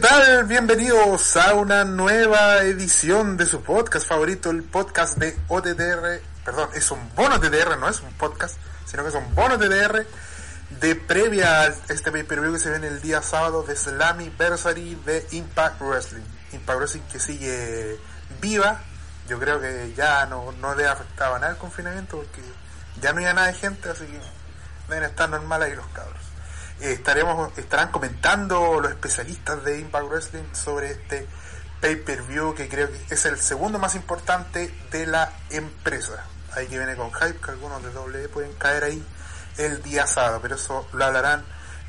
¿qué tal? Bienvenidos a una nueva edición de su podcast favorito, el podcast de OTTR. Perdón, es un bono TTR, no es un podcast, sino que es un bono TTR de previa a este pay-per-view que se ve el día sábado de Slammiversary de Impact Wrestling. Impact Wrestling que sigue viva. Yo creo que ya no, no le afectaba nada el confinamiento porque ya no había nada de gente, así que deben estar normal ahí los cabros. Estaremos, estarán comentando los especialistas de Impact Wrestling sobre este pay-per-view que creo que es el segundo más importante de la empresa. Ahí que viene con hype, que algunos de W pueden caer ahí el día sábado, pero eso lo hablarán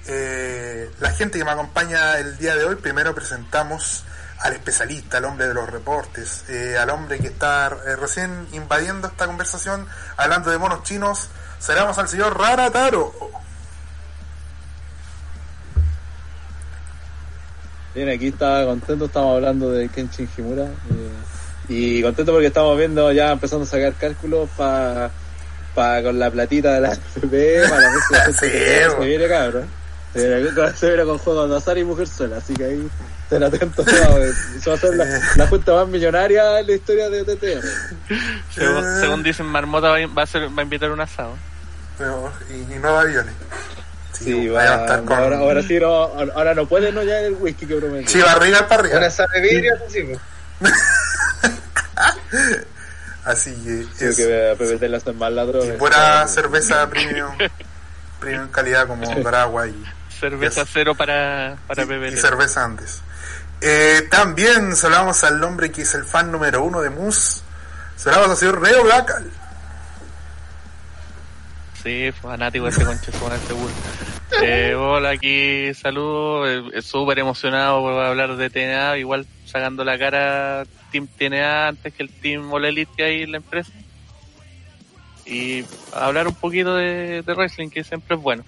eh, la gente que me acompaña el día de hoy. Primero presentamos al especialista, al hombre de los reportes, eh, al hombre que está eh, recién invadiendo esta conversación, hablando de monos chinos. Saludamos al señor Rara Taro. Bien, aquí estaba contento, estamos hablando de Kenshin Himura. y contento porque estamos viendo ya empezando a sacar cálculos para pa, con la platita de la FP, para la próxima Sí, se viene cabrón. Se viene, se viene con juegos de azar y mujer sola, así que ahí estén atentos. Eso va a ser la, la junta más millonaria en la historia de TTR. Según, Eh. según dicen, Marmota va, a- va a, ser, va a invitar un asado. Pero, y, y no de aviones. Sí, va a va, estar con ahora, ahora sí, no, ahora no puede no ya el whisky que prometió. Chivarriga para Una arriba. sala de vidrio, así, pues. Así que Creo es que a PPT le hacen mal la droga. y pura cerveza premium, premium calidad como Bragua y, Cerveza Yes. cero para, para y- beber. y cerveza antes. Eh, también saludamos al hombre que es el fan número uno de Moose. Saludamos al señor Reo Blackal. Sí, fanático de ese conche, seguro. Eh, hola, aquí saludos. eh, Súper emocionado por hablar de TNA. Igual sacando la cara Team TNA antes que el Team All Elite que hay en la empresa. Y hablar un poquito de, de wrestling, que siempre es bueno.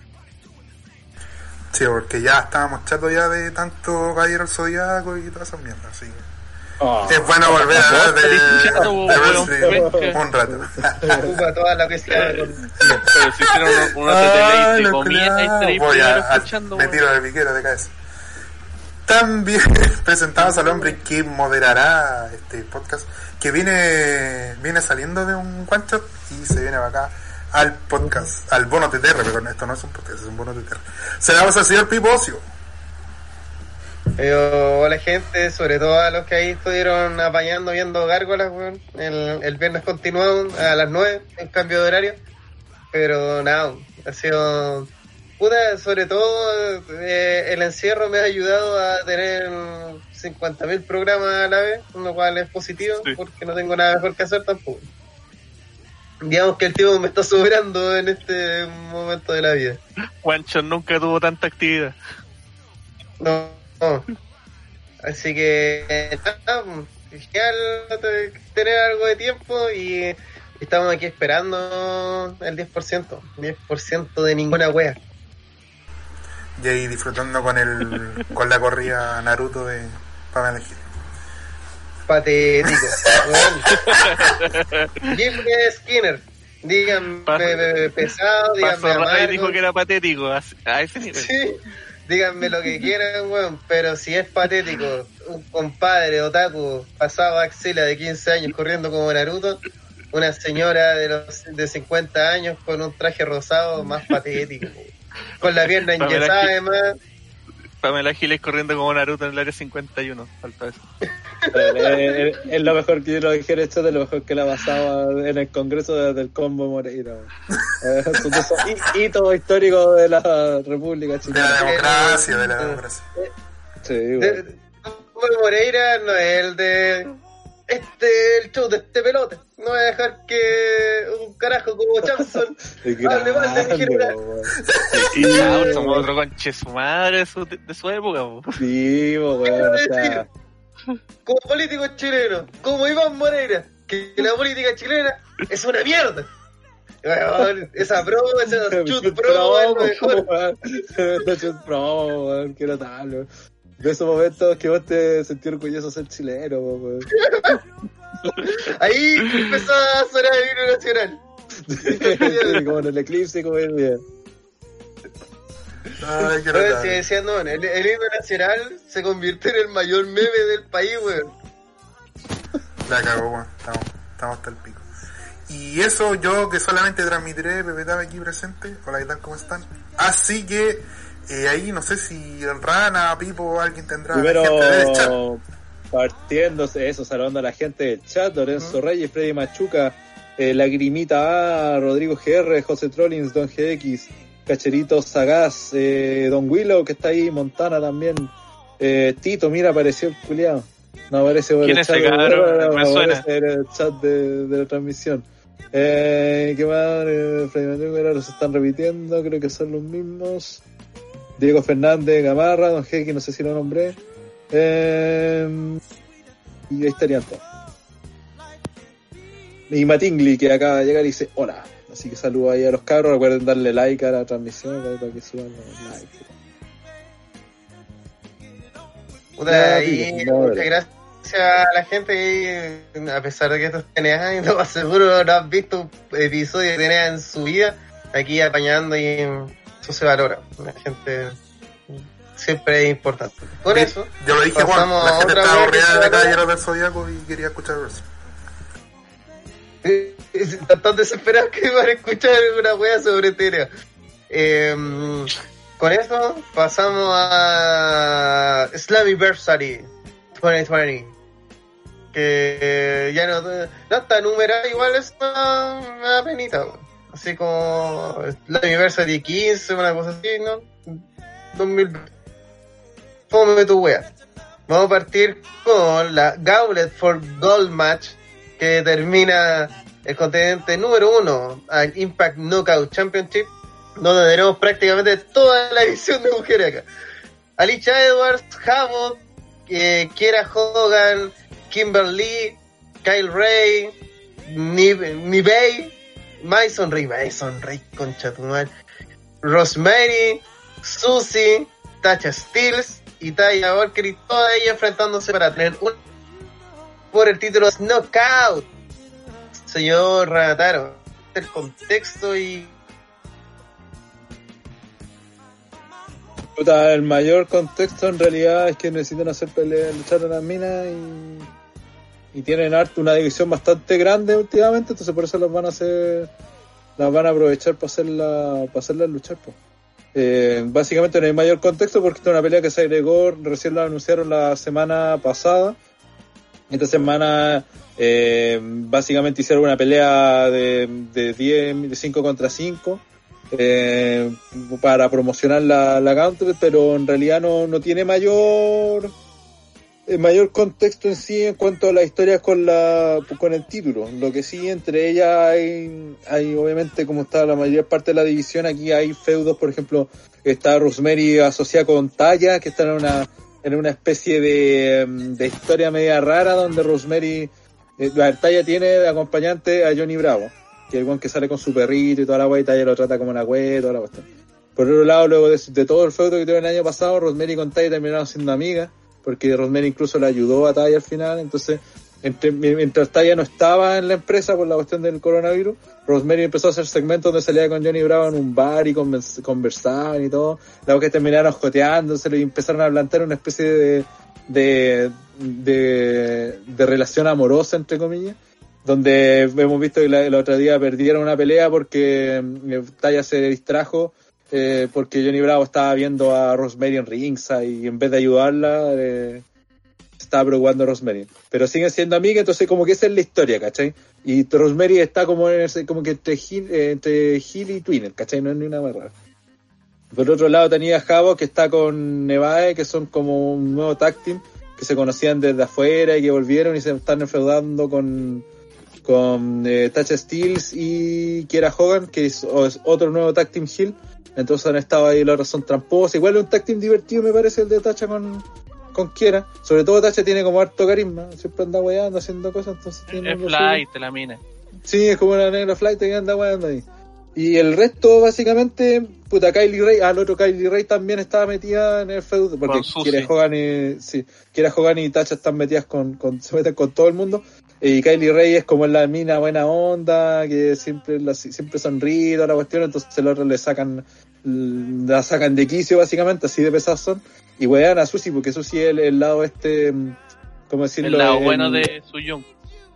Sí, porque ya estábamos chatos ya de tanto Caballero del Zodiaco y todas esas mierdas. Así Ah, es bueno volver a hablar de, de un rato. Ocupa toda la que sea. Pero si hicieron de los comida y Voy a, me tiro de piquero de cabeza. También presentamos al hombre que moderará este podcast, que viene viene saliendo de un one shot y se viene para acá al podcast, al bono TTR, perdón, esto no es un podcast, es un bono TTR. Se damos al señor Pipo Eh, hola gente, sobre todo a los que ahí estuvieron apañando viendo gárgolas, weón. El, el viernes continuado a las 9 en cambio de horario. Pero nada, ha sido... Puta, sobre todo eh, el encierro me ha ayudado a tener 50.000 programas a la vez, lo cual es positivo Sí. porque no tengo nada mejor que hacer tampoco. Digamos que el tiempo me está sobrando en este momento de la vida. Juancho nunca tuvo tanta actividad. No, no. Así que nada, genial tener algo de tiempo y estamos aquí esperando el 10%. 10% de ninguna wea. Y ahí disfrutando con el con la corrida Naruto de Pamela Gil. Patético. Jim Skinner. Díganme pesado, díganme Pasó Ray dijo que era patético a, a ese nivel. Sí, díganme lo que quieran, weón, pero si es patético, un compadre otaku pasado a axila de 15 años corriendo como Naruto, una señora de los de 50 años con un traje rosado más patético. Con la pierna enyesada además. Pamela Giles corriendo como Naruto en el área 51. Falta eso. Es, es lo mejor que yo lo dijera esto de lo mejor que le ha pasado en el Congreso desde el combo Moreira. Eh, Es un de la República De la Chilena. democracia, de la democracia. Sí, De, bueno. de- Moreira no es el de este el show de este pelote. No voy a dejar que un carajo como Johnson hable mal de mi general. Sí, somos otro conche su madre de su, de su época. po. Sí, weón, o sea, como político chileno, como Iván Moreira, que la política chilena es una mierda. Esa pro, esa chut pro, es mejor. Esa chut pro, weón, qué notable. De esos momentos que vos te sentí orgulloso de ser chileno, weón. Ahí empezó a sonar el himno nacional. Sí, como en el eclipse, como el día. Ay, qué si no, el, el himno nacional se convirtió en el mayor meme del país, weón. La cagó, weón. Estamos, estamos hasta el pico. Y eso yo que solamente transmitiré Pepe Tabe aquí presente. Hola, ¿qué tal? ¿Cómo están? Así que eh, ahí no sé si Rana, Pipo, alguien tendrá gente del chat. Primero, partiéndose eso, saludando a la gente del chat, Lorenzo Reyes, Freddy Machuca, eh, Lagrimita A, Rodrigo GR, José Trollins, Don GX, Cacherito Sagaz, eh, Don Willow, que está ahí, Montana también, eh, Tito, mira, apareció el culiao. No aparece por ¿Quién el es chat, ese de- cabrón? no, aparece en el chat de, de la transmisión. Eh, ¿Qué más? Freddy se están repitiendo, creo que son los mismos. Diego Fernández Gamarra, Don Jeque, no sé si lo nombré. Eh, y ahí estarían todos. Y Matingly, que acaba de llegar y dice hola. Así que saludo ahí a los cabros. Recuerden darle like a la transmisión para que suban los likes. Puta, muchas gracias a la gente y a pesar de que estos TNA y lo más seguro no han visto un episodio de TNA en su vida, aquí apañando y eso se valora. La gente siempre es importante. Yo- eso, Yo lo dije, Juan. La gente estaba aburrida de valora. Caballeros del Zodíaco y quería escuchar eso. Están tan desesperados que van a escuchar una wea sobre TNA. Eh, con eso pasamos a Slammiversary 2020. Que ya no, no está numerada, igual es una, una penita. Así como Slammiversary 15, una cosa así, ¿no? 2020. Fome tu wea. Vamos a partir con la Gauntlet for Gold Match que termina el continente número uno al Impact Knockout Championship, donde tenemos prácticamente toda la edición de mujeres acá. Alicia Edwards, Havoc, eh, Kiera Hogan, Kimberly, Kyle Ray, Nibey, Mason Ray, Mason Ray, concha tu Rosemary, Susie, Tasha Steels y Taya Valkyrie, todas ellas enfrentándose para tener un por el título Knockout. Señor Ranataro, el contexto y Puta, el mayor contexto en realidad es que necesitan hacer peleas, luchar en las minas y, tienen harto una división bastante grande últimamente, entonces por eso las van a hacer, las van a aprovechar para hacerla, para hacerlas luchar. pues. Eh, básicamente no hay mayor contexto porque es una pelea que se agregó, recién la anunciaron la semana pasada. Esta semana eh, básicamente hicieron una pelea de, de 10, de 5 contra 5 eh, para promocionar la, la Gauntlet, pero en realidad no, no tiene mayor eh, mayor contexto en sí en cuanto a la historia con la con el título. Lo que sí entre ellas hay, hay obviamente como está la mayor parte de la división, aquí hay feudos, por ejemplo, está Rosemary asociada con Taya, que está en una en una especie de, mm, de historia media rara donde Rosemary eh, la Taya tiene de acompañante a Johnny Bravo, que es el que sale con su perrito y toda la wey, Taya lo trata como una wey, toda la cuestión. Por otro lado, luego de, de todo el feudo que tuvieron el año pasado, Rosemary con Taya terminaron siendo amigas, porque Rosemary incluso le ayudó a Taya al final, entonces entre- mientras Taya no estaba en la empresa por la cuestión del coronavirus, Rosemary empezó a hacer segmentos donde salía con Johnny Bravo en un bar y convers- conversaban y todo, luego que terminaron joteándose y empezaron a plantear una especie de, de, de, de relación amorosa, entre comillas, donde hemos visto que la- el otro día perdieron una pelea porque eh, Taya se distrajo eh, porque Johnny Bravo estaba viendo a Rosemary en ringside y en vez de ayudarla eh, estaba preocupando a Rosemary. Pero siguen siendo amigas, entonces como que esa es la historia, ¿cachai? Y Rosemary está como en ese, como que entre Gil, eh, y Twinner, ¿cachai? No es ni una rara. Por otro lado tenía Javo que está con Nevae, que son como un nuevo tag team, que se conocían desde afuera y que volvieron y se están enfeudando con, con eh, Tasha Steels y Kiera Hogan, que es, otro nuevo tag team Hill. Entonces han estado ahí los razón tramposa. Igual es un tag team divertido, me parece, el de Tacha con, con Kiera. Sobre todo Tacha tiene como harto carisma. Siempre anda weando, haciendo cosas, entonces tiene suyo. flight, la mina. Sí, es como una negra flight que anda weando ahí. Y el resto, básicamente, puta, Kylie Ray, al otro Kylie Ray también estaba metida en el feudo, porque. Kiera Hogan y, sí, Hogan y Tacha están metidas con, con, se meten con todo el mundo. Y Kylie Ray es como la mina buena onda, que siempre, la- siempre sonríe, toda la cuestión, entonces los otros le sacan la sacan de quicio básicamente, así de pesadas son, y wean a Susi, porque Susi es el, el lado este, mm, ¿cómo decirlo? El lado El- bueno de Suyun.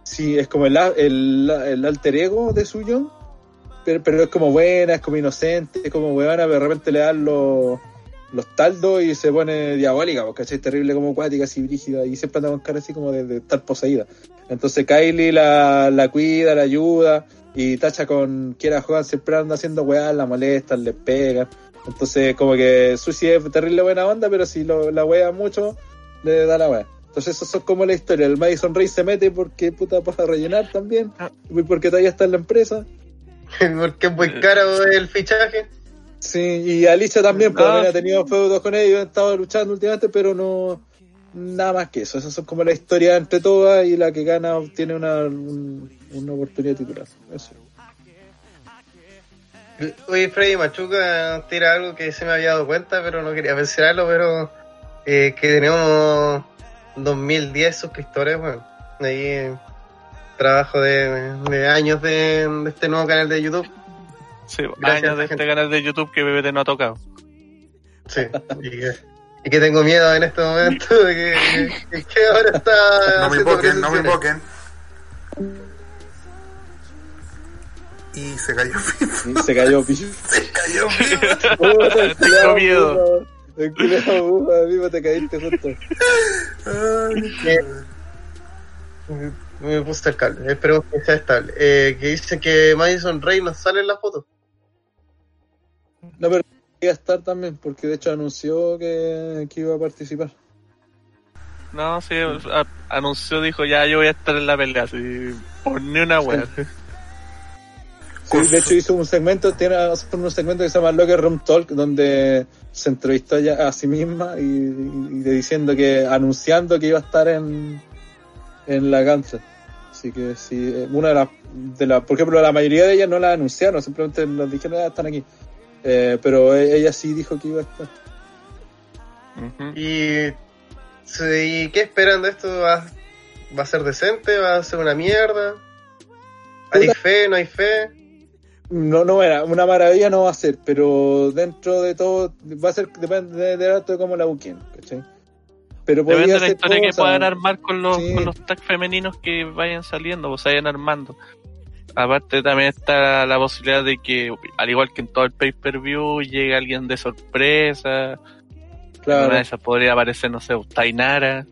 Sí, es como el, el, el alter ego de Suyon, pero, pero es como buena, es como inocente, es como weona, de repente le dan los, los taldos y se pone diabólica, porque es terrible como acuática, así brígida, y siempre anda con cara así como de, de estar poseída. Entonces Kylie la, la cuida, la ayuda, y Tacha con Kiera Juan siempre anda haciendo weá, la molestan, le pegan. Entonces como que Susi es terrible buena onda, pero si lo, la wea mucho, le da la wea. Entonces eso son como la historia. El Madison Rey se mete porque puta para rellenar también, Ah. y porque todavía está en la empresa. Porque es muy caro el fichaje. Sí, y Alicia también, pues, Ah. también ha tenido feudos con ellos, han estado luchando últimamente, pero no nada más que eso. Esas son como la historia entre todas y la que gana obtiene una, un- una oportunidad titular. Eso. Oye, Freddy Machuca tira algo que se me había dado cuenta, pero no quería mencionarlo, pero eh, que tenemos 2010 suscriptores, bueno, ahí eh, trabajo de, de años de, de este nuevo canal de YouTube. Sí, Gracias, años de gente. este canal de YouTube que BBT no ha tocado. Sí, y que, y que tengo miedo en este momento de que, que- que ahora está No me invoquen, no me invoquen. Y se cayó Pipo. Y se cayó Pichu. Se cayó Pipo. Tengo miedo. puta, vivo te caíste justo. Ay. Me puse el cable, espero que sea estable. Eh, que dice que Madison Rey no sale en la foto. No, pero iba a estar también, porque de hecho anunció que, que iba a participar. No, sí, a- anunció, dijo, ya yo voy a estar en la pelea, así, por ni una wea. Sí, de hecho hizo un segmento, tiene un segmento que se llama Locker Room Talk, donde se entrevistó ella a sí misma y, y- y diciendo que, anunciando que iba a estar en, en la cancha. Así que sí, eh, una de las, de la, por ejemplo, la mayoría de ellas no la anunciaron, simplemente nos dijeron, ah, están aquí. Eh, pero e- ella sí dijo que iba a estar. Y, sí, ¿y qué esperan de esto? ¿Va, ¿Va a ser decente? ¿Va a ser una mierda? ¿Hay fe? ¿No hay fe? No, no era, una maravilla no va a ser, pero dentro de todo va a ser, depende de, de cómo la busquen, ¿cachai? Pero Depende de la historia que puedan armar con los, Sí. con los tags femeninos que vayan saliendo, o se vayan armando. Aparte también está la posibilidad de que, al igual que en todo el pay-per-view, llegue alguien de sorpresa. Claro. Una de esas podría aparecer, no sé, Tainara.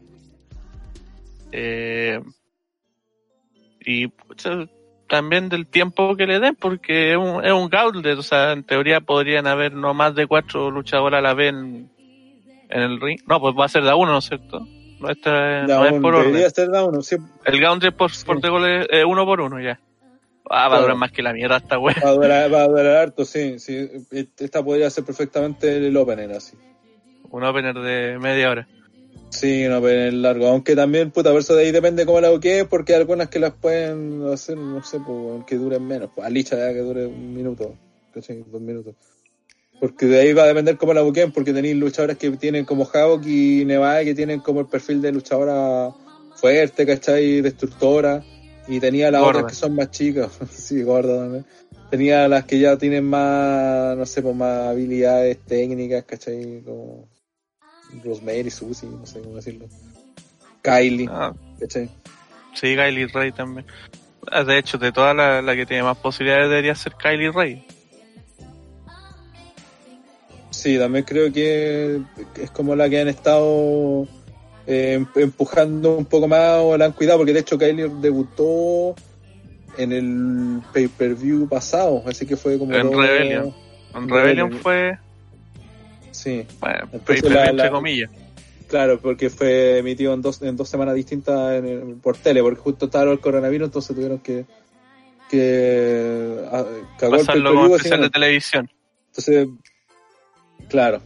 Eh, y pucha, también del tiempo que le den, porque es un, es un gauntlet, o sea, en teoría podrían haber no más de cuatro luchadoras a la vez en, en el ring. No, pues va a ser de a uno, ¿no es cierto? No, Da no es por orden. ser da uno, sí, El gauntlet por, por de goles, eh, uno por uno ya. Ah, va a durar más que la mierda esta wea. va a durar, va a durar harto, sí, sí. Esta podría ser perfectamente el opener así. Un opener de media hora. Sí, un opener largo, aunque también, puta, por eso de ahí depende cómo la buqueen, porque hay algunas que las pueden hacer, no sé, pues, que duren menos. Pues, Alicia ya que dure un minuto, ¿cachai? Dos minutos. Porque de ahí va a depender cómo la buqueen, porque tenéis luchadoras que tienen como Havok y Nevada que tienen como el perfil de luchadora fuerte, ¿cachai? Destructora. Y tenía las Gorda. otras que son más chicas, sí, gorda también. Tenía las que ya tienen más, no sé, pues más habilidades técnicas, ¿cachai? Como Rosemary, Susie, no sé cómo decirlo. Kylie, Ah, ¿cachai? sí, Kylie Ray también. Ah, De hecho, de todas la, la que tiene más posibilidades debería ser Kylie Ray. Sí, también creo que es como la que han estado eh, em- empujando un poco más o la han cuidado, porque de hecho Kylie debutó en el pay-per-view pasado, así que fue como... En todo- Rebellion. En Rebellion Rebellion. fue, Sí, bueno, Entonces pay-per-view la- entre la- comillas. claro, porque fue emitido en dos, en dos semanas distintas en el- por tele, porque justo estaba el coronavirus, entonces tuvieron que... que ah, cagó Pasarlo como especial de televisión. Entonces, claro.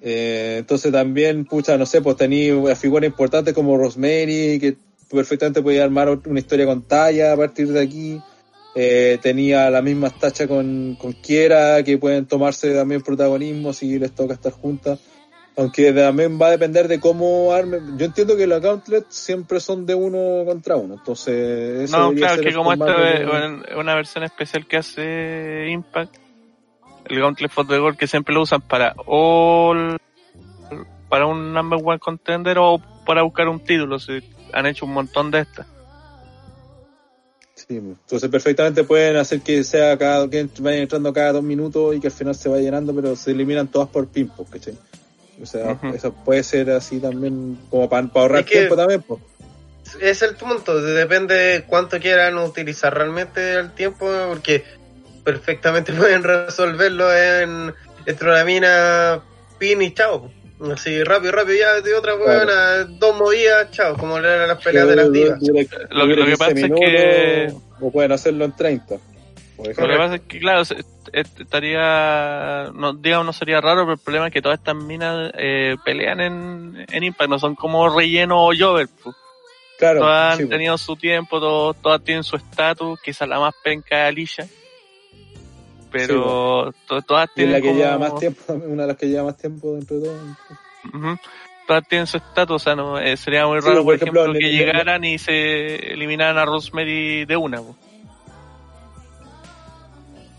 Eh, entonces también, pucha, no sé, pues tenía figuras importantes como Rosemary, que perfectamente podía armar una historia con talla a partir de aquí. Eh, tenía las mismas tachas con, con Kiera, que pueden tomarse también protagonismo si les toca estar juntas. Aunque también va a depender de cómo arme. Yo entiendo que los gauntlets siempre son de uno contra uno. Entonces, eso No, claro, que como esta es de- una- versión especial que hace Impact, el Gauntlet for the Gold que siempre lo usan para all para un number one contender o para buscar un título. Si han hecho un montón de estas. Sí, entonces perfectamente pueden hacer que sea cada que vaya entrando cada dos minutos y que al final se vaya llenando, pero se eliminan todas por pimpos, ¿cachai? O sea, eso puede ser así también, como para, ahorrar Es que- tiempo también, pues. Es el punto, depende de cuánto quieran utilizar realmente el tiempo, porque perfectamente pueden resolverlo en una mina, pin y chao. Así rápido, rápido, ya de otra Claro. buena, dos movidas, chao, como eran las peleas de las divas. Lo que- lo que pasa es que- O pueden hacerlo en 30. Por Lo que pasa es que, claro, estaría, no, digamos, no sería raro, pero el problema es que todas estas minas eh, pelean en, en Impact, no son como relleno o Jover. pues. Claro, todas sí, han pues. tenido su tiempo, todos, todas tienen su estatus, quizás la más penca es Alicia. Pero to- todas Y tienen la que como- lleva más tiempo, una de las que lleva más tiempo dentro de todo. Todas tienen su estatus, o sea, no, eh, sería muy raro, por por ejemplo, ejemplo, que le- le- llegaran y se eliminaran a Rosemary de una. pues.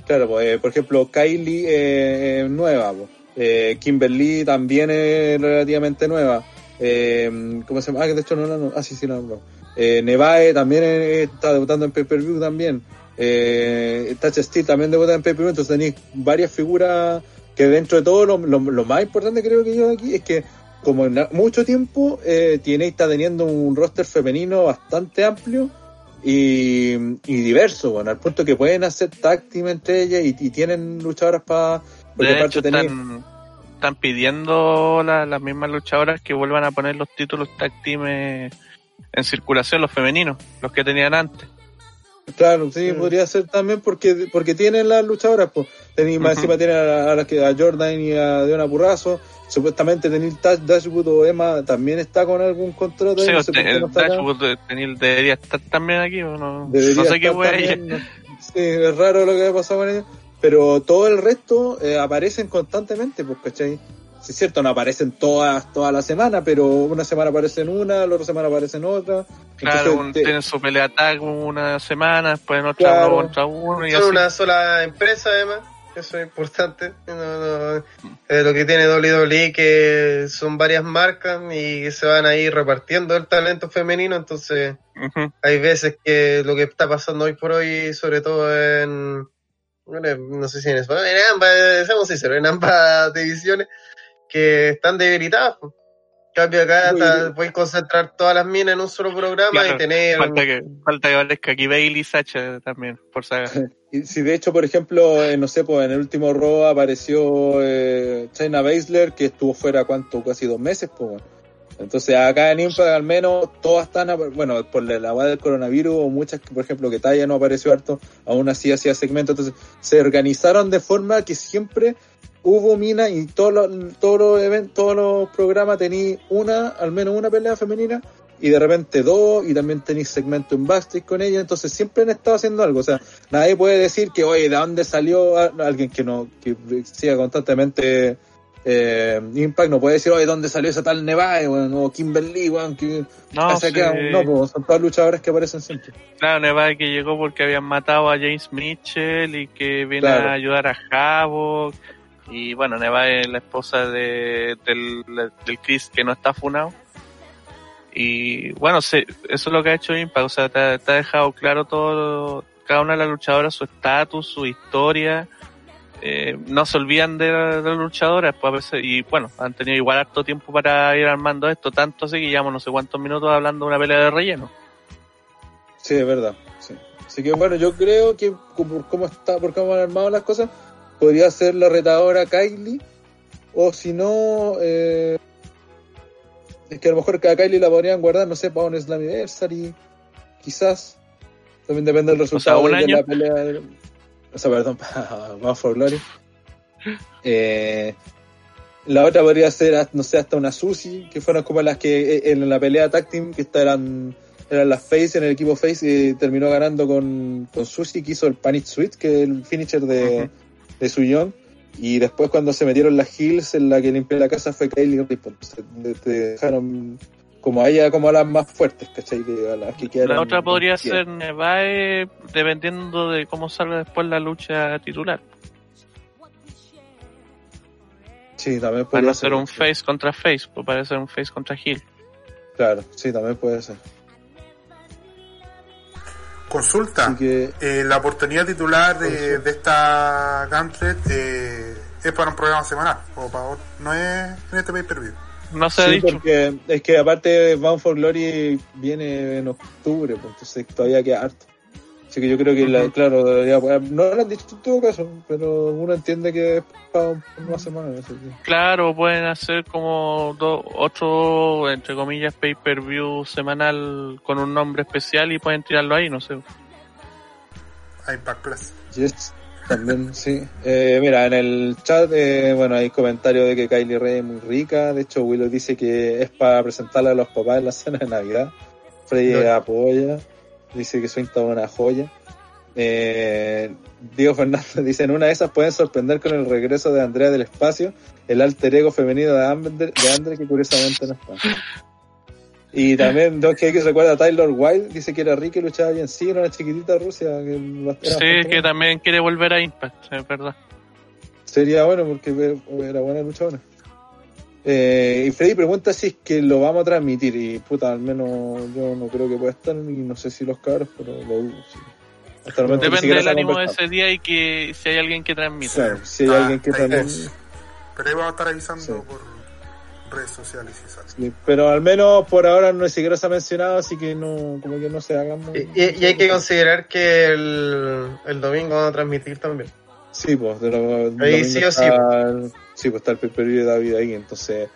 Claro, pues, eh, por ejemplo, Kylie eh, nueva, pues. Eh, Kimberly también es relativamente nueva. Eh, ¿Cómo se llama? Ah, que de hecho no, no, no. Ah, sí, sí, no, no. Eh, Nevae también está debutando en pay-per-view también. Eh, Touch Steel también debuta en pay-per-view. Entonces tenéis varias figuras que dentro de todo lo, lo, lo más importante creo que yo aquí es que como en mucho tiempo eh, tiene está teniendo un roster femenino bastante amplio y, y diverso, bueno, al punto que pueden hacer tag team entre ellas y, y tienen luchadoras para... De hecho, están, están pidiendo la- las mismas luchadoras que vuelvan a poner los títulos tag team eh, en circulación, los femeninos, los que tenían antes. Claro, sí, Mm. podría ser también porque porque tienen las luchadoras, pues. Tenéis más Ujú. encima tienen a, a a Jordan y a Deona Purrazo. Supuestamente tenéis Dash, Dashwood o Emma también está con algún contrato. Sí, no sé no. Dashwood tenil- debería estar también aquí, o no, Debería no sé qué fue ella. también, no- Sí, es raro lo que ha pasado con ella. Pero todo el resto eh, aparecen constantemente, pues, ¿cachai? Sí, es cierto, no aparecen todas, toda la semana, pero una semana aparecen una, la otra semana aparecen otra. Claro, Entonces, un- te- tienen su pelea tag una semana, después en otra Claro. uno contra uno y Son así. una sola empresa además, eso es importante. No, no, eh, lo que tiene WWE que son varias marcas y se van a ir repartiendo el talento femenino, entonces hay veces que lo que está pasando hoy por hoy, sobre todo en, bueno, no sé si en español, en ambas, seamos sinceros, en ambas divisiones que están debilitadas. En cambio acá uy. puedes concentrar todas las minas en un solo programa Claro, y tener Falta que, falta que aparezca aquí Bailey y Sacha también, por saber. Y si de hecho, por ejemplo, eh, no sé, pues en el último Raw apareció eh, China Baszler, que estuvo fuera, ¿cuánto? Casi dos meses, pues. Entonces acá en Impact al menos todas están, bueno, por la hueá del coronavirus, o muchas, que, por ejemplo, que Taya no apareció harto, aún así hacía segmentos, entonces se organizaron de forma que siempre hubo mina y todos los, todos los eventos, todos los programas tenían una, al menos una pelea femenina, y de repente dos, y también tenéis segmento en backstage con ella, entonces siempre han estado haciendo algo, o sea, nadie puede decir que, oye, ¿de dónde salió alguien que no, que siga constantemente eh, Impact? No puede decir, oye, ¿dónde salió esa tal Nevae, o Kimberly, que No, ha saqueado?". sí. no, pues, son todas luchadoras que aparecen siempre. Claro, Nevada que llegó porque habían matado a James Mitchell y que viene Claro. a ayudar a Havoc. Y bueno, Nevada es la esposa de, del, del Chris que no está funado. Y bueno, eso es lo que ha hecho Impact, o sea, te, ha- dejado claro todo, cada una de las luchadoras, su estatus, su historia. Eh, no se olvidan de, la- de las luchadoras, pues a veces, y bueno, han tenido igual harto tiempo para ir armando esto, tanto así que llevamos no sé cuántos minutos hablando de una pelea de relleno. Sí, es verdad. Sí. Así que bueno, yo creo que por cómo está, por cómo han armado las cosas, podría ser la retadora Kylie, o si no, eh, es que a lo mejor a Kylie la podrían guardar, no sé, para un Slammiversary, quizás. También depende del resultado un de, de año. la pelea. de- O sea, perdón, para Bound for Glory. Eh, la otra podría ser, no sé, hasta una Susi, que fueron como las que eh, en la pelea tag team, que eran eran las Face en el equipo Face y terminó ganando con, con Sushi que hizo el Panic Suite, que es el finisher de. De Suyon. Y después cuando se metieron las Hills en la que limpió la casa fue Kylie Ripley. Entonces, te- te dejaron como a ella como a las más fuertes, ¿cachai? Que a las que quedaron La otra podría ser Nevae, dependiendo de cómo salga después la lucha titular. Sí, también Para podría no ser un face contra face, pues para ser un face contra heel. Claro, sí, también puede ser. Consulta. Que, Eh, la oportunidad titular de, de esta Gauntlet eh, es para un programa semanal, o para otro- no es en este pay per view. No se ha sí, dicho. porque es que aparte Bound for Glory viene en octubre, pues entonces todavía queda harto. Así que yo creo que, la- claro, debería poder- no lo han dicho en todo caso, pero uno entiende que es para un- una semana. así que- Claro, pueden hacer como dos, otro, entre comillas, pay-per-view semanal con un nombre especial y pueden tirarlo ahí, no sé. a Impact Plus. Yes, también, sí. Eh, mira, en el chat, eh, bueno, hay comentarios de que Kylie Ray es muy rica. De hecho, Willow dice que es para presentarla a los papás en la cena de Navidad. Freddy No. apoya. Dice que está una joya. Eh, Diego Fernández dice, en una de esas pueden sorprender con el regreso de Andrea del Espacio, el alter ego femenino de Andre, de Andre que curiosamente no está. Y también Don que recuerda a Tyler Wilde, dice que era rica y luchaba bien. Sí, era una chiquitita Rusia. Que Sí, que también quiere volver a Impact, es verdad. Sería bueno porque era buena luchadora. Eh, y Freddy pregunta si es que lo vamos a transmitir y puta, al menos yo no creo que pueda estar y no sé si los cabros, pero lo dudo. sí. Hasta el momento Depende del ánimo de ese día y que si hay alguien que transmita. Si hay Ah, alguien que también... Pero ahí vamos a estar avisando Sí. por redes sociales y sí, pero al menos por ahora no ni siquiera se ha mencionado, así que no, como que no se hagan muy- Y, y- y hay que considerar que el, el domingo van a transmitir también. Sí, pues, de lo, Ahí sí o sí, está el- sí, pues está el pay-per-view de David ahí, entonces,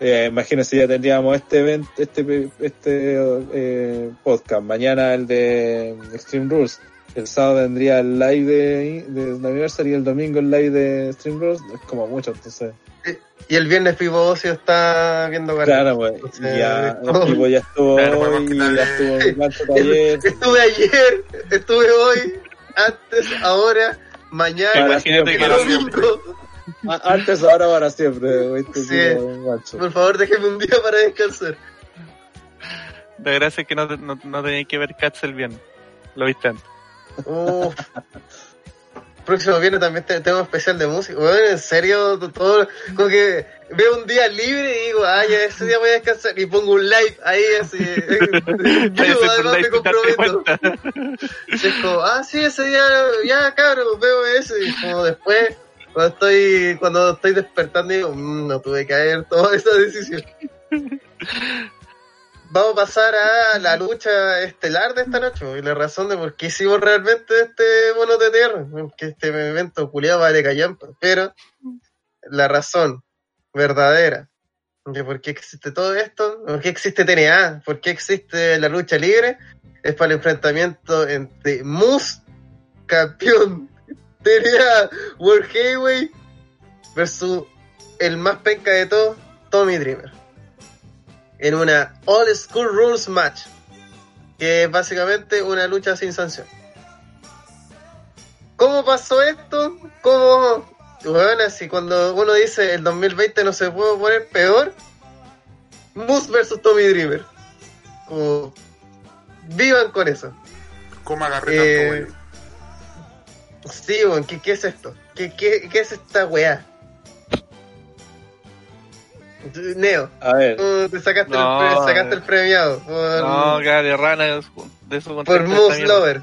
eh, imagínense, ya tendríamos este evento, este, este eh, podcast, mañana el de Extreme Rules, el sábado tendría el live de, de Anniversary y el domingo el live de Extreme Rules, es como mucho, entonces, Y el viernes Pipo Ocio está viendo claro, pues, Entonces, ya, el tipo ya estuvo Claro, hoy, ya estuvo en Mancho Taller, Estuve ayer, estuve hoy, antes, ahora, mañana, Para Imagínate que domingo. a- antes, ahora, para siempre, este Sí. Por favor, déjeme un día para descansar. La gracia es que no, te- no, no tenéis que ver Cats el viernes. Lo viste antes. Uf. Próximo viernes también te- tengo especial de música. Bueno, en serio, todo, como que veo un día libre y digo, ah, ya ese día voy a descansar y pongo un live ahí así. Yo además me comprometo. es como, ah, sí, ese día, ya cabrón, veo eso. Y como después, cuando estoy, cuando estoy despertando, digo, "Mm, no tuve que haber tomado esa decisión. Vamos a pasar a la lucha estelar de esta noche y la razón de por qué hicimos realmente este bono de tierra, que este evento culiado vale callampa, pero la razón verdadera de por qué existe todo esto, por qué existe TNA, por qué existe la lucha libre, es para el enfrentamiento entre Moose, campeón TNA World Heavyweight, versus el más penca de todos, Tommy Dreamer. En una All School Rules match, que es básicamente una lucha sin sanción. ¿Cómo pasó esto? ¿Cómo? Bueno, así cuando uno dice el 2020 no se puede poner peor, Moose versus Tommy Dreamer. Como, vivan con eso. ¿Cómo agarré Eh, tanto, güey? Sí, weón, ¿qué, ¿qué es esto? ¿Qué, qué, qué es esta weá? Neo, A ver, tú te sacaste, No, el, sacaste el premiado por, No, rana de su- por Moose. Lover.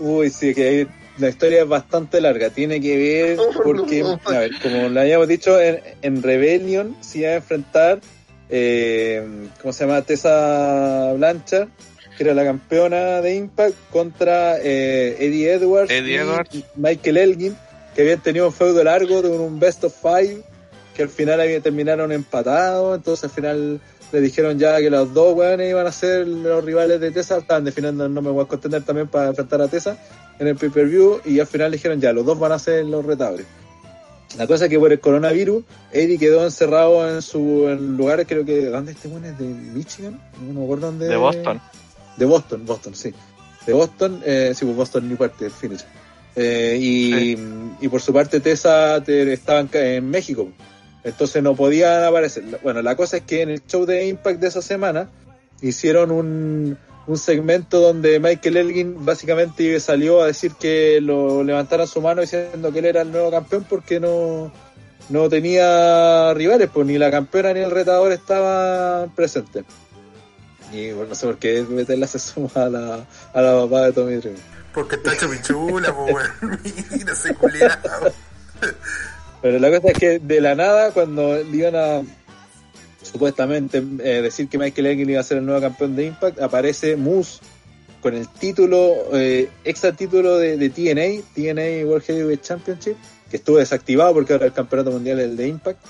Uy, sí, que hay- la historia es bastante larga. Tiene que ver Oh, porque, no. a ver, como le habíamos dicho, en, en Rebellion se iba a enfrentar, eh, ¿cómo se llama? Tessa Blanchard, que era la campeona de Impact, contra eh, Eddie Edwards Eddie y Edwards. Michael Elgin, que habían tenido un feudo largo de un best of five, que al final había- terminaron empatados, entonces al final le dijeron ya que los dos weones iban a ser los rivales de Tessa, estaban definiendo el nombre World Contender también para enfrentar a Tessa en el pay-per-view y al final dijeron ya, los dos van a ser los retables. La cosa es que por el coronavirus, Eddie quedó encerrado en su en lugares, creo que, ¿dónde este bueno es? ¿De Michigan? No me acuerdo dónde. De Boston. De Boston, Boston, sí. De Boston, eh, sí, pues Boston ni parte del finish. Eh, y, y por su parte Tessa te- estaba en, en México. Entonces no podían aparecer. Bueno, la cosa es que en el show de Impact de esa semana hicieron un, un segmento donde Michael Elgin básicamente salió a decir que lo levantaran su mano diciendo que él era el nuevo campeón porque no no tenía rivales, pues ni la campeona ni el retador estaban presentes. Y bueno, no sé por qué meterla se suma a la, a la papá de Tommy Dreamer. Porque está hecho pichula, pues, weón. Mira ese culiado. Pero la cosa es que de la nada, cuando iban a supuestamente eh, decir que Michael Elgin iba a ser el nuevo campeón de Impact, aparece Moose con el título, eh, extra título de, de TNA, TNA World Heavyweight Championship, que estuvo desactivado porque ahora el campeonato mundial es el de Impact.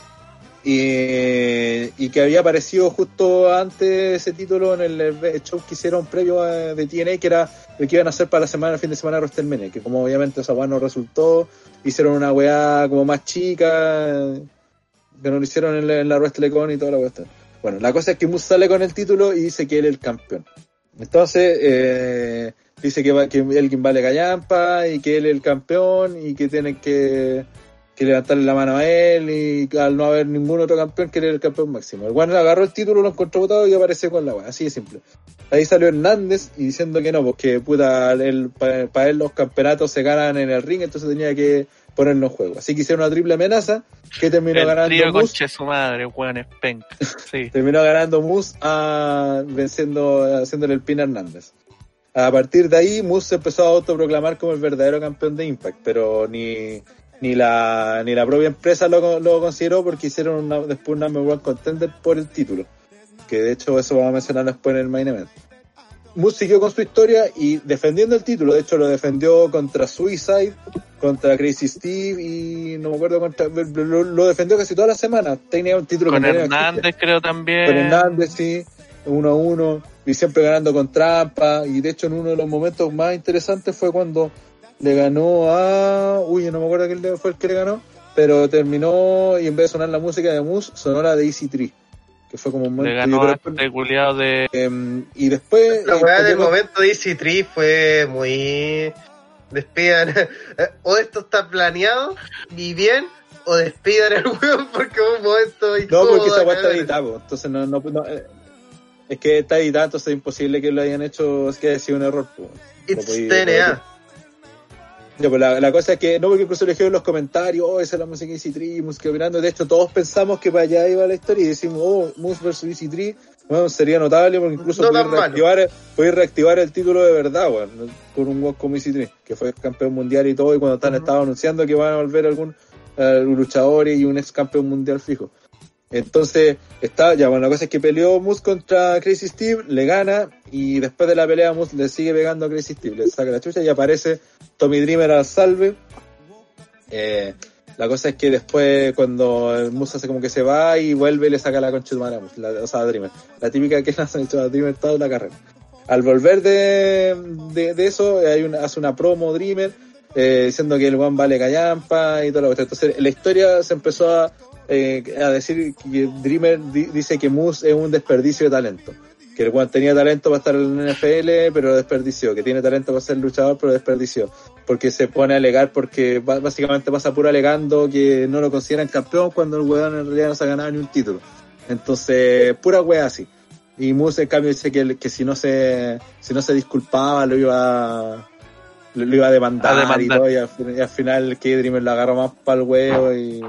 Y, que había aparecido justo antes ese título en el show que hicieron previo de TNA, que era lo que iban a hacer para la semana, el fin de semana de WrestleMania, que como obviamente esa weá no resultó, hicieron una weá como más chica, que no lo hicieron en la, en la WrestleCon y toda la cuestión. Bueno, la cosa es que Moose sale con el título y dice que él es el campeón. Entonces, eh, dice que, va, que Elgin vale callampa y que él es el campeón y que tienen que, que levantarle la mano a él y al no haber ningún otro campeón que es el campeón máximo. El Juan agarró el título, lo encontró botado y apareció con la weá, así de simple. Ahí salió Hernández y diciendo que no, porque puta, para él los campeonatos se ganan en el ring, entonces tenía que ponerlo en juego. Así que hicieron una triple amenaza que terminó el ganando trío conche su madre, weón. Sí. Terminó ganando Moose a, venciendo, haciéndole el pin a Hernández. A partir de ahí, Moose se empezó a autoproclamar como el verdadero campeón de Impact, pero ni, ni, la, ni la propia empresa lo, lo consideró porque hicieron una, después un number one contender por el título. Que de hecho eso vamos a mencionar después en el main event. Moose siguió con su historia y defendiendo el título, de hecho lo defendió contra Suicide, contra Crazy Steve y no me acuerdo contra, lo, lo defendió casi toda la semana. Tenía un título Con Hernández creo también. con Hernández, sí, uno a uno, y siempre ganando con trampa, y de hecho en uno de los momentos más interesantes fue cuando le ganó a, uy, no me acuerdo quién le- fue el que le ganó, pero terminó y en vez de sonar la música de Moose, sonó la de Easy Tree, que fue como un Le momento, ganó pero a este culiado de. em, y después, La eh, weá del momento de Easy Tree fue muy. Despidan. o esto está planeado y bien, o despidan el weón porque fue un momento no, porque esa weá está editada, entonces no, no, no, eh, es que está editada, entonces es imposible que lo hayan hecho, es que haya sido un error. Lo It's TNA. Ya, pues la, la cosa es que, no porque incluso le dijeron en los comentarios, oh, esa es la música de Easy Tree, música mirando. De hecho, todos pensamos que para allá iba la historia y decimos, oh, Moose vs Easy Tree, bueno, sería notable porque incluso No podéis reactivar, reactivar el título de verdad, weón, ¿no? con un walk como Easy Tree, que fue campeón mundial y todo, y cuando están, estaban anunciando que van a volver algún eh, luchador y un ex campeón mundial fijo. Entonces, está, ya, bueno, la cosa es que peleó Moose contra Crazy Steve, le gana, y después de la pelea Moose le sigue pegando a Crazy Steve, le saca la chucha y aparece Tommy Dreamer al salve. Eh, la cosa es que después, cuando el Moose hace como que se va y vuelve, le saca la concha de madre a Moose, la- o sea, a Dreamer. La típica que le han hecho a Dreamer toda la carrera. Al volver de, de, de eso, hay una, hace una promo Dreamer, eh, diciendo que el one vale callampa y toda la cuestión. Entonces, la historia se empezó a, eh, a decir que Dreamer di- dice que Moose es un desperdicio de talento. Que el one tenía talento para estar en el NFL, pero desperdició. Que tiene talento para ser luchador, pero desperdició. Porque se pone a alegar, porque básicamente pasa puro alegando que no lo consideran campeón cuando el weón en realidad no se ha ganado ni un título. Entonces, pura wea así. Y Moose en cambio dice que, que si no se si no se disculpaba lo iba lo, lo iba a demandar, A demandar. y todo y al, y al final que Dreamer lo agarró más para el huevo y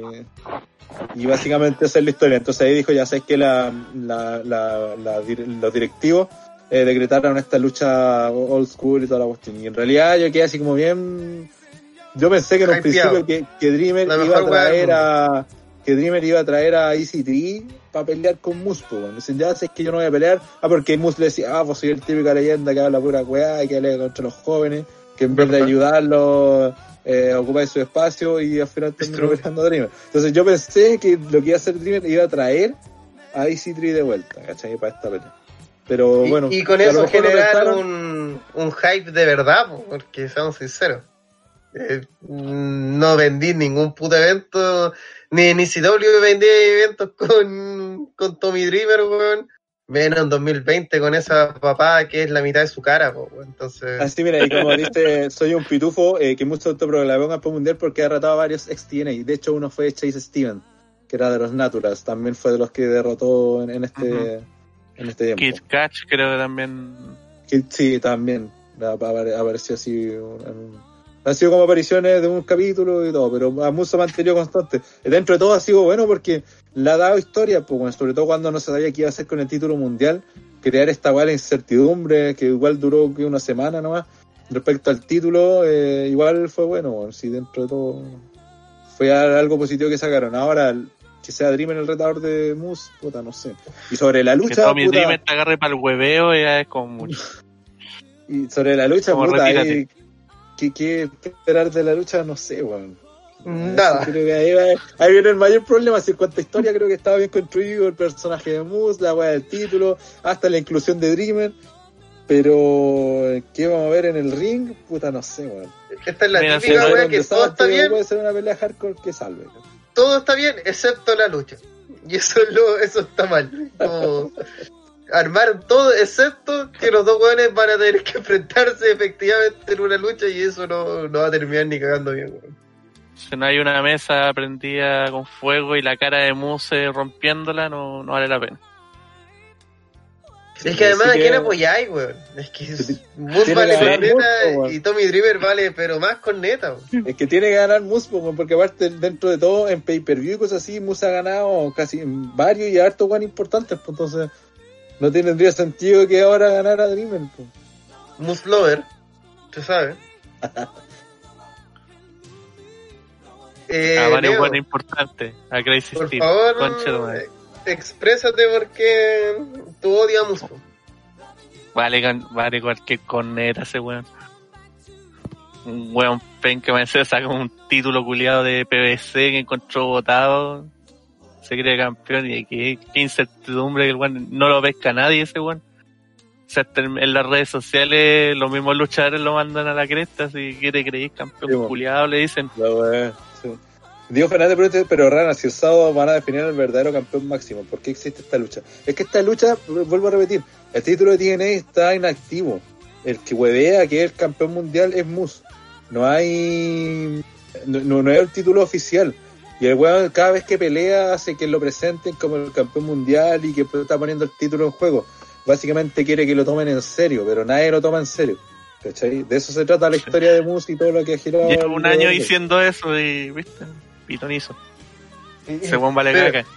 y básicamente esa es la historia. Entonces ahí dijo ya sabes que la, la, la, los directivos eh, decretaron esta lucha old school y toda la cuestión. Y en realidad yo quedé así como bien yo pensé que en un principio que, que Dreamer iba a traer a que Dreamer iba a traer a Easy Tree para pelear con pues, bueno. Dicen, ya sé que yo no voy a pelear. Ah, porque Moose le decía, ah, pues soy el típica leyenda que habla pura weá y que alega contra los jóvenes, que en vez de ayudarlos, eh, ocupa su espacio y al final terminó a Dreamer. Entonces yo pensé que lo que iba a hacer Dreamer iba a traer a Easy Tree de vuelta, ¿cachai? Para esta pelea. Pero Y, bueno, y con eso generar un, un hype de verdad, po, porque seamos sinceros. Eh, no vendí ningún puto evento, ni, ni CW vendía eventos con, con Tommy Dreamer, weón. Menos en 2020 con esa papá que es la mitad de su cara, po. Entonces, Así, mira, y como dice, soy un pitufo eh, que mucho autoproclamó en campeón mundial porque ha derrotado a varios ex TNA. De hecho, uno fue Chase Steven, que era de los Naturals. También fue de los que derrotó en, en este, Ujú. en este tiempo. Kid Catch creo que también. Kid, sí, también. Apa- apare- Apareció así. en Han sido como apariciones de un capítulo y todo, pero a ha mantenido constante. Dentro de todo ha sido bueno porque le ha dado historia, pues, bueno, sobre todo cuando no se sabía qué iba a hacer con el título mundial, crear esta igual incertidumbre que igual duró que una semana nomás. Respecto al título, eh, igual fue bueno, bueno, sí, dentro de todo fue algo positivo que sacaron. Ahora, que sea Dreamer el retador de Moose, puta, no sé. Y sobre la Que lucha, Tommy puta, Dreamer te agarre para el hueveo ya es como mucho. y sobre la lucha, Como puta, ¿qué, ¿qué esperar de la lucha? No sé, weón. Nada. Creo que ahí, va- ahí viene el mayor problema. Si en cuanto a historia, creo que estaba bien construido el personaje de Moose, la weá del título, hasta la inclusión de Dreamer. Pero, ¿qué vamos a ver en el ring? Puta, no sé, weón. Esta es la Mira, típica Donde que todo está bien, Puede ser una pelea hardcore que salve. todo está bien, excepto la lucha. Y eso es lo, eso está mal. Como armaron todo, excepto que los dos weones van a tener que enfrentarse efectivamente en una lucha y eso no, no va a terminar ni cagando bien, weón. Si no hay una mesa prendida con fuego y la cara de Muse rompiéndola, no, no vale la pena. Es que además, ¿a quién apoyáis, weón? Es que Moose vale con neta weón. y Tommy Dreamer vale, pero más con neta, weón. Es que tiene que ganar Moose, po, porque aparte dentro de todo, en pay-per-view y cosas así, Moose ha ganado casi en varios y harto guan importantes, pues entonces no tendría sentido que ahora ganara Dreamer. pues. Moose Lover, se sabe. Eh, a varios Leo, buenos importantes. A Crazy por Steve. favor, Concha exprésate porque tú odias po. Vale, vale cualquier corneta ese weón. Un weón pen que me saca un título culiado de PVC que encontró votado. Se cree campeón y qué, qué incertidumbre que el weón no lo pesca nadie ese weón. O sea, hasta en las redes sociales los mismos luchadores lo mandan a la cresta, si quiere creer campeón Sí, culiado le dicen. La. Diego Fernández pregunta, pero Rana, si el sábado van a definir al verdadero campeón máximo, ¿por qué existe esta lucha? Es que esta lucha, vuelvo a repetir, el título de TNA está inactivo. El que huevea que es el campeón mundial es Moose. No hay. No, no, es el título oficial. Y el weón cada vez que pelea hace que lo presenten como el campeón mundial y que está poniendo el título en juego. Básicamente quiere que lo tomen en serio, pero nadie lo toma en serio. ¿Cachai? De eso se trata la historia de Moose y todo lo que ha girado. Lleva un año diciendo eso y, viste, pitonizo. Ese weón vale pero, caca.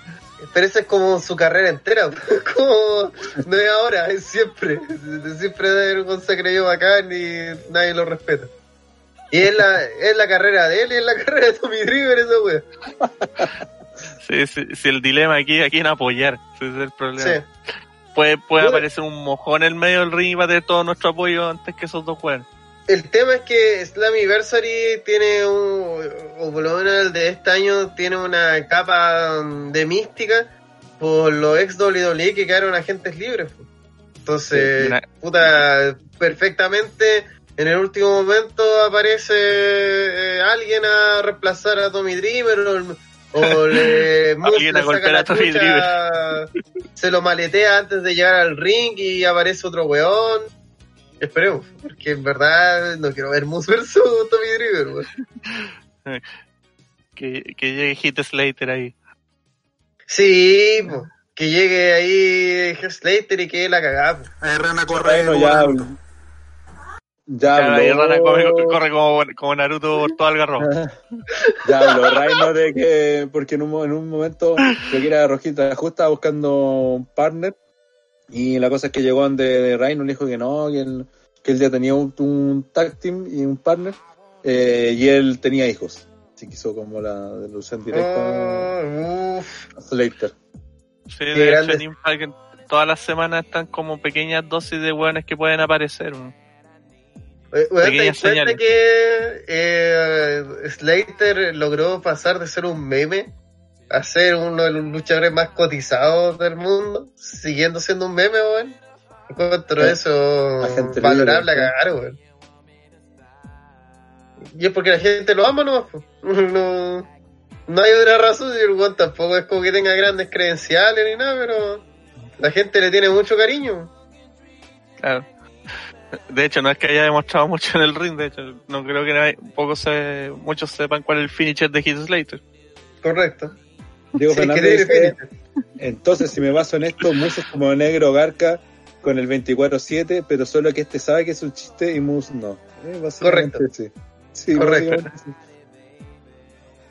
pero esa es como su carrera entera. como no es ahora, es siempre. Siempre weón se creyó bacán y nadie lo respeta. Y es la, es la carrera de él y es la carrera de Tommy Dreamer, esa wea. Sí, sí, sí, el dilema aquí a quién apoyar, ese es el problema. Sí. Puede, puede aparecer un mojón en el medio del ring y va a tener todo nuestro apoyo antes que esos dos jueguen. El tema es que Slammiversary tiene un, o por lo menos el de este año, tiene una capa de mística por los ex WWE que quedaron agentes libres. Entonces, Sí, una- puta, perfectamente en el último momento aparece eh, alguien a reemplazar a Tommy Dreamer o, el- o le, Alguien a golpear a Tommy chucha, se lo maletea antes de llegar al ring y aparece otro weón. Esperemos, porque en verdad no quiero ver Moose versus Tommy Dreamer, weón. Que, que llegue Hit Slater ahí. Sí, po, que llegue ahí Slater y que la cagada. Ahí Rana corre. Bueno, ya, Naruto. ya Claro, ahí habló, Rana corre, corre como, como Naruto por todo el garro. ya habló Reino de que, porque en un, en un momento, creo que era Rojita, justo estaba buscando un partner, y la cosa es que llegó donde de Reino, le dijo que no, que él, que él ya tenía un, un tag team y un partner, eh, y él tenía hijos. Así que hizo como la delusión directa Oh, uf. a Slater. Sí, de hecho en Impact todas las semanas están como pequeñas dosis de hueones que pueden aparecer. ¿no? Weón, ¿te das cuenta que eh, Slater logró pasar de ser un meme a ser uno de los luchadores más cotizados del mundo, siguiendo siendo un meme, weón? Encuentro Sí. eso valorable libre, a cagar, weón. Y es porque la gente lo ama nomás, no, no hay otra razón, y el weón tampoco es como que tenga grandes credenciales ni nada, pero la gente le tiene mucho cariño. Claro. De hecho, no es que haya demostrado mucho en el ring, de hecho, no creo que nadie- poco se, muchos sepan cuál es el finisher de Hit Slater. Correcto. Diego Sí, Fernández dice, entonces si me baso en esto, es como negro garca con el 24-7, pero solo que este sabe que es un chiste y Moose no. Eh, Correcto. sí. Sí, Correcto. sí.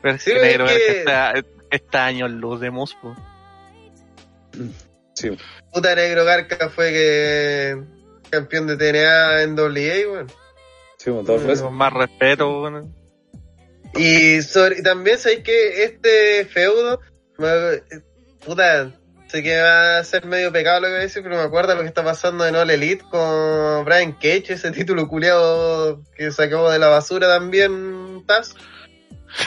Pero es que negro que- está, está años luz de Muspo. Sí. Puta Negro Garca fue que campeón de TNA en WA, weón. Sí, como dos Mm. veces. Con más respeto, bueno. Y, sobre, y también sabéis que este feudo, puta, sé que va a ser medio pecado lo que voy a decir, pero me acuerdo lo que está pasando en All Elite con Brian Cage, ese título culiado que sacó de la basura también, Taz.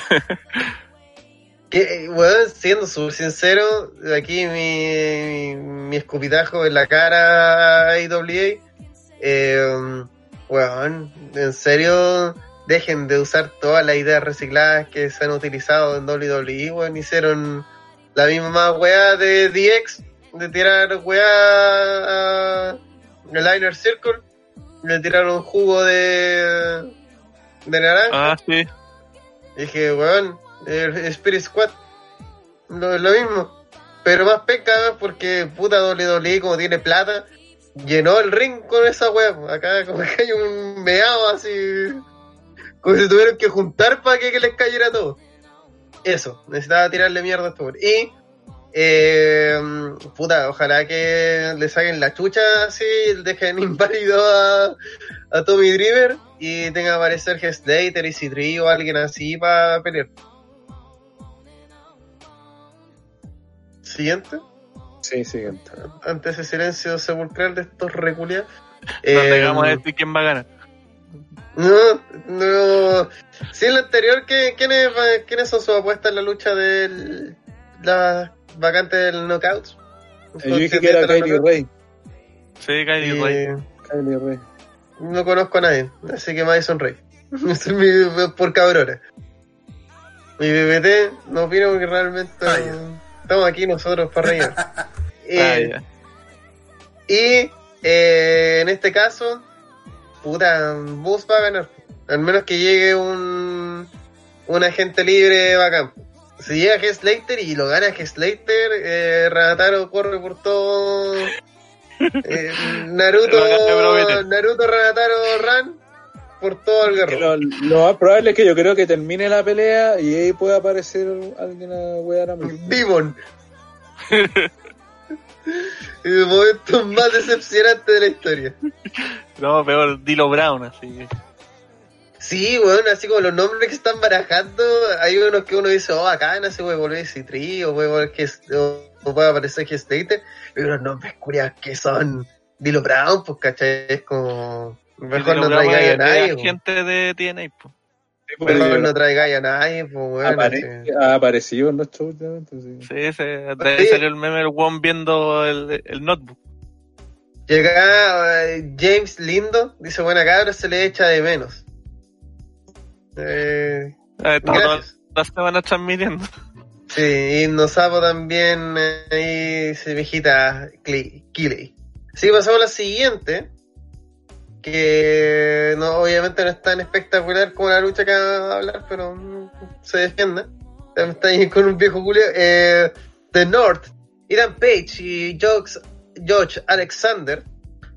que, bueno, siendo súper sincero, aquí mi, mi escupitajo en la cara a IWA, eh, weón, en serio, dejen de usar todas las ideas recicladas que se han utilizado en WWE, weón, hicieron la misma weá de DX, de tirar weá a el Liner Circle, le tiraron jugo de, de naranja, Ah, sí. y dije, weón, el Spirit Squad, lo, lo mismo, pero más peca porque puta WWE como tiene plata, llenó el ring con esa weá, acá como que hay un meado así, como si tuvieron que juntar para que, que les cayera todo. Eso, necesitaba tirarle mierda a esto. Y, eh, puta, ojalá que le saquen la chucha así, dejen inválido a, a Tommy Driver y tenga que aparecer Slater y Citri o alguien así para pelear. Siguiente, Sí, siguiente. ante ese silencio sepulcral de estos reculiados. No Eh, llegamos a decir quién va a ganar. No, no. Sí, en la anterior, ¿qué, quiénes, ¿quiénes son sus apuestas en la lucha de la vacante del knockout? Eh, Yo dije que era Kylie Ray. Sí, Kylie Ray. Y Kylie Ray. no conozco a nadie, así que Madison Rey. Ese es mi- por cabrona. Mi BBT no opino porque realmente Ah, estamos aquí nosotros para reír. Ah, Eh, ya. Y eh, en este caso, puta, Bus va a ganar. Al menos que llegue un, un agente libre bacán. Si llega. Slater y lo gana. Slater, eh, Ranataro corre por todo. eh, Naruto. Naruto Ranataro Ran por todo el guerrero. Lo, lo más probable es que yo creo que termine la pelea y ahí pueda aparecer alguien a wear a mí. Demon. el momento más decepcionante de la historia. No, peor, Dilo Brown, así. Sí, weón, así como los nombres que están barajando, hay unos que uno dice, oh, acá no se puede volver Citri, o puede volver que o, puede aparecer que Slater, y unos nombres curios que son Dilo Brown, pues cachai, es como mejor no traiga a nadie, gente de TNA, po. Mejor no traiga a nadie, pues weón. Apare- así. ha aparecido en los shows últimamente, sí. Sí, se, ahí salió el meme del one viendo el, el notebook. Llega eh, James Lindo, dice, buena cabra, se le echa de menos. Eh, Estamos todas las semanas transmitiendo. Sí, y Nosapo también eh, ahí se viejita Kiley. Sí, pasamos a la siguiente. Que no, obviamente no es tan espectacular como la lucha que va a hablar, pero se defiende. Está ahí con un viejo culio. Eh, The North, Ethan Page y Josh Alexander,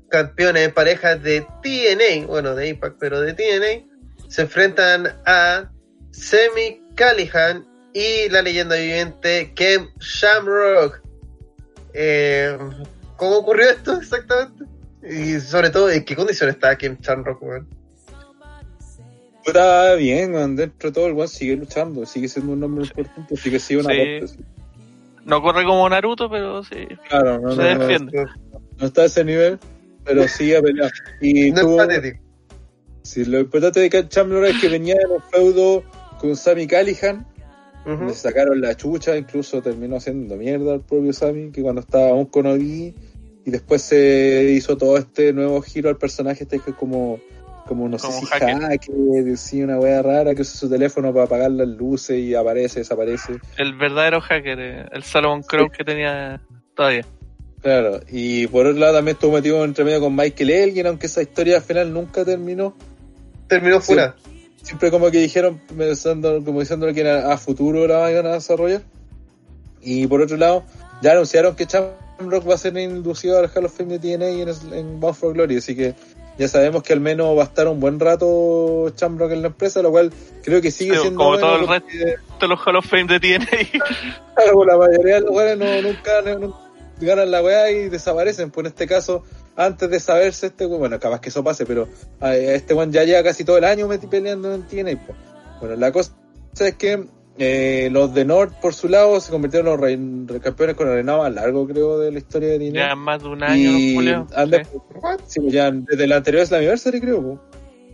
campeones de parejas de TNA, bueno, de Impact, pero de TNA, se enfrentan a Semi Callihan y la leyenda viviente Kem Shamrock. Eh, ¿Cómo ocurrió esto exactamente? Y sobre todo, ¿en qué condición está Kem Shamrock, weón? Está bien, weón, dentro de todo el weón sigue luchando, sigue siendo un hombre importante, sigue siendo una Sí. No corre como Naruto, pero sí. Claro, no, Se no, no, defiende. no está a ese nivel, pero sigue a pelear. Y No es tuvo- patético. sí, lo importante de Cat Chandler es que venía en un feudo con Sammy Callihan, Ujú. le sacaron la chucha, incluso terminó haciendo mierda al propio Sammy, que cuando estaba aún con Ogi, y después se hizo todo este nuevo giro al personaje, este que es como, como no Como sé si hacker. hacker, sí, una wea rara, que usa su teléfono para apagar las luces y aparece, desaparece. El verdadero hacker, eh, el Salomon Crow que tenía todavía. Claro, y por otro lado también estuvo metido entre medio con Michael Elgin, aunque esa historia al final nunca terminó. Terminó fuera. Siempre como que dijeron, pensando, como diciendo que era a futuro la van a desarrollar. Y por otro lado, ya anunciaron que Shamrock va a ser inducido al Hall of Fame de TNA en, en Bound for Glory, así que ya sabemos que al menos va a estar un buen rato Chambrock en la empresa, lo cual creo que sigue Sí, siendo como bueno todo el resto de los Hall of Fame de TNA. claro, la mayoría de los jugadores no, nunca no- no ganan la weá y desaparecen. Pues en este caso, antes de saberse este weón, bueno, capaz que eso pase, pero a este weón ya lleva casi todo el año peleando en TNA. pues. Bueno, la cosa es que eh, los de North, por su lado, se convirtieron en los campeones con el reinado más largo, creo, de la historia de TNA. Ya más de un año, y Sí. sí, pues ya desde la anterior Slammiversary, creo.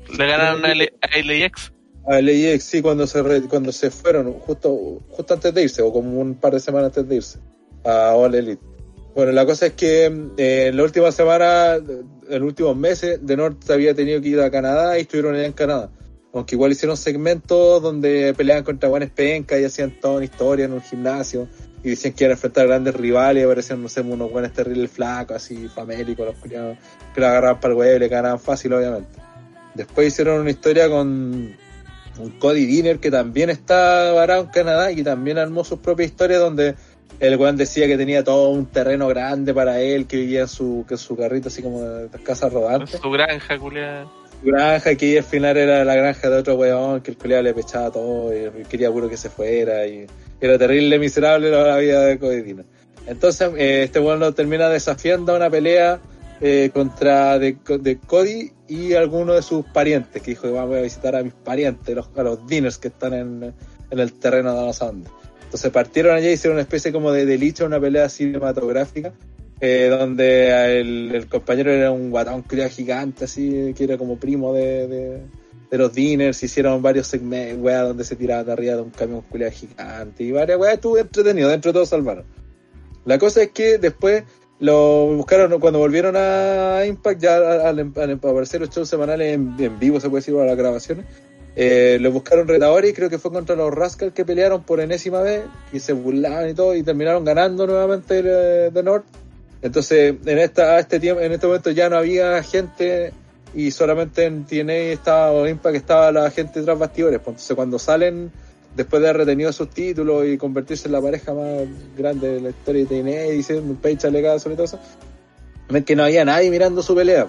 pues. Le ganaron a LAX. A LAX, sí, cuando se, re- cuando se fueron, justo, justo antes de irse, o como un par de semanas antes de irse, a All Elite. Bueno, la cosa es que eh, en la última semana, en los últimos meses, de Norte había tenido que ir a Canadá y estuvieron allá en Canadá. Aunque igual hicieron segmentos donde peleaban contra buenas pencas y hacían toda una historia en un gimnasio y decían que iban a enfrentar a grandes rivales y aparecían, no sé, unos buenos terribles flacos, así, famélicos, los culiados, que lo agarraban para el huevo y le ganaban fácil, obviamente. Después hicieron una historia con un Cody Dinner que también está varado en Canadá y también armó su propia historia donde el weón decía que tenía todo un terreno grande para él, que vivía en su, que en su carrito así como de, casa En rodante, su granja, culiada. Granja que al final era la granja de otro weón, que el colega le pechaba todo y quería puro que se fuera y era terrible, miserable la vida de Cody Dinner. Entonces eh, este weón lo termina desafiando a una pelea eh, contra de, Cody y alguno de sus parientes, que dijo vamos a visitar a mis parientes, los, a los diners que están en, en el terreno de los Andes. Entonces partieron allá y hicieron una especie como de delicho, una pelea cinematográfica, eh, donde el, compañero era un guatón criado gigante, así, que era como primo de, de, los diners, hicieron varios segmentos, donde se tiraban de arriba de un camión culiado gigante, y varias weas, estuvo entretenido, dentro de todo salvaron. La cosa es que después lo buscaron cuando volvieron a Impact, ya al, al- al aparecer los shows semanales en, vivo, se puede decir, para las grabaciones. Eh, lo buscaron retadores y creo que fue contra los Rascals que pelearon por enésima vez y se burlaban y todo y terminaron ganando nuevamente de, de North. Entonces, en esta, a este tiempo, en este momento ya no había gente y solamente en TNA estaba, o Impact estaba la gente tras bastidores. Pues, Entonces, cuando salen, después de haber retenido sus títulos y convertirse en la pareja más grande de la historia de TNA, y dicen un page alegado sobre todo eso, ven que no había nadie mirando su pelea.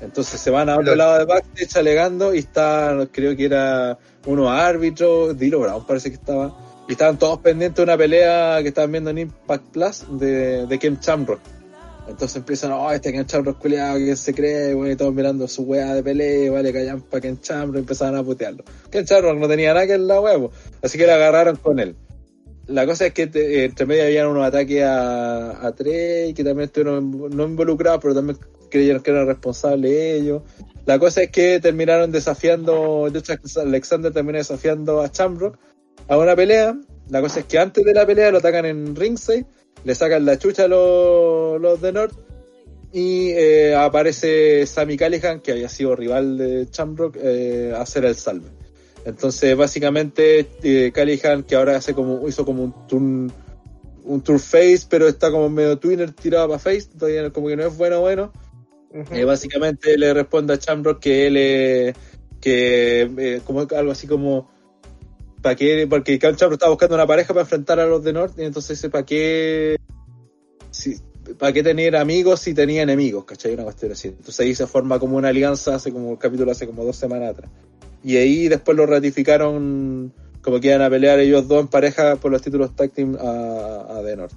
Entonces se van a otro lado de backstage alegando y está, creo que era unos árbitros, Dilo Brown parece que estaba, y estaban todos pendientes de una pelea que estaban viendo en Impact Plus de, de Ken Shamrock. Entonces empiezan, oh, este Shamrock culiado, que se cree, güey, y todos mirando su weá de pelea, vale, callan para Ken Shamrock, empezaban a putearlo. Shamrock no tenía nada que en la huevo, así que le agarraron con él. La cosa es que te- entre medio habían unos ataques a, a Trey, que también estuvieron no involucrados, pero también creyeron que eran responsables ellos. La cosa es que terminaron desafiando, de hecho Alexander termina desafiando a Shamrock a una pelea. La cosa es que antes de la pelea lo atacan en ringside, le sacan la chucha a los, los de North y eh, aparece Sammy Callihan, que había sido rival de Shamrock, eh, a hacer el salve. Entonces, básicamente, eh, Callihan, que ahora hace como, hizo como un turn, un tour face, pero está como medio twinner tirado para face, todavía como que no es bueno, bueno. Ujú. Eh, básicamente le responde a Shamrock que él que eh, como algo así como para qué porque Cam Shamrock estaba buscando una pareja para enfrentar a los de Norte y entonces dice para qué si, para qué tener amigos si tenía enemigos ¿cachai? una cuestión así. Entonces ahí se forma como una alianza hace como el capítulo hace como dos semanas atrás. Y ahí después lo ratificaron como que iban a pelear ellos dos en pareja por los títulos tag team a, a The North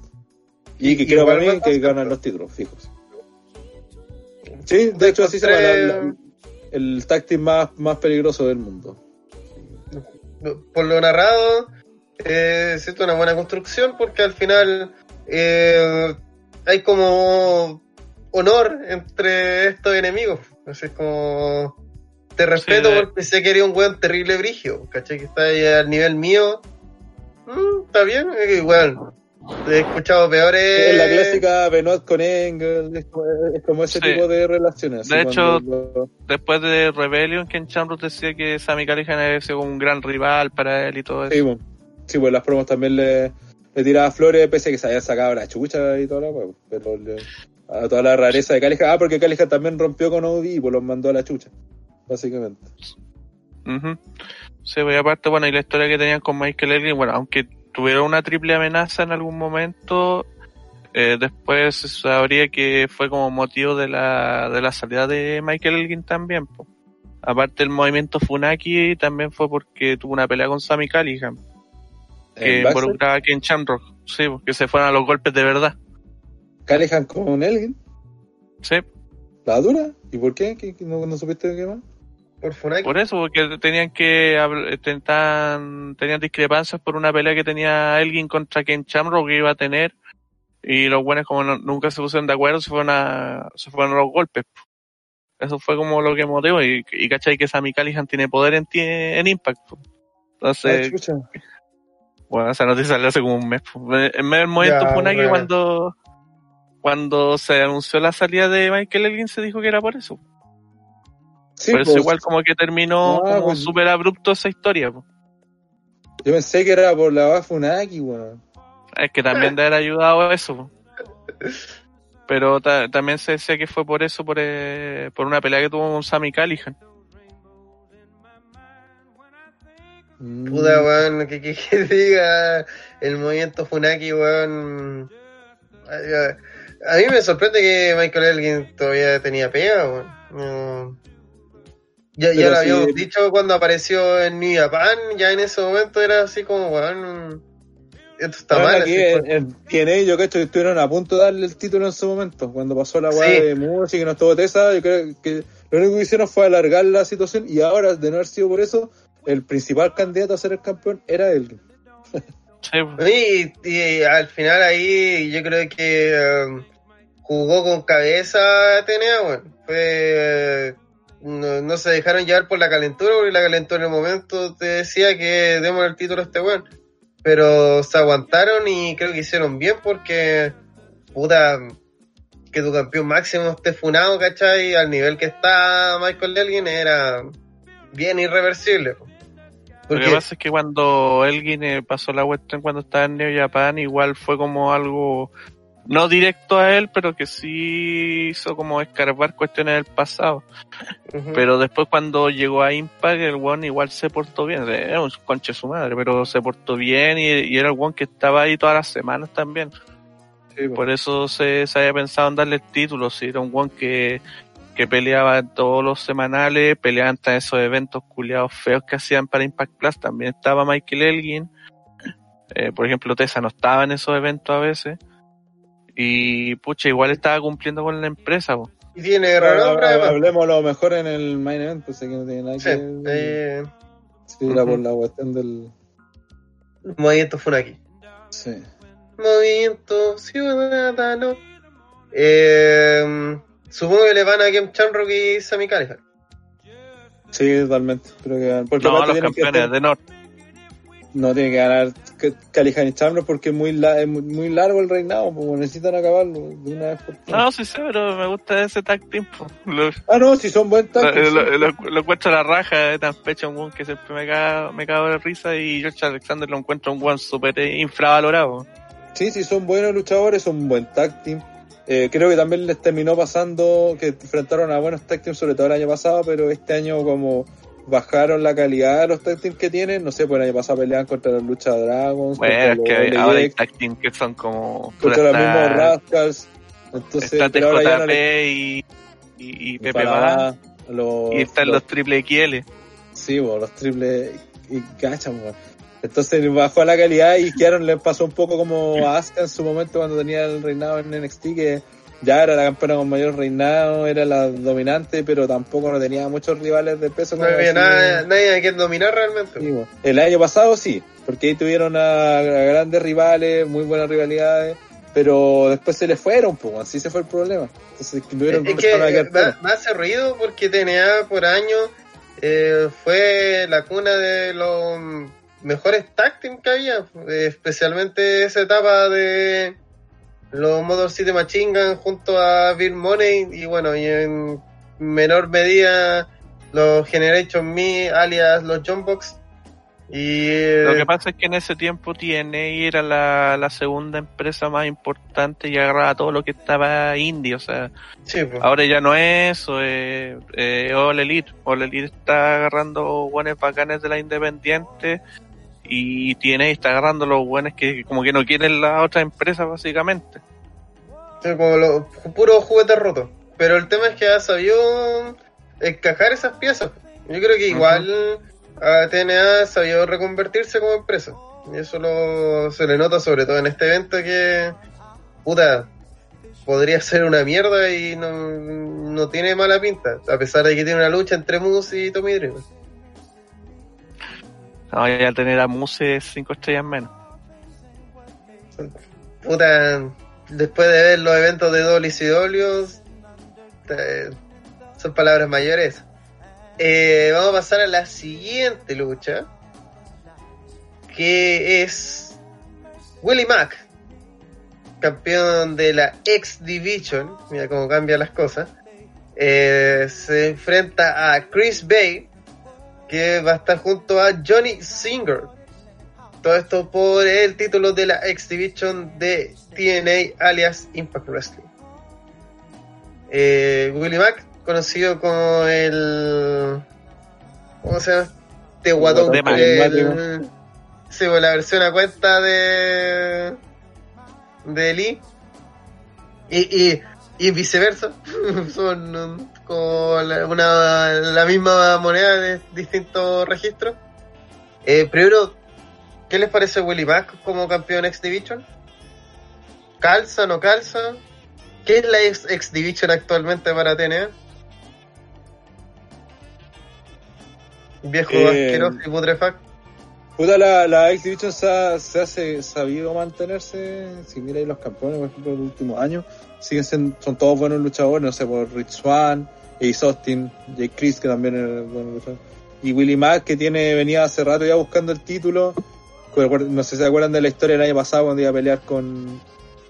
y que creo para mí que ganan los títulos fijos Sí, de hecho así se llama la- la- el tag team más, más peligroso del mundo. Por lo narrado, eh, siento una buena construcción porque al final eh, hay como honor entre estos enemigos. Así es como te respeto de- porque sé que eres un weón terrible brigio, ¿cachai? Que está ahí al nivel mío. Mm, está bien, igual. He escuchado peores. Es la clásica Benoit con Engel, es como, es como ese Sí. tipo de relaciones. De hecho, cuando- Después de Rebellion, Ken Shamrock decía que Sammy Callihan era ese un gran rival para él y todo eso. sí, bueno, sí, pues las promos también le, le tiraba flores, pese a que se había sacado la chucha y toda la pero le- a toda la rareza de Calija. Ah, porque Calija también rompió con Audi y pues los mandó a la chucha, básicamente. Ujú. Sí, pues, y aparte, bueno, y la historia que tenían con Michael Elgin, bueno, aunque tuvieron una triple amenaza en algún momento, Eh, después se sabría que fue como motivo de la, de la salida de Michael Elgin también. po. Aparte el movimiento Funaki también fue porque tuvo una pelea con Sammy Callihan, que En involucraba a Ken Shamrock. Sí, porque se fueron a los golpes de verdad. Callahan con Elgin, Sí, la dura. ¿Y por qué? ¿Qué- qué- no, no supiste qué más? Por Funaki. por eso, porque tenían que habl- tenían, discrepancias por una pelea que tenía Elgin contra Ken Shamrock que iba a tener. Y los buenos como no- nunca se pusieron de acuerdo, se fueron a, se fueron a los golpes. Eso fue como lo que motivó. Y, y cachai que Sammy Callihan tiene poder en, en Impact. Ah, Entonces, chucha. bueno, esa noticia salió hace como un mes. En medio del movimiento Ya, Funaki bueno. cuando, cuando se anunció la salida de Michael Elgin se dijo que era por eso. Sí, por eso pues, igual como que terminó como pues- súper abrupto esa historia. po. Yo pensé que era por la Bafunaki, weón. Es que también de haber ayudado eso. po. Pero ta- también se decía que fue por eso, por, eh, por una pelea que tuvo con Sammy Callihan. Mm. Puta, weón, que, que, que diga el movimiento Funaki, weón. A mí me sorprende que Michael Elgin todavía tenía pega, weón. No. Ya, ya lo sí. habíamos dicho cuando apareció en New Japan, ya en ese momento era así como, weón, esto está mal. aquí así, en, en TNA yo cacho que estuvieron a punto de darle el título en su momento. Cuando pasó la weá Sí. de Mushi que no estuvo Tesa, yo creo que lo único que hicieron fue alargar la situación y ahora, de no haber sido por eso, el principal candidato a ser el campeón era él. Sí. Y, y al final ahí yo creo que um, jugó con cabeza Atenea, weón. Fue. No, no se dejaron llevar por la calentura, porque la calentura en el momento te decía que demos el título a este weón. Pero se aguantaron y creo que hicieron bien porque. Puta. Que tu campeón máximo esté funado, ¿cachai? Al nivel que está Michael Elgin era bien irreversible. Lo que pasa es que cuando Elgin eh, pasó la cuestión cuando estaba en New Japan, igual fue como algo no directo a él, pero que sí hizo como escarbar cuestiones del pasado. Pero después cuando llegó a Impact, el one igual se portó bien. Era un conche su madre, pero se portó bien y, y era el one que estaba ahí todas las semanas también. Por eso se, se había pensado en darle el título. Si era un one que, que peleaba todos los semanales, peleaba en esos eventos culiados feos que hacían para Impact Plus. También estaba Michael Elgin. Eh, por ejemplo, Tessa no estaba en esos eventos a veces. Y pucha, igual estaba cumpliendo con la empresa. po. Y tiene renombre, hablemos lo mejor en el main event, pues aquí no tiene nada Sí, que eh, Sí, era por la cuestión del. movimiento Funaki. Sí. Movimiento Ciudadano. Eh, supongo que le van a Game Shamrock y Sammy Callihan. Sí, totalmente. Creo que porque No, los que campeones de Norte. No tiene que ganar Callihan y Chandler porque es muy, la- es muy, largo el reinado, pues necesitan acabarlo de una vez por todas. No, sí sé, pero me gusta ese tag team. po. Lo, Ah, no, si son buen tag, lo, sí. lo- lo- lo encuentro a la raja de tan pecho un que siempre me cago, me cago de risa y George Alexander lo encuentro un weón súper eh, infravalorado. Sí, sí, son buenos luchadores, son un buen tag team. Eh, creo que también les terminó pasando que enfrentaron a buenos tag teams, sobre todo el año pasado, pero este año como bajaron la calidad de los tag teams que tienen, no sé, pues el año pasado peleaban contra los Lucha Dragons, Bueno, contra es los que ahora hay tag team que son como... contra los mismos Rascals. Entonces, Está pero ahora ya no TJP le- y, y, y Pepe los, Y están los triple XL. Sí, bo, los triples y cachan, bo. Entonces bajó la calidad y quedaron, les pasó un poco como a Asuka en su momento cuando tenía el reinado en NXT, que ya era la campeona con mayor reinado, era la dominante, pero tampoco no tenía muchos rivales de peso. No había nada, nadie a quien dominar realmente. Sí. El año pasado sí, porque ahí tuvieron a, a grandes rivales, muy buenas rivalidades, pero después se les fueron, pues, así se fue el problema. Entonces tuvieron es personas que me hace ruido porque TNA por año eh, fue la cuna de los mejores tag team que había, eh, especialmente esa etapa de los Motor City Machine Gun junto a Bill Money y bueno, y en menor medida los Generation Me alias los John Box y eh, Lo que pasa es que en ese tiempo TNA era la, la segunda empresa más importante y agarraba todo lo que estaba indie, o sea, sí, pues. ahora ya no es eso, es eh, All Elite. All Elite está agarrando buenos bacanes de la independiente y TNA está agarrando los buenos que como que no quieren la otra empresa básicamente. Sí, como los puros juguetes rotos. Pero el tema es que ha sabido encajar esas piezas. Yo creo que igual a TNA sabido reconvertirse como empresa. Y eso lo, se le nota sobre todo en este evento que, puta, podría ser una mierda y no, no tiene mala pinta. A pesar de que tiene una lucha entre Moose y Tommy Dreamer. No, ya tener a Muse cinco estrellas menos. Puta, después de ver los eventos de Dolly y Dolios, eh, son palabras mayores. Eh, vamos a pasar a la siguiente lucha, que es Willie Mack, campeón de la X Division. Mira cómo cambian las cosas. Eh, se enfrenta a Chris Bay, que va a estar junto a Johnny Singer. Todo esto por el título de la X Division de TNA alias Impact Wrestling. Eh, Willie Mack, conocido como el. ¿Cómo se llama? Este guatón. De Mac, el- Sí, pues la versión a cuenta de. de Lee. Y, y, y viceversa. Son como la, una, la misma moneda de distintos registros. Eh, primero, ¿qué les parece Willie Mack como campeón X Division? ¿Calza, no calza? ¿Qué es la X, X Division actualmente para TNA? Viejo Eh, asqueroso y putrefacto. Puta, la, la X Division se ha, se ha se- sabido mantenerse. Si miráis los campeones, por ejemplo, de los últimos años, siguen siendo, son todos buenos luchadores. No sé, por Rich Swan, Ace Austin, Jake Chris, que también es buen luchador. Y Willie Mack, que tiene venía hace rato ya buscando el título. No sé si se acuerdan de la historia del año pasado cuando iba a pelear con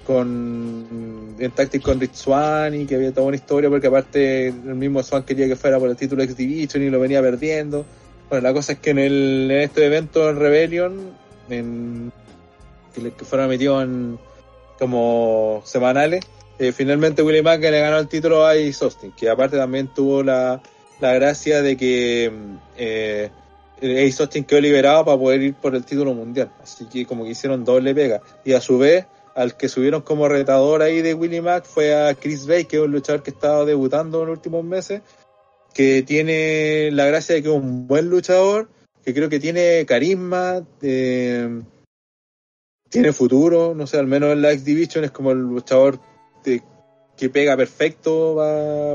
con en Tactic con Rich Swan y que había toda una historia porque aparte el mismo Swan quería que fuera por el título X Division y lo venía perdiendo. Bueno, la cosa es que en, el, en este evento en Rebellion, en, que fueron metidos en como semanales, eh, finalmente Willie Mack le ganó el título a Ace Austin, que aparte también tuvo la, la gracia de que eh, Ace Austin quedó liberado para poder ir por el título mundial. Así que como que hicieron doble pega. Y a su vez, al que subieron como retador ahí de Willie Mack fue a Chris Bay, que es un luchador que estaba debutando en los últimos meses, que tiene la gracia de que es un buen luchador, que creo que tiene carisma, eh, tiene futuro, no sé, al menos en la X Division es como el luchador de- que pega perfecto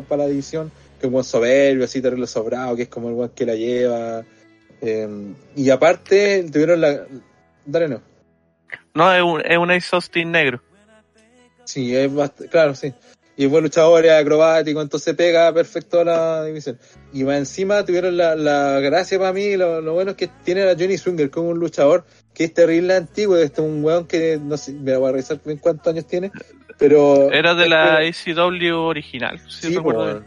para la división, que es un buen soberbio, así terrible sobrado, que es como el buen que la lleva. eh, y aparte tuvieron la... Dale, no. No, es un, es un Ace Austin negro. Sí, es bast- claro, sí. Y es buen luchador, es acrobático, entonces pega perfecto a la división. Y más encima tuvieron la, la gracia para mí, lo, lo bueno es que tienen a Johnny Swinger como un luchador que es terrible antiguo, este es un weón que no sé, me voy a revisar bien cuántos años tiene, pero... Era de la ACW original, si Sí, recuerdo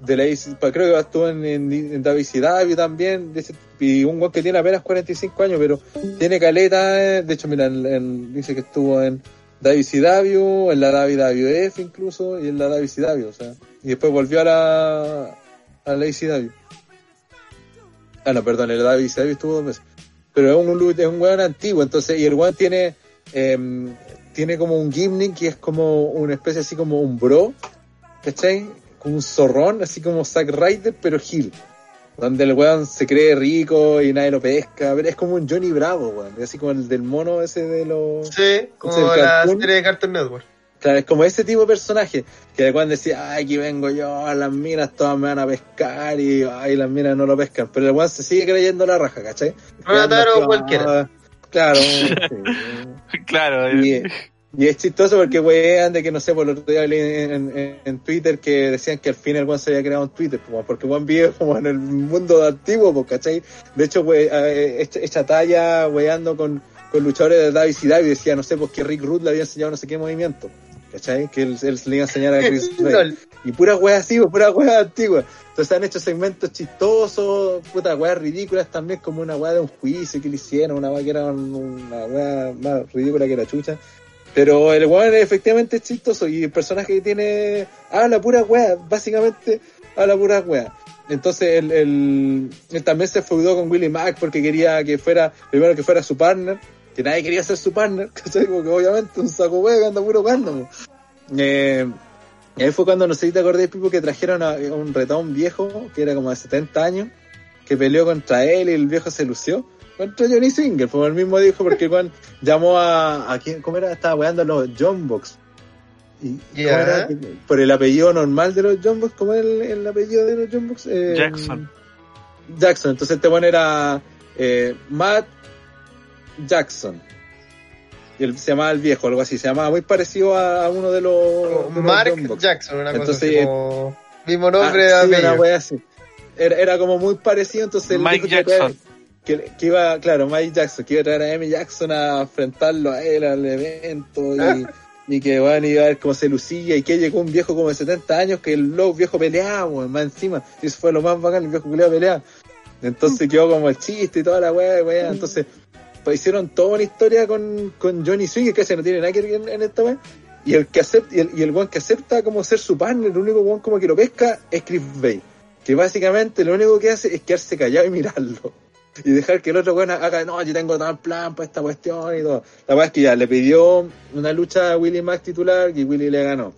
de la AC creo que estuvo en, en, en WCW también, y un weón que tiene apenas 45 años, pero tiene caleta, eh, de hecho, mira, en- en- dice que estuvo en WCW, en la WWF incluso, y en la WCW, o sea, y después volvió a la, a la ACW. Ah, no, perdón, en la WCW estuvo dos meses. Pero es un, es un weón antiguo, entonces, y el weón tiene, em, tiene como un gimmick que es como una especie así como un bro, ¿cachai? Como un zorrón, así como Zack Ryder, pero Gil. Donde el weón se cree rico y nadie lo pesca, pero es como un Johnny Bravo, weón. Así como el del mono ese de los... Sí, como ¿Es el la serie de Cartoon Network. Claro, es como ese tipo de personaje, que el weón decía, ay, aquí vengo yo, las minas todas me van a pescar y ay, las minas no lo pescan. Pero el weón se sigue creyendo la raja, ¿cachai? Rataro cualquiera. Claro, sí. Claro, Y, eh, y es chistoso porque wean de que no sé, por el otro día leí en, en- en Twitter que decían que al fin el weón se había creado en Twitter, porque weón vive como en el mundo antiguo, ¿cachai? De hecho, we, eh, esta, esta talla weando con, con luchadores de Davis y Davis decía, no sé, pues que Rick Root le había enseñado no sé qué movimiento, ¿cachai? Que él, él le iba a enseñar a Chris. Y puras weas así, puras weas antiguas. Entonces han hecho segmentos chistosos, putas weas ridículas también, como una wea de un juicio que le hicieron, una wea que era un- una wea más ridícula que la chucha. Pero el weón efectivamente es chistoso y el personaje que tiene habla pura wea, básicamente habla pura wea. Entonces él, él, él también se feudó con Willie Mack porque quería que fuera, primero que fuera su partner, que nadie quería ser su partner, ¿cachai? Porque obviamente un saco wea que anda puro po. eh, y ahí fue cuando, no sé si te acordás, Pipo, que trajeron a un retón viejo, que era como de 70 años, que peleó contra él y el viejo se lució. Contra Johnny Singer, fue el mismo dijo, porque Juan llamó a, a quién, ¿cómo era? Estaba weando a los John Box. Y, ¿cómo Ya. era? Por el apellido normal de los John Box, ¿cómo es el, el apellido de los John Box? Eh, Jackson. Jackson, entonces este bueno era eh, Matt Jackson. Y él se llamaba el viejo, algo así, se llamaba muy parecido a, a uno de los, de Mark. Jackson, una cosa Entonces, así como... Mismo nombre Ah, de sí, una apellido. wea así. Era, era como muy parecido, entonces él Mike que traer- Jackson. Que, que iba, claro, Mike Jackson, que iba a traer a Amy Jackson a enfrentarlo a él al evento y, y que bueno, iba a ver cómo se lucía y que llegó un viejo como de 70 años que el loco viejo peleaba, weón, más encima. Y eso fue lo más bacán, el viejo que peleaba. Entonces quedó como el chiste y toda la weá, weá. Entonces, pues hicieron toda una historia con, con Johnny Swing, que se no tiene nada que ver en, en esta weá. Y el que acepta, y el, y el weón que acepta como ser su partner, el único weón como que lo pesca es Chris Bay. Que básicamente lo único que hace es quedarse callado y mirarlo. Y dejar que el otro weón haga, no, yo tengo el plan para esta cuestión y todo. La verdad es que ya le pidió una lucha a Willie Mack titular y Willie le ganó.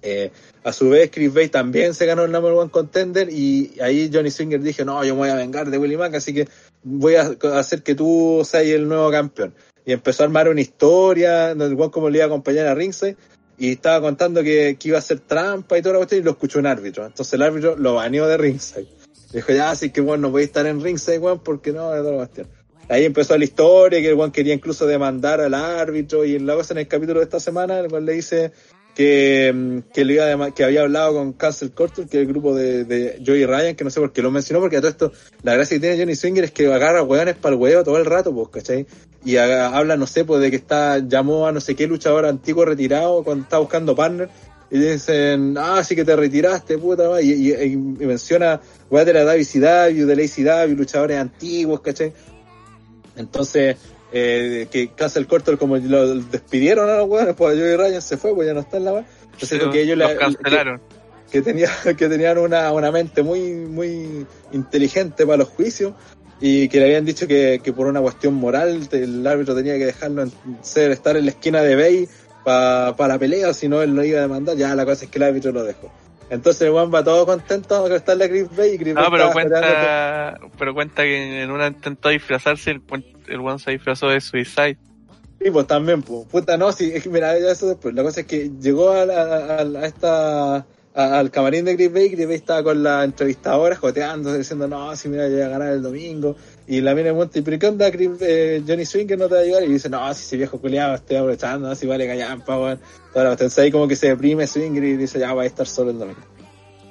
Eh, a su vez, Chris Bay también se ganó el number one contender y ahí Johnny Swinger dijo, no, yo me voy a vengar de Willie Mack, así que voy a hacer que tú seas el nuevo campeón. Y empezó a armar una historia, donde el como le iba a acompañar a Ringside, y estaba contando que, que iba a hacer trampa y toda la cuestión, y lo escuchó un árbitro. Entonces el árbitro lo baneó de Ringside. Dijo, ya, así que bueno, no podéis estar en Ringside, weón, porque no, de toda la cuestión. Ahí empezó la historia, que el weón quería incluso demandar al árbitro, y en la cosa en el capítulo de esta semana, el weón le dice que, mm, que, le iba que había hablado con Cancel Culture, que es el grupo de, de Joey Ryan, que no sé por qué lo mencionó, porque a todo esto, la gracia que tiene Johnny Swinger es que agarra weones para el huevo todo el rato, pues, ¿cachai? Y habla, no sé, pues de que está, llamó a no sé qué luchador antiguo retirado cuando está buscando partner, y dicen, ah, sí que te retiraste, puta, madre", y, y, y menciona weas de la WCW, de la ACW, luchadores antiguos, ¿cachai? Entonces, eh, que Cancel Culture, como lo despidieron a los weones, pues Joey Ryan se fue, pues ya no está en la wea. Entonces, Sí, porque ellos los le- cancelaron. que, que tenía, que tenían una, una mente muy, muy inteligente para los juicios y que le habían dicho que, que por una cuestión moral el árbitro tenía que dejarlo en- ser, estar en la esquina de Bay para la pelea, si no él no iba a demandar, ya la cosa es que el árbitro lo dejó. Entonces el Juan va todo contento con estarle a Chris Bay y Chris Bay No, pero cuenta, pero cuenta que en una intentó disfrazarse, el, one se disfrazó de Suicide. Sí, pues también, pues. Puta, no, sí, es que mira, eso después. La cosa es que llegó a, la- a- a esta, a- al camarín de Chris Bay, Chris Bay estaba con la entrevistadora joteando, diciendo, no, si mira, yo voy a ganar el domingo. Y la mina pregunta, ¿pero qué onda, eh, Johnny Swinger no te va a ayudar? Y dice, no, si ese viejo culiado estoy aprovechando, no, si vale callampa, weón. Toda la. Entonces ahí como que se deprime Swinger y dice, ya va a estar solo el domingo.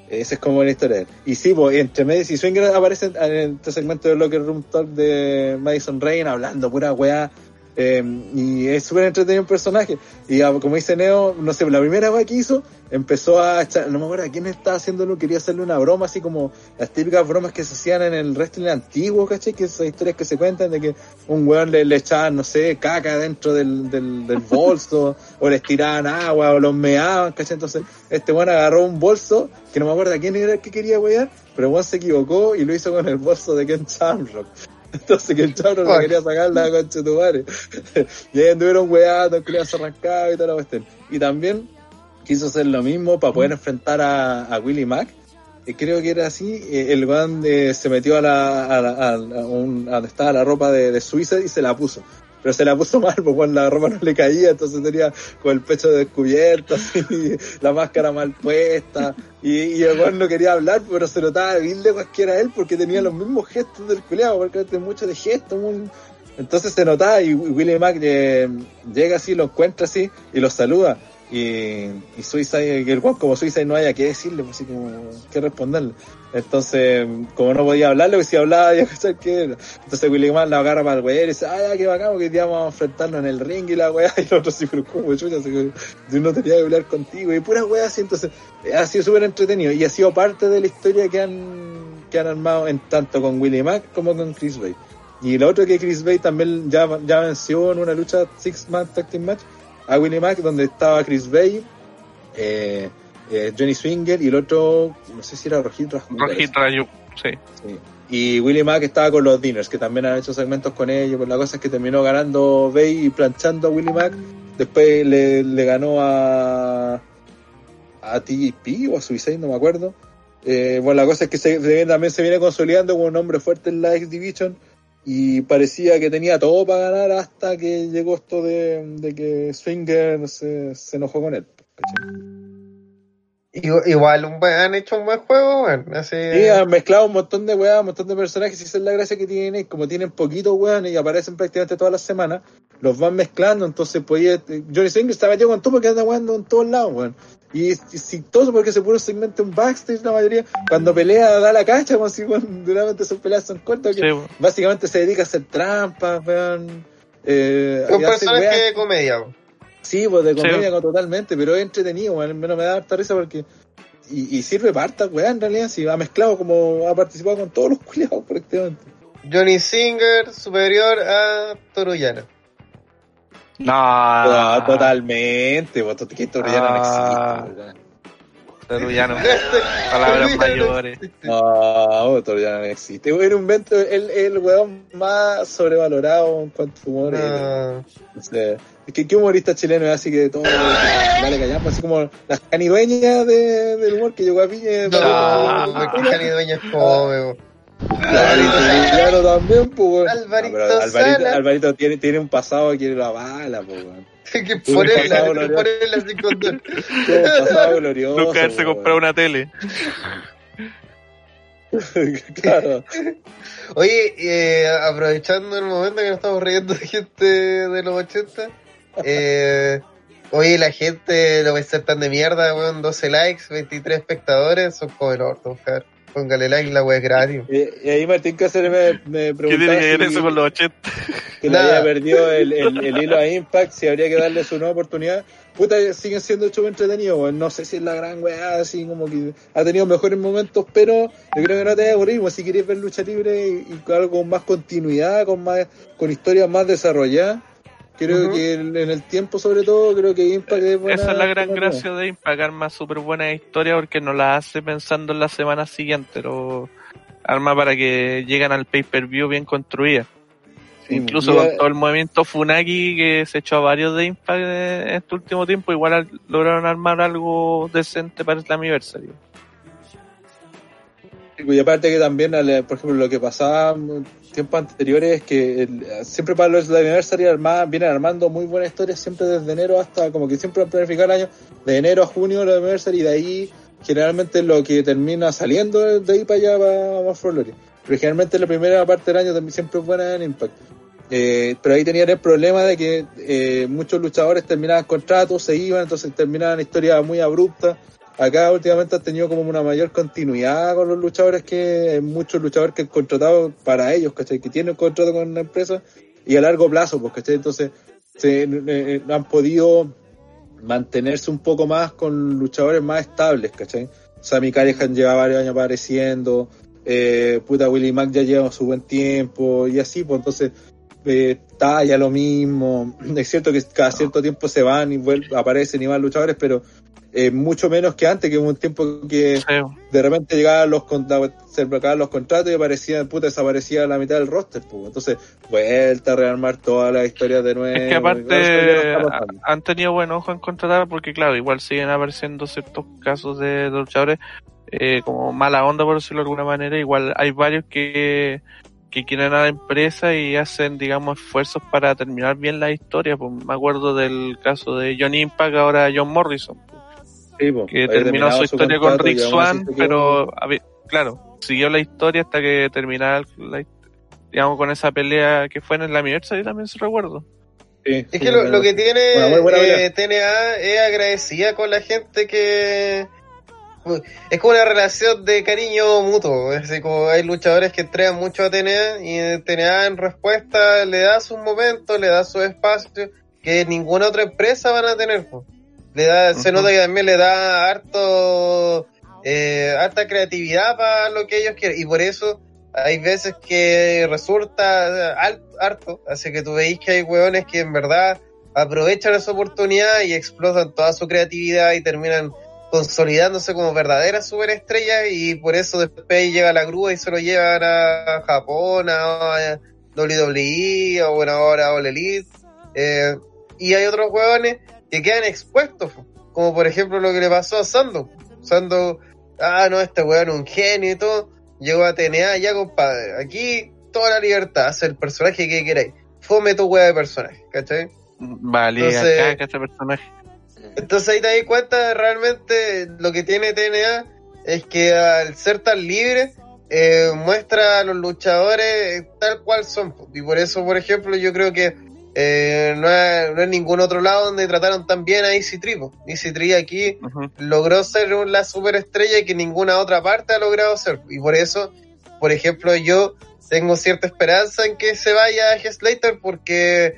Esa es como la historia. Y sí, pues, entre medias y Swinger aparece en este segmento de Locker Room Talk de Madison Rain hablando pura weá. Eh, y es súper entretenido el personaje. Y ah, como dice Neo, no sé, la primera weá que hizo, empezó a echar, no me acuerdo a quién estaba haciéndolo, quería hacerle una broma, así como las típicas bromas que se hacían en el wrestling antiguo, ¿cachai? Que esas historias que se cuentan de que un weón le, le echaban, no sé, caca dentro del, del, bolso, o les tiraban agua, o los meaban, ¿cachai? Entonces, este weón agarró un bolso, que no me acuerdo a quién era el que quería wear, pero weón se equivocó y lo hizo con el bolso de Ken Shamrock. Entonces que el chabro no Fuck. quería sacar la concha de tu madre. y ahí anduvieron weando, el culiao se arrancaba y toda la cuestión. Y también quiso hacer lo mismo para poder enfrentar a, a Willie Mack. Eh, creo que era así, eh, el weón eh, se metió a la, a, la- a- a un- a donde estaba la ropa de, de Suiza y se la puso. Pero se la puso mal, porque la ropa no le caía, entonces tenía con el pecho descubierto, así, la máscara mal puesta, y, y el no quería hablar, pero se notaba bien lejos que era él, porque tenía los mismos gestos del culiado, porque tiene mucho de gestos, entonces se notaba, y Willie Mack eh, llega así, lo encuentra así, y lo saluda, y, y Suicide, el weón como Suicide no haya que decirle, pues así como, que responderle. Entonces, como no podía hablarle, pues si hablaba, ya. Entonces Willie Mack la agarra para el weón y dice, ah, ya, qué bacán, que día vamos a enfrentarnos en el ring y la weá, y el otro sí, pero como chucha, yo no tenía que hablar contigo, y pura weá así, entonces, eh, ha sido súper entretenido, y ha sido parte de la historia que han, que han armado en tanto con Willie Mack como con Chris Bay. Y lo otro que Chris Bay también ya, ya venció en una lucha Six Man Tag Team Match a Willie Mack, donde estaba Chris Bay, eh, eh, Johnny Swinger y el otro, no sé si era Rojit Raju, Rojit Rayu, sí. Sí. Y Willie Mack estaba con los Dinners, que también han hecho segmentos con ellos. Pues la cosa es que terminó ganando Bay y planchando a Willie Mack después le, le ganó a a TGP o a Suicide, no me acuerdo. Eh, bueno, la cosa es que se- también se viene consolidando como un hombre fuerte en la X Division y parecía que tenía todo para ganar hasta que llegó esto de, de que Swinger se, se enojó con él. Igual, un buen- han hecho un buen juego, weón. Así, han mezclado un montón de weas, un montón de personajes, y esa es la gracia que tienen, como tienen poquitos weones y aparecen prácticamente todas las semanas, los van mezclando, entonces podía, Johnny Singer está metido con todo porque anda en todos lados, weón. Y, y si todo porque se puro segmento un backstage la mayoría, cuando pelea da la cacha, como si weón, duramente sus peleas son cortas, que Sí, básicamente se dedica a hacer trampas, weón. Eh, un personaje weas- de comedia. Sí, pues de comedia totalmente, pero es entretenido, weón. Al menos me da harta risa porque. Y, y sirve para harta, weón, en realidad. Si ha mezclado como ha participado con todos los culiados, prácticamente. Johnny Singer superior a Torullana. No, Ah, totalmente, que esto ya Ah. no existe. Terrullano. Palabras mayores. No, todavía no existe. Era un invento, el, el weón más sobrevalorado en cuanto a humor. No. No sé. Es que, ¿Qué humorista chileno es así que todo dale callamos? Así como la canidueña de, del humor que llegó a Piña. No, Ah. porque Jani Dueña es. Alvarito Claro, también, pues, weón. Alvarito No, Alvarito. Alvarito tiene, tiene un pasado que la bala, pues, weón. que ponerla, ponerla sin un pasado glorioso. Nunca haberse comprado una tele. claro. Oye, eh, aprovechando el momento que nos estamos riendo de gente de los 80, eh, oye, la gente no va a ser tan de mierda, weón, 12 likes, 23 espectadores, son como el orto, buscar. Póngale like, la wea es gratis. Y, y ahí Martín Cáceres me, me ¿Qué tiene que ver si- eso con los 80? que le Nada. había perdido el, el, el hilo a Impact, si habría que darle su nueva oportunidad. Puta, siguen siendo chupo entretenidos, weón. No sé si es la gran weá, así como que ha tenido mejores momentos, pero yo creo que no te vaya a aburrir, weón. Si quieres ver lucha libre y, y algo con más continuidad, con más, con historias más desarrolladas, creo que en, el tiempo sobre todo, creo que Impact es buena. Esa es la gran buena gracia de Impact, más súper buena historia porque no la hace pensando en la semana siguiente, lo arma para que lleguen al pay-per-view bien construida. Sí, Incluso con eh, todo el movimiento Funaki que se echó a varios de Impact en este último tiempo, igual al- lograron armar algo decente para el aniversario. Y aparte que también, por ejemplo, lo que pasaba tiempos anteriores es que siempre para los Anniversary arma- vienen armando muy buenas historias siempre desde enero hasta como que siempre han planificado el año de enero a junio los Anniversary y de ahí generalmente lo que termina saliendo de ahí para allá va más Flores. Pero generalmente la primera parte del año también siempre es buena en Impact. Eh, pero ahí tenían el problema de que eh, muchos luchadores terminaban contratos, se iban, entonces terminaban historias muy abruptas. Acá últimamente han tenido como una mayor continuidad con los luchadores que muchos luchadores que han contratado para ellos, ¿cachai? Que tienen contrato con una empresa y a largo plazo, pues, ¿cachai? Entonces se, eh, han podido mantenerse un poco más con luchadores más estables, ¿cachai? Sammy Callihan lleva varios años apareciendo, eh, puta Willie Mack ya lleva su buen tiempo y así, pues entonces eh, talla lo mismo. Es cierto que cada cierto tiempo se van y vuelven, aparecen y van luchadores, pero eh, mucho menos que antes, que hubo un tiempo que Sí, de repente llegaban los, se acababan los contratos y aparecían, puta, desaparecía la mitad del roster, pues. Entonces, vuelta a rearmar todas las historias de nuevo. Es que aparte no han tenido buen ojo en contratar porque claro, igual siguen apareciendo ciertos casos de, de luchadores eh, como mala onda por decirlo de alguna manera, igual hay varios que, que quieren a la empresa y hacen digamos esfuerzos para terminar bien la historia, pues me acuerdo del caso de John Impact, ahora John Morrison, pues, Sí, pues, que terminó su historia con Rick Swan, pero claro, siguió la historia hasta que terminara la, digamos con esa pelea que fue en la Anniversary también se recuerdo. Sí, Es sí, que lo, que tiene buena eh, TNA es agradecida con la gente que es como una relación de cariño mutuo. Es decir, como hay luchadores que entregan mucho a TNA y TNA en respuesta le da sus momentos, le da su espacio que ninguna otra empresa van a tener. Le da, se nota que también le da harto, eh, harta creatividad para lo que ellos quieren. Y por eso hay veces que resulta harto, así que tú veis que hay hueones que en verdad aprovechan esa oportunidad y explotan toda su creatividad y terminan consolidándose como verdaderas superestrellas y por eso después llega la grúa y se lo llevan a Japón, a WWE o bueno ahora a All Elite. Eh, y hay otros hueones que quedan expuestos, como por ejemplo lo que le pasó a Sando. Sando, ah, no, este weón es un genio y todo, llegó a TNA, ya compadre, aquí toda la libertad, hacer el personaje que queráis, fome tu hueá de personaje, ¿cachai? Vale, Entonces- acá este personaje. Entonces ahí te das cuenta realmente lo que tiene TNA es que al ser tan libre eh, muestra a los luchadores tal cual son. Y por eso, por ejemplo, yo creo que eh, no, hay ningún otro lado donde trataron tan bien a Easy Tree. po. Easy Tree aquí logró ser un- la superestrella que ninguna otra parte ha logrado ser. Y por eso, por ejemplo, yo tengo cierta esperanza en que se vaya a Slater porque,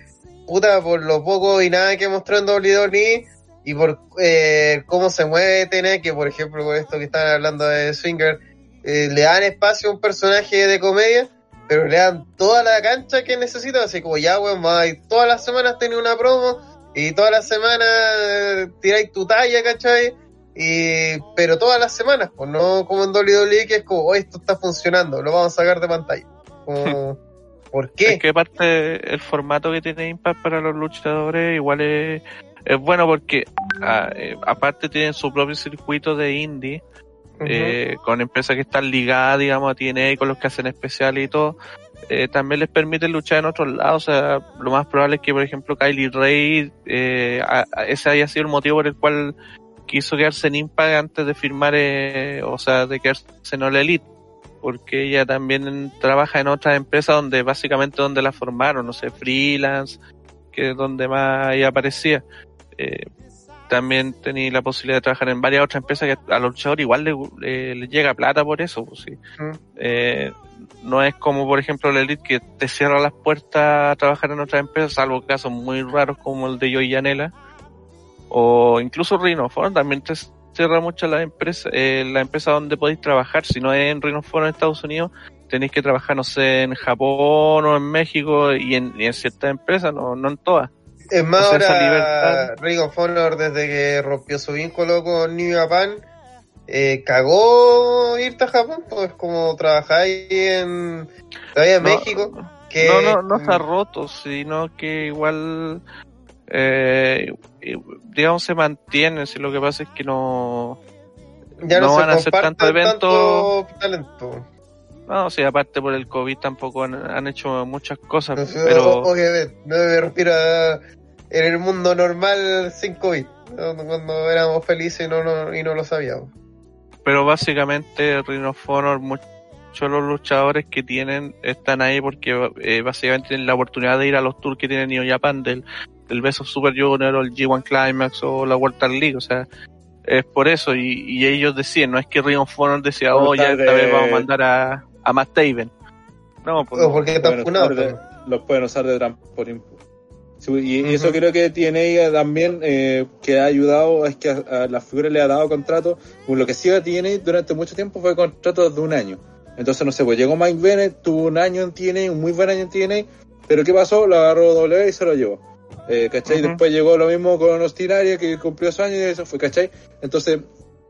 puta, por lo poco y nada que mostró en WWE y por eh, cómo se mueve TNA, que por ejemplo con esto que están hablando de Swinger, eh, le dan espacio a un personaje de comedia, pero le dan toda la cancha que necesita, así como ya, weón, todas las semanas tenés una promo y todas las semanas eh, tiráis tu talla, ¿cachai? Y, pero todas las semanas, pues no como en WWE que es como, oh, esto está funcionando, lo vamos a sacar de pantalla. Como, ¿Por qué? Es que aparte el formato que tiene Impact para los luchadores igual es, es bueno porque ah, eh, aparte tienen su propio circuito de indie Eh, con empresas que están ligadas digamos a TNA con los que hacen especiales y todo eh, también les permite luchar en otros lados o sea lo más probable es que por ejemplo Kylie Ray eh, ese haya sido el motivo por el cual quiso quedarse en Impact antes de firmar eh, o sea de quedarse en All Elite porque ella también trabaja en otras empresas donde básicamente donde la formaron, no sé, freelance, que es donde más ella aparecía. Eh, también tenía la posibilidad de trabajar en varias otras empresas que a los luchadores igual le, le- le llega plata por eso, pues, sí. Mm. Eh, no es como por ejemplo la Elite que te cierra las puertas a trabajar en otras empresas, salvo casos muy raros como el de Joey Yanela o incluso Rhino Forum también te cierra mucho la empresa, eh, la empresa donde podéis trabajar, si no es en Rhino Forum en Estados Unidos, tenéis que trabajar, no sé, en Japón o en México y en, y en ciertas empresas, no, no en todas. Es más, Entonces, esa ahora Ring of Honor, desde que rompió su vínculo con New Japan, eh, cagó irte a Japón, pues como trabajáis en todavía en No, México. Que, No, no, no está roto, sino que igual, eh, digamos, se mantiene, si lo que pasa es que no, ya no, no se van a hacer tanto evento. tanto talento. No, sí, aparte por el COVID tampoco han, han hecho muchas cosas, No pero... obviamente, no me refiero a en el mundo normal sin COVID, ¿no? cuando éramos felices y no, no, y no lo sabíamos. pero básicamente Ring of Honor, muchos de los luchadores que tienen están ahí porque eh, básicamente tienen la oportunidad de ir a los tours que tiene New Japan del, of Super Junior o el G1 Climax o la World Tag League, o sea, es por eso y, y ellos decían, no es que Ring of Honor decía, oh, ya esta vez vamos a mandar a, a Matt Taven. No, pues no. porque están pueden funados. usar de- también. los pueden usar de trampolín. Sí, y, eso creo que tiene ella también, eh, que ha ayudado, es que a, a las figuras le ha dado contrato, con lo que sí tiene durante mucho tiempo fue contratos de un año. Entonces, no sé, pues llegó Mike Bennett, tuvo un año en TNA, un muy buen año en TNA, pero ¿qué pasó? Lo agarró W y se lo llevó. Eh, ¿Cachai? Después llegó lo mismo con Austin Aries, que cumplió su año y eso fue, ¿cachai? Entonces,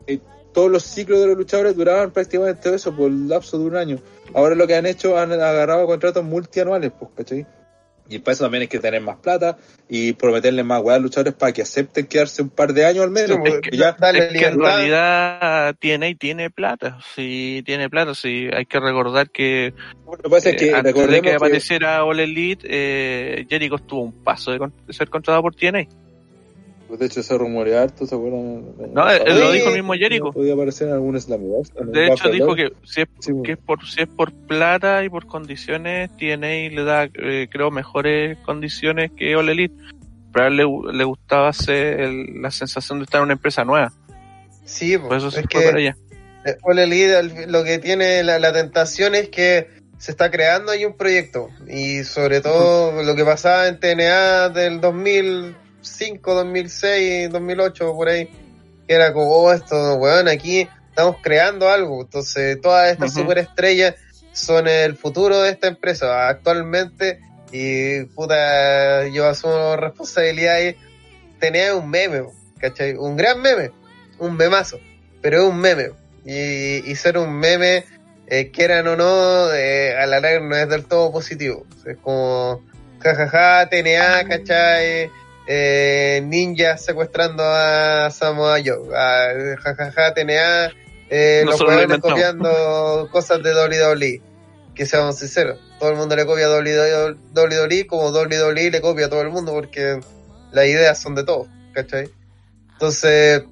eh, todos los ciclos de los luchadores duraban prácticamente eso por el lapso de un año. Ahora lo que han hecho, han agarrado contratos multianuales, pues, ¿cachai? Y para eso también hay que tener más plata y prometerle más weas a los luchadores para que acepten quedarse un par de años al menos. Porque porque ya, Dale es que en realidad TNA tiene plata, sí tiene plata, sí hay que recordar que lo que pasa es Eh, que antes de que que, apareciera All Elite, eh, Jericho estuvo un paso de, con- de ser contratado por TNA. Pues, de hecho se rumorea harto, ¿se acuerdan? No, él, él lo dijo el mismo Jericho. Podía aparecer en algún el De hecho dijo que si es, Sí, que es por si es por plata y por condiciones, TNA le da, eh, creo, mejores condiciones que All Elite. Pero a él le, le gustaba hacer el- la sensación de estar en una empresa nueva. Sí, Por eso se es fue que para allá. Eh, All Elite, lo que tiene la, la tentación es que se está creando ahí un proyecto y sobre todo lo que pasaba en TNA del 2005, 2006, 2008 por ahí, que era como, oh, esto, weón, aquí estamos creando algo, entonces todas estas Ujú. superestrellas son el futuro de esta empresa actualmente y puta, yo asumo responsabilidad ahí, tenía un meme, ¿cachai? Un gran meme, un memazo, pero es un meme y, y ser un meme, eh, quieran o no, eh, a la larga no es del todo positivo. Es como, jajaja, TNA, ¿cachai? Eh, ninjas secuestrando a Samoa Joe, a jajaja TNA, eh, los jugadores copiando cosas de WWE. Que seamos sinceros, todo el mundo le copia a WWE como WWE le copia a todo el mundo porque las ideas son de todos, ¿cachai? Entonces,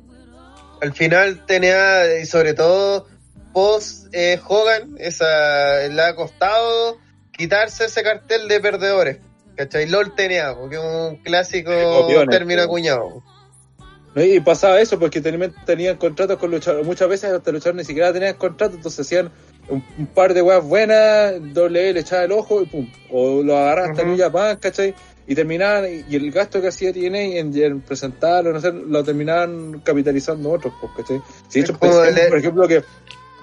al final TNA y sobre todo post eh, Hogan, esa, le ha costado quitarse ese cartel de perdedores, ¿cachai? LOL TNA, porque es un clásico término acuñado. Y pasaba eso porque tenían, tenían contratos con luchadores. Muchas veces hasta luchadores ni siquiera tenían contratos, entonces hacían un, un par de weas buenas, doble le echaba el ojo y pum. O lo agarraban hasta Ujú. New Japan, ¿cachai? Y terminaban, y el gasto que hacía TNA en, en presentarlo, no sé, lo terminaban capitalizando otros, pues, ¿cachai? Si el- por ejemplo, que,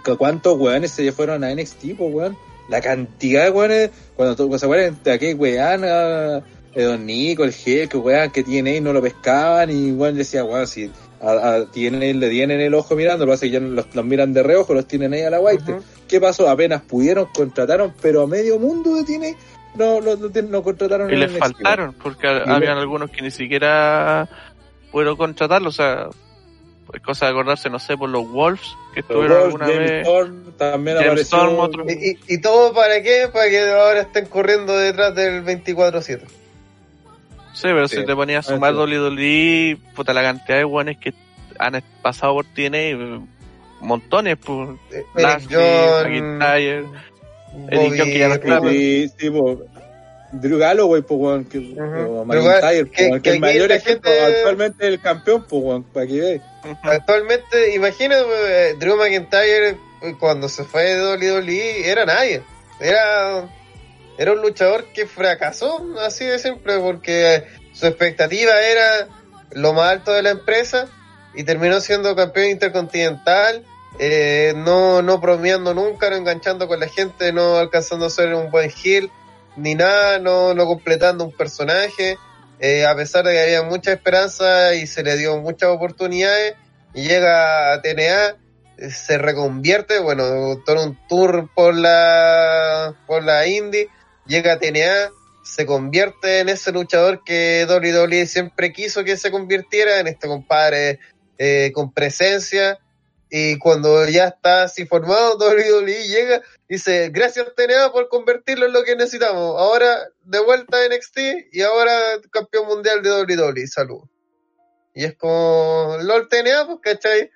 que cuántos weones se fueron a NXT, pues, weón. La cantidad de weones, cuando tú- se acuerdan de aquel weón, a, de Don Nico, el jefe, weón, que TNA y no lo pescaban, y weón decía, weón, si a, a TNA le tienen el ojo mirando, lo es que ya los, los miran de reojo, los tienen ahí a la white. Ujú. ¿Qué pasó? Apenas pudieron, contrataron, pero a medio mundo de TNA no, no, no, no contrataron Y les faltaron, porque Y habían le- algunos que ni siquiera pudieron contratarlo, o sea, cosa de acordarse, no sé, por los Wolves, que estuvieron alguna James vez. Storm también James apareció. Storm, otro. ¿Y, y, y todo para qué? Para que ahora estén corriendo detrás del 24-7. Sí, pero Sí. si te ponías a sumar Ah, WWE, puta, la cantidad de buenos que han pasado por TNA, montones, pues. Eh, Lashley, McIntyre, Eric Young, que ya no está, Bobby- Sí, sí, po. Drew Galloway, pues, weón, que, Drew McIntyre, po, que- que, que el mayor ejemplo, gente- actualmente el campeón, pues, weón, para que. Ujú. Actualmente, imagínate, eh, Drew McIntyre eh, cuando se fue de WWE era nadie. Era, era un luchador que fracasó, así de simple, porque su expectativa era lo más alto de la empresa y terminó siendo campeón intercontinental, eh, no, no bromeando nunca, no enganchando con la gente, no alcanzando a ser un buen heel, ni nada, no, no completando un personaje. Eh, a pesar de que había mucha esperanza y se le dio muchas oportunidades, llega a TNA, eh, se reconvierte, bueno, todo un tour por la, por la indie, llega a TNA, se convierte en ese luchador que WWE siempre quiso que se convirtiera, en este compadre eh, con presencia, y cuando ya está así formado, WWE llega y dice, gracias TNA por convertirlo en lo que necesitamos, ahora de vuelta a NXT y ahora campeón mundial de WWE, salud. Y es como LOL TNA, pues, ¿cachai?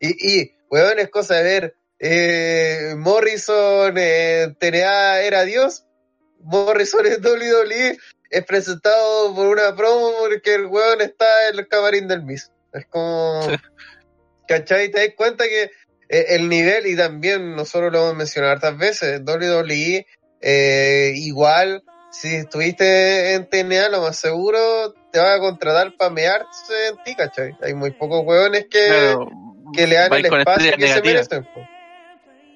Y, y weón, es cosa de ver. Eh, Morrison, eh, TNA era Dios. Morrison en WWE es presentado por una promo porque el weón está en el camarín del Miss. Es como. ¿Cachai? Te das cuenta que eh, el nivel, y también nosotros lo hemos mencionado hartas veces, WWE, eh, igual, si estuviste en TNA, lo más seguro te va a contratar para mearse en ti, ¿cachai? Hay muy pocos hueones que, Claro, que le dan el espacio que se merecen.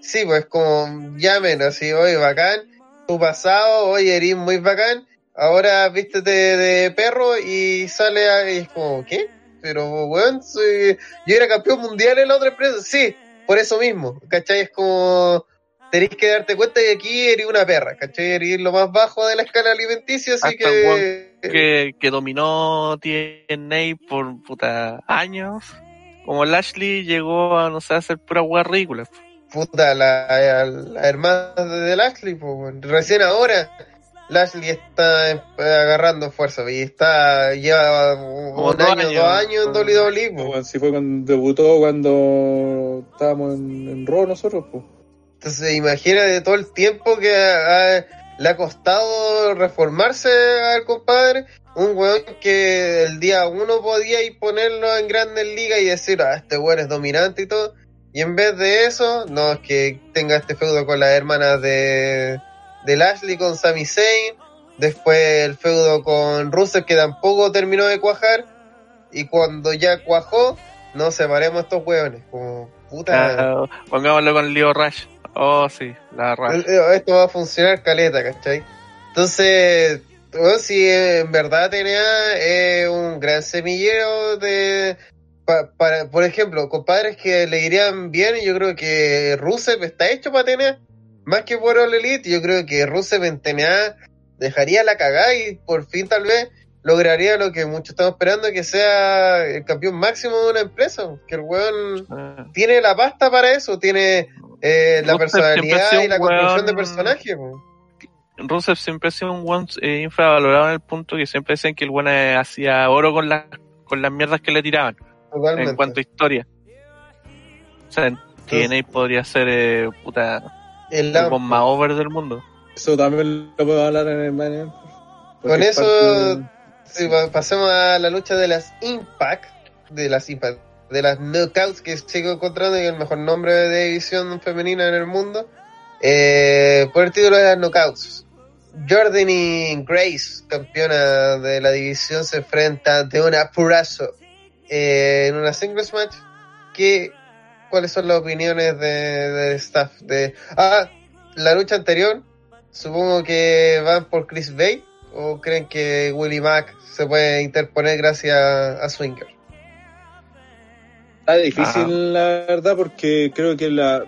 Sí, pues como llamen así, oye, bacán, tu pasado, oye, eres muy bacán, ahora vístete de perro y sale a, y es como, ¿qué? Pero, weón, soy- yo era campeón mundial en la otra empresa, sí, por eso mismo, ¿cachai? Es como, tenéis que darte cuenta que aquí eres una perra, ¿cachai? Eres lo más bajo de la escala alimenticia, así Hasta que... que, que dominó TNA por puta años. Como Lashley llegó a, no sé, a hacer pura hueá ridícula. puta, la, la hermana de Lashley, pues, recién ahora Lashley está agarrando fuerza y está ya un dos año, años. dos años en WWE, pues. Weón, sí fue cuando debutó cuando estábamos en, en Raw nosotros, pues. Entonces imagínate todo el tiempo que ha- le ha costado reformarse al compadre, un weón que el día uno podía ir ponerlo en grandes ligas y decir, ah, este weón es dominante y todo, y en vez de eso, no es que tenga este feudo con las hermanas de, de Lashley, con Sami Zayn, después el feudo con Rusev que tampoco terminó de cuajar, y cuando ya cuajó, no separemos estos weones, como puta... Ah, pongámoslo con Leo Rush. Oh, sí, la Rush. Eh, Esto va a funcionar caleta, ¿cachai? Entonces, bueno, si en verdad tenía eh, un gran semillero de... pa- para, por ejemplo, compadres que le irían bien, yo creo que Rusev está hecho para TNA. Más que por All Elite, yo creo que Rusev en TNA dejaría la cagada y por fin tal vez lograría lo que muchos estamos esperando, que sea el campeón máximo de una empresa. Que el weón Eh, tiene la pasta para eso, tiene eh, la personalidad y la construcción de personaje. Rusev siempre ha sido un one eh, infravalorado en el punto que siempre decían que el bueno hacía oro con las con las mierdas que le tiraban Totalmente. en cuanto a historia. O sea, en TNA podría ser eh, puta, El el Lamp. bomb más over del mundo. Eso también lo puedo hablar en el Con es eso- parte Sí, pa- pasemos a la lucha de las Impact, de las Impact, de las Knockouts, que sigo encontrando que es el mejor nombre de división femenina en el mundo, eh, por el título de las Knockouts. Jordan Grace, campeona de la división, se enfrenta de una Purazo eh, en una singles match. ¿Qué, ¿Cuáles son las opiniones de, de staff? De, ah, la lucha anterior, supongo que van por Chris Bay o creen que Willie Mack se puede interponer gracias a Swinger. Está difícil, Ah. la verdad, porque creo que la-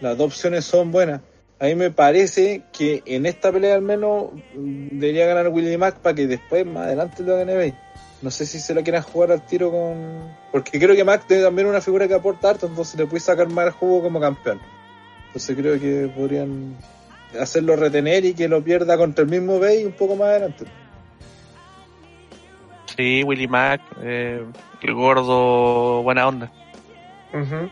las dos opciones son buenas. A mí me parece que en esta pelea al menos mm, debería ganar Willie Mack para que después, más adelante, lo gane Bay. No sé si se la quieran jugar al tiro con... Porque creo que Mack tiene también una figura que aporta harto, entonces le puede sacar más jugo como campeón. Entonces creo que podrían hacerlo retener y que lo pierda contra el mismo Bay un poco más adelante. Sí, Willie Mack, eh, el gordo, buena onda. Ujú.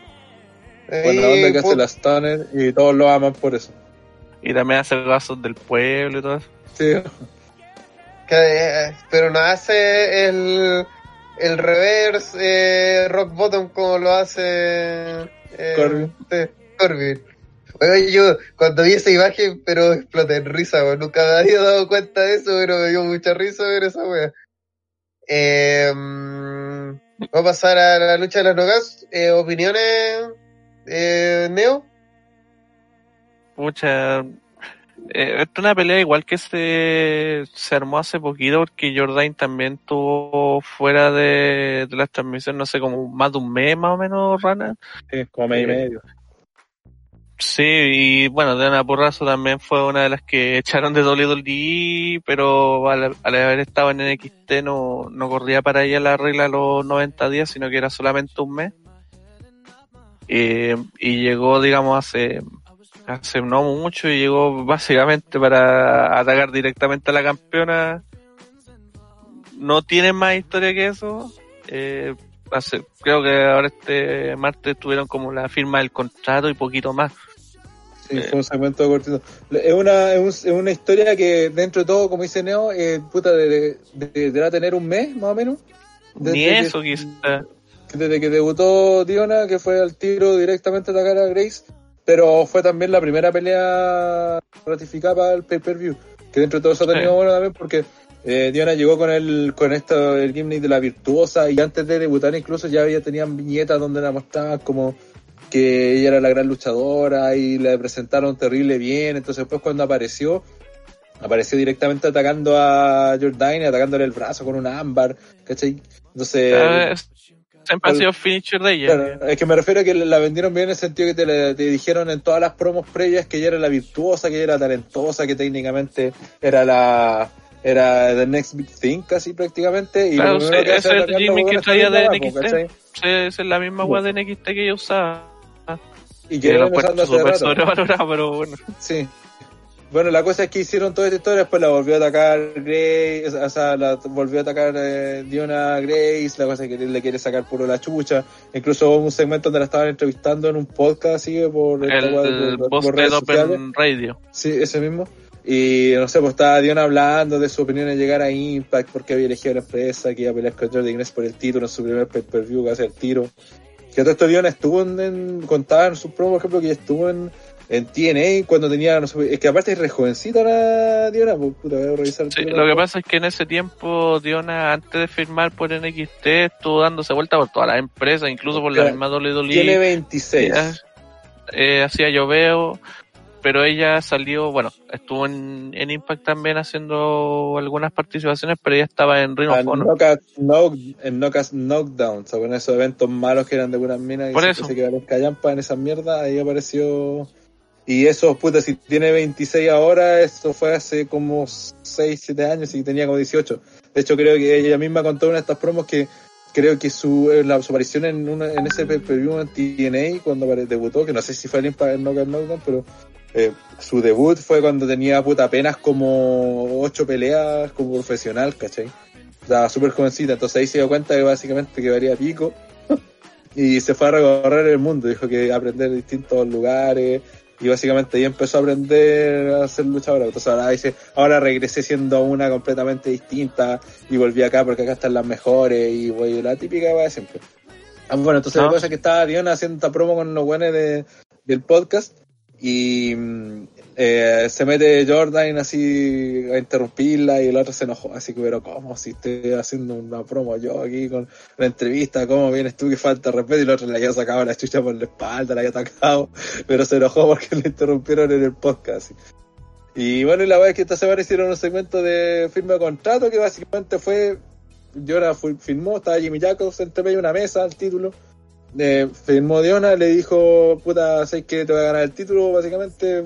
Buena Y, onda que hace la Stunner y todos lo aman por eso. Y también hace vasos del pueblo y todo eso. Sí. Que, eh, pero no hace el, el reverse eh, rock bottom como lo hace eh, Corbin. Oye, yo cuando vi esa imagen, pero exploté en risa, weón. nunca me había dado cuenta de eso, pero me dio mucha risa ver esa wea. Eh, vamos a pasar a la lucha de las nogas. Eh, ¿Opiniones, eh, Neo? Pucha, eh, esta es una pelea igual que se, se armó hace poquito porque Jordan también tuvo fuera de, de las transmisiones, no sé, como más de un mes más o menos, Rana. Sí, como medio y medio. Sí, y bueno, Diana Porrazo también fue una de las que echaron de WWE, pero al, al haber estado en NXT no, no corría para ella la regla los 90 días, sino que era solamente un mes. Eh, y llegó, digamos, hace, hace no mucho y llegó básicamente para atacar directamente a la campeona. No tiene más historia que eso. Eh, hace, creo que ahora este martes tuvieron como la firma del contrato y poquito más. Sí, eh, fue un segmento cortito. Es una, es, un- es una historia que dentro de todo, como dice Neo, eh, puta, de, de, de- deberá tener un mes más o menos. Desde Ni eso quizás. que Desde que debutó Diona, que fue al tiro directamente a atacar a Grace, pero fue también la primera pelea ratificada para el pay-per-view. Que dentro de todo eso ha tenido Sí. bueno también porque eh, Diona llegó con el con esto el gimmick de la virtuosa y antes de debutar incluso ya había tenían viñetas donde la mostraban como que ella era la gran luchadora y la presentaron terrible bien. Entonces después cuando apareció, apareció directamente atacando a Jordan y atacándole el brazo con un ámbar, ¿cachai? Entonces... Ah, es- siempre sido finisher de ella. Claro, es que me refiero a que la vendieron bien en el sentido que te, dijeron en todas las promos previas que ella era la virtuosa, que ella era talentosa, que técnicamente era la era the next big thing casi prácticamente y Claro, sí, ese es el con que traía de NXT. Sí, esa es la misma weá de NXT que ella usaba. y Que que lo puesto súper sobrevalorado, pero bueno. Sí. Bueno, la cosa es que hicieron toda esta historia, después la volvió a atacar Grace, o sea, la volvió a atacar eh, Diona Grace, la cosa es que le quiere sacar puro la chucha. Incluso hubo un segmento donde la estaban entrevistando en un podcast, así, por, El, por- post por de redes sociales. Open Radio. Sí, ese mismo. Y no sé, pues estaba Dion hablando de su opinión en llegar a Impact, porque había elegido la empresa, que iba a pelear con Jordan Grace por el título en su primer pay-per-view, que hace el tiro. Que todo esto Dion estuvo en, en contaba en sus promos, por ejemplo, que estuvo en, en TNA cuando tenía, no sé, es que aparte es re jovencita la Diona, pues puta, voy a revisar. Sí, lo que pasa es que en ese tiempo Diona, antes de firmar por NXT, estuvo dándose vuelta por todas las empresas, incluso por la Claro. misma WWE. Tiene 26. Eh, hacía lloveo, pero ella salió, bueno, estuvo en, en Impact también haciendo algunas participaciones, pero ella estaba en Ring Ah, knock, en knockouts, knockdown, sea, con esos eventos malos que eran de buenas minas y Por siempre eso. se quedaron callampa en esa mierda, ahí apareció. Y eso, puta, si tiene 26 ahora, eso fue hace como 6, 7 años y tenía como 18. De hecho, creo que ella misma contó en estas promos que creo que su, eh, la, aparición en, una, en ese pay-per-view en TNA cuando debutó, que no sé si fue el Impact Knockout Knockdown, pero eh, su debut fue cuando tenía puta apenas como ocho peleas como profesional, ¿cachai? Estaba súper jovencita, entonces ahí se dio cuenta que básicamente quedaría pico y se fue a recorrer el mundo, dijo que aprender distintos lugares y básicamente ahí empezó a aprender a ser luchadora. Entonces ahora dice, ahora regresé siendo una completamente distinta y volví acá porque acá están las mejores y voy la típica va de siempre. Ah, bueno, entonces No. la cosa es que estaba Diona haciendo esta promo con los buenos de, del podcast y mm, eh, se mete Jordan así a interrumpirla y el otro se enojó, así que pero cómo si estoy haciendo una promo yo aquí con la entrevista, cómo vienes tú que falta respeto y el otro le había sacado la chucha por la espalda, la había atacado, pero se enojó porque le interrumpieron en el podcast. así. Y bueno, y la verdad es que esta semana hicieron un segmento de firma de contrato que básicamente fue, fue- firmó, estaba Jimmy Jacobs entre medio una mesa, el título, eh, firmó Diona, le dijo, puta, sé que te voy a ganar el título, básicamente,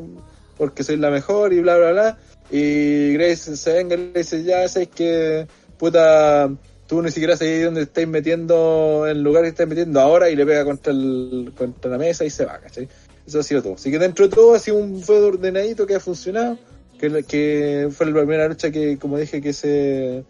porque soy la mejor y bla, bla, bla. Y Grace se venga y le dice, ya sé que, puta, tú ni siquiera sabes dónde estáis metiendo, el lugar que estáis metiendo ahora, y le pega contra, el, contra la mesa y se va, ¿cachai? Eso ha sido todo. Así que dentro de todo ha sido un feudo ordenadito que ha funcionado, que, que fue la primera lucha que, como dije, que se,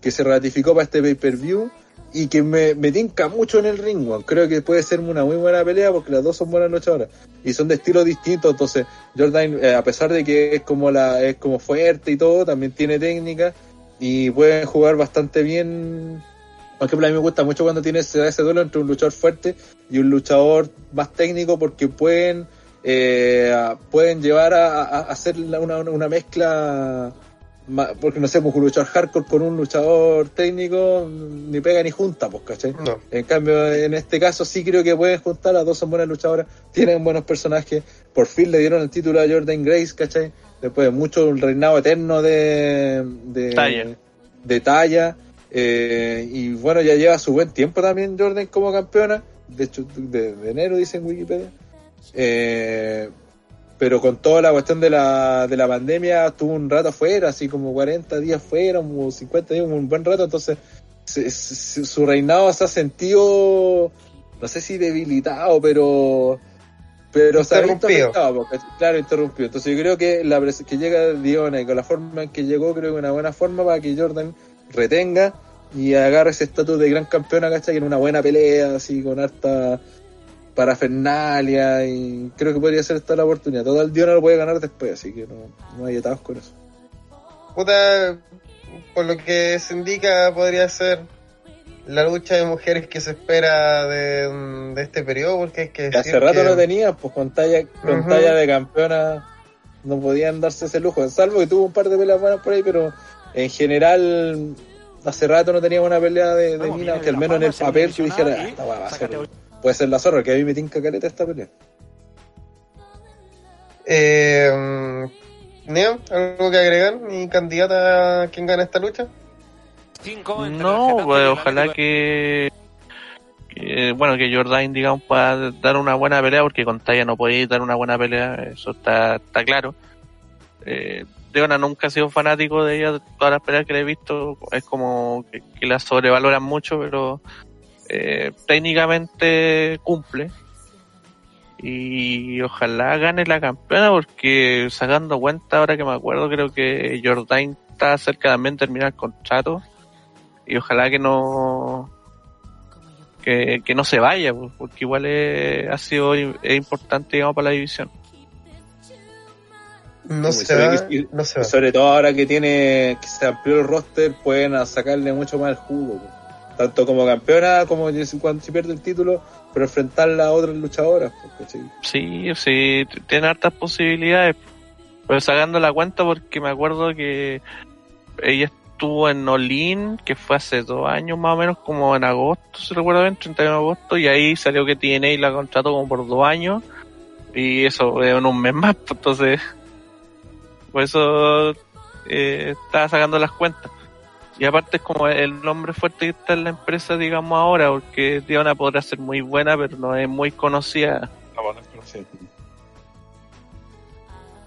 que se ratificó para este pay-per-view y que me, me tinca mucho en el ring. Creo que puede ser una muy buena pelea porque las dos son buenas luchadoras y son de estilos distintos. Entonces, Jordan, eh, a pesar de que es como la es como fuerte y todo, también tiene técnica y pueden jugar bastante bien. Por ejemplo, a mí me gusta mucho cuando tiene ese, ese duelo entre un luchador fuerte y un luchador más técnico porque pueden eh, pueden llevar a, hacer una, una mezcla porque no sé, pues un luchador hardcore con un luchador técnico ni pega ni junta, pues, ¿cachai? No. En cambio, en este caso sí creo que pueden juntar, las dos son buenas luchadoras, tienen buenos personajes, por fin le dieron el título a Jordan Grace, ¿cachai? Después de mucho un reinado eterno de, de Talla. de talla, eh, y bueno, ya lleva su buen tiempo también Jordan como campeona, de hecho de, de enero dice en Wikipedia, eh, pero con toda la cuestión de la, de la pandemia tuvo un rato afuera, así como 40 días fuera, como 50 días, un buen rato, entonces se- se- su reinado se ha sentido, no sé si debilitado, pero pero se ha Interrumpido. porque- claro, interrumpido. Entonces yo creo que la que llega Diona y con la forma en que llegó, creo que es una buena forma para que Jordan retenga y agarre ese estatus de gran campeona, ¿cachai? En una buena pelea, así, con harta parafernalia y creo que podría ser esta la oportunidad. Todo el Diona lo puede ganar después, así que no, no hay atados con eso. Puta, por lo que se indica, podría ser la lucha de mujeres que se espera de, de este periodo, porque hay que decir hace rato que- no tenía, pues con talla, con talla de campeona no podían darse ese lujo, salvo que tuvo un par de peleas buenas por ahí, pero en general hace rato no tenía una pelea de, de Vamos, mina, viene que al menos en el papel tú menciona "Ah, esta va a ser, sácate puede ser la zorra, que a mí me tinca caleta esta pelea. Eh, Neo, ¿algo que agregar? ¿Mi candidata a quien gana esta lucha? No, pues ojalá que, que, bueno, que Jordan, digamos, pueda dar una buena pelea, porque con Taya no podéis dar una buena pelea, eso está, está claro. Eh, Deona nunca ha sido fanático de ella, todas las peleas que le he visto, es como que, que la sobrevaloran mucho, pero eh, técnicamente cumple. Y ojalá gane la campeona, porque sacando cuenta, ahora que me acuerdo, creo que Jordan está cerca también de terminar el contrato y ojalá que no que, que no se vaya pues, porque igual es- ha sido es importante digamos para la división No se se ve va, que- no se Y va. sobre todo ahora que tiene que se amplió el roster, pueden a sacarle mucho más el jugo. po. Tanto como campeona como cuando si pierde el título, pero enfrentarla a otras luchadoras. ¿cachai? sí sí tiene hartas posibilidades pero sacando la cuenta porque me acuerdo que ella estuvo en Olin que fue hace dos años más o menos como en agosto si recuerdo bien 31 de agosto y ahí salió que TNA la contrató como por dos años y eso eh, en un mes más pues, entonces por eso eh, estaba sacando las cuentas y aparte es como el nombre fuerte que está en la empresa digamos ahora porque Diana podrá ser muy buena pero no es muy conocida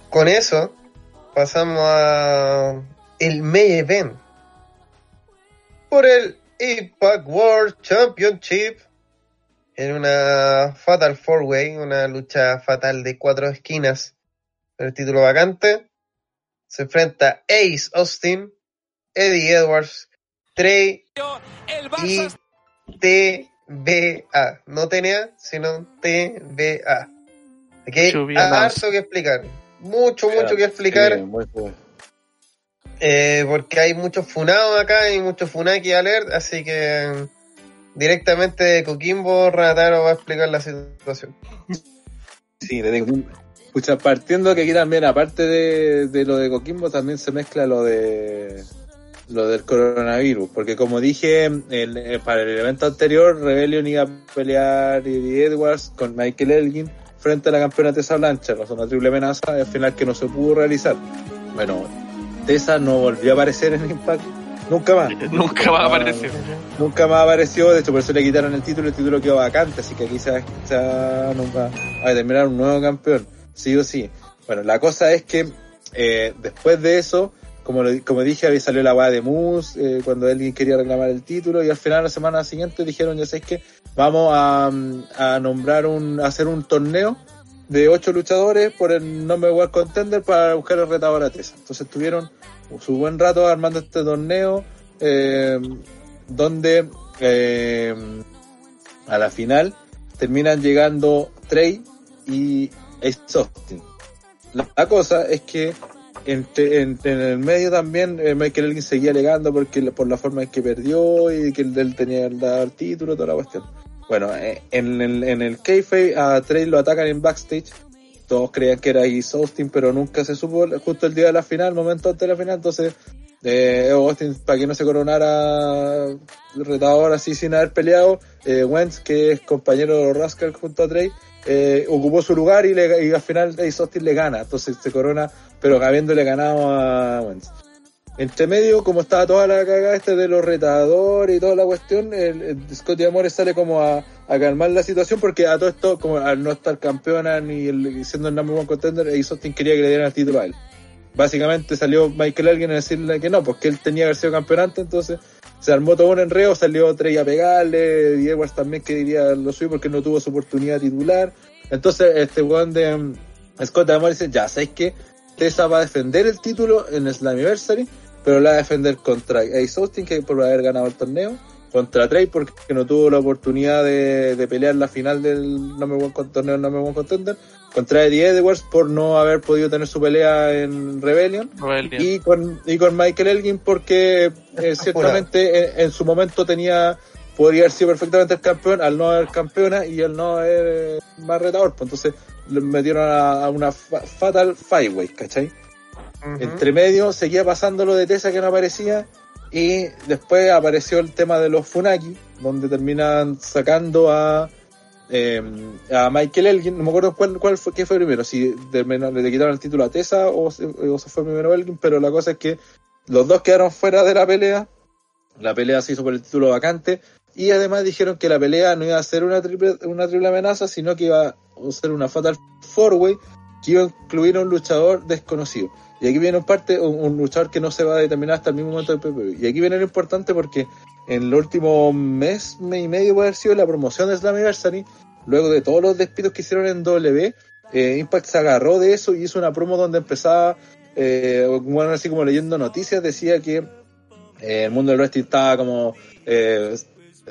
Con eso, pasamos a el main event. por el Impact World Championship en una Fatal Four Way, una lucha fatal de cuatro esquinas el título vacante. Se enfrenta Ace Austin, Eddie Edwards, Trey El y TBA. No TNA, sino TBA. Aquí hay harto que explicar. Mucho, mucho que explicar. Eh, porque hay muchos funados acá y muchos funaki alert, así que mm, directamente de Coquimbo, Renataro va a explicar la situación. Sí, le digo, pucha, partiendo que aquí también, aparte de, de lo de Coquimbo, también se mezcla lo de lo del coronavirus, porque como dije el- eh, para el evento anterior, Rebellion iba a pelear Eddie Edwards con Michael Elgin frente a la campeona Tessa Blanchard, o sea, una triple amenaza, al final que no se pudo realizar. Bueno, Tessa no volvió a aparecer en Impact nunca más. Nunca va a aparecer. Nunca más apareció, de hecho por eso le quitaron el título, el título quedó vacante, así que aquí se nunca va a terminar un nuevo campeón, sí o sí. Bueno, la cosa es que eh, después de eso, como, como dije, había salido la weá de Moose, eh, cuando alguien quería reclamar el título, y al final la semana siguiente dijeron, ya sabéis que vamos a, mm, a nombrar un, a hacer un torneo de ocho luchadores por el nombre World Contender para buscar el retador a Tessa. Entonces tuvieron su buen rato armando este torneo, eh, donde eh, a la final terminan llegando Trey y Ace Austin. La cosa es que entre, en, en el medio también eh, Michael Elgin seguía alegando porque por la forma en que perdió y que él, él tenía el, el título, toda la cuestión. Bueno, eh, en, en el kayfabe a Trey lo atacan en backstage. Todos creían que era Ace Austin, pero nunca se supo justo el día de la final, momento antes de la final. Entonces, eh, Austin, para que no se coronara retador así sin haber peleado, eh, Wentz, que es compañero de los Rascals junto a Trey, eh, ocupó su lugar y, le, y al final Ace Austin le gana. Entonces se corona, pero habiéndole ganado a Wentz. Entre medio, como estaba toda la cagada este de los retadores y toda la cuestión, el, el Scotty Amores sale como a, calmar la situación porque a todo esto, como al no estar campeona ni siendo el number one contender, Ace quería que le dieran el título a él. Básicamente salió Michael Elgin a decirle que no, porque él tenía que haber sido campeón antes, entonces se armó todo un enredo, salió Trey a pegarle, Edwards también que diría lo suyo porque no tuvo su oportunidad titular. Entonces este weón de um, Scott Amores dice, ya, ¿sabes qué? Tessa va a defender el título en Slammiversary, pero la va a defender contra Ace Austin, que por haber ganado el torneo, contra Trey, porque no tuvo la oportunidad de, de pelear la final del number one, con- torneo number one contender, contra Eddie Edwards por no haber podido tener su pelea en Rebellion, Rebellion. y con, y con Michael Elgin porque eh, ciertamente en, en su momento tenía podría haber sido perfectamente el campeón al no haber campeona y al no haber eh, más retador pues entonces le metieron a, a una fa- fatal five way ¿cachai? Entre medio seguía pasando lo de Tessa que no aparecía y después apareció el tema de los Funaki, donde terminan sacando a eh, a Michael Elgin, no me acuerdo cuál, cuál fue, qué fue primero, si le quitaron el título a Tessa o, o se fue primero Elgin, pero la cosa es que los dos quedaron fuera de la pelea, la pelea se hizo por el título vacante. Y además dijeron que la pelea no iba a ser una triple, una triple amenaza, sino que iba a ser una fatal four way que iba a incluir a un luchador desconocido. Y aquí viene un parte, un, un luchador que no se va a determinar hasta el mismo momento del PPV. Y aquí viene lo importante porque en el último mes, mes y medio puede haber sido la promoción de Slammiversary, luego de todos los despidos que hicieron en W, eh, Impact se agarró de eso y hizo una promo donde empezaba, eh, bueno, así como leyendo noticias, decía que eh, el mundo del wrestling estaba como eh,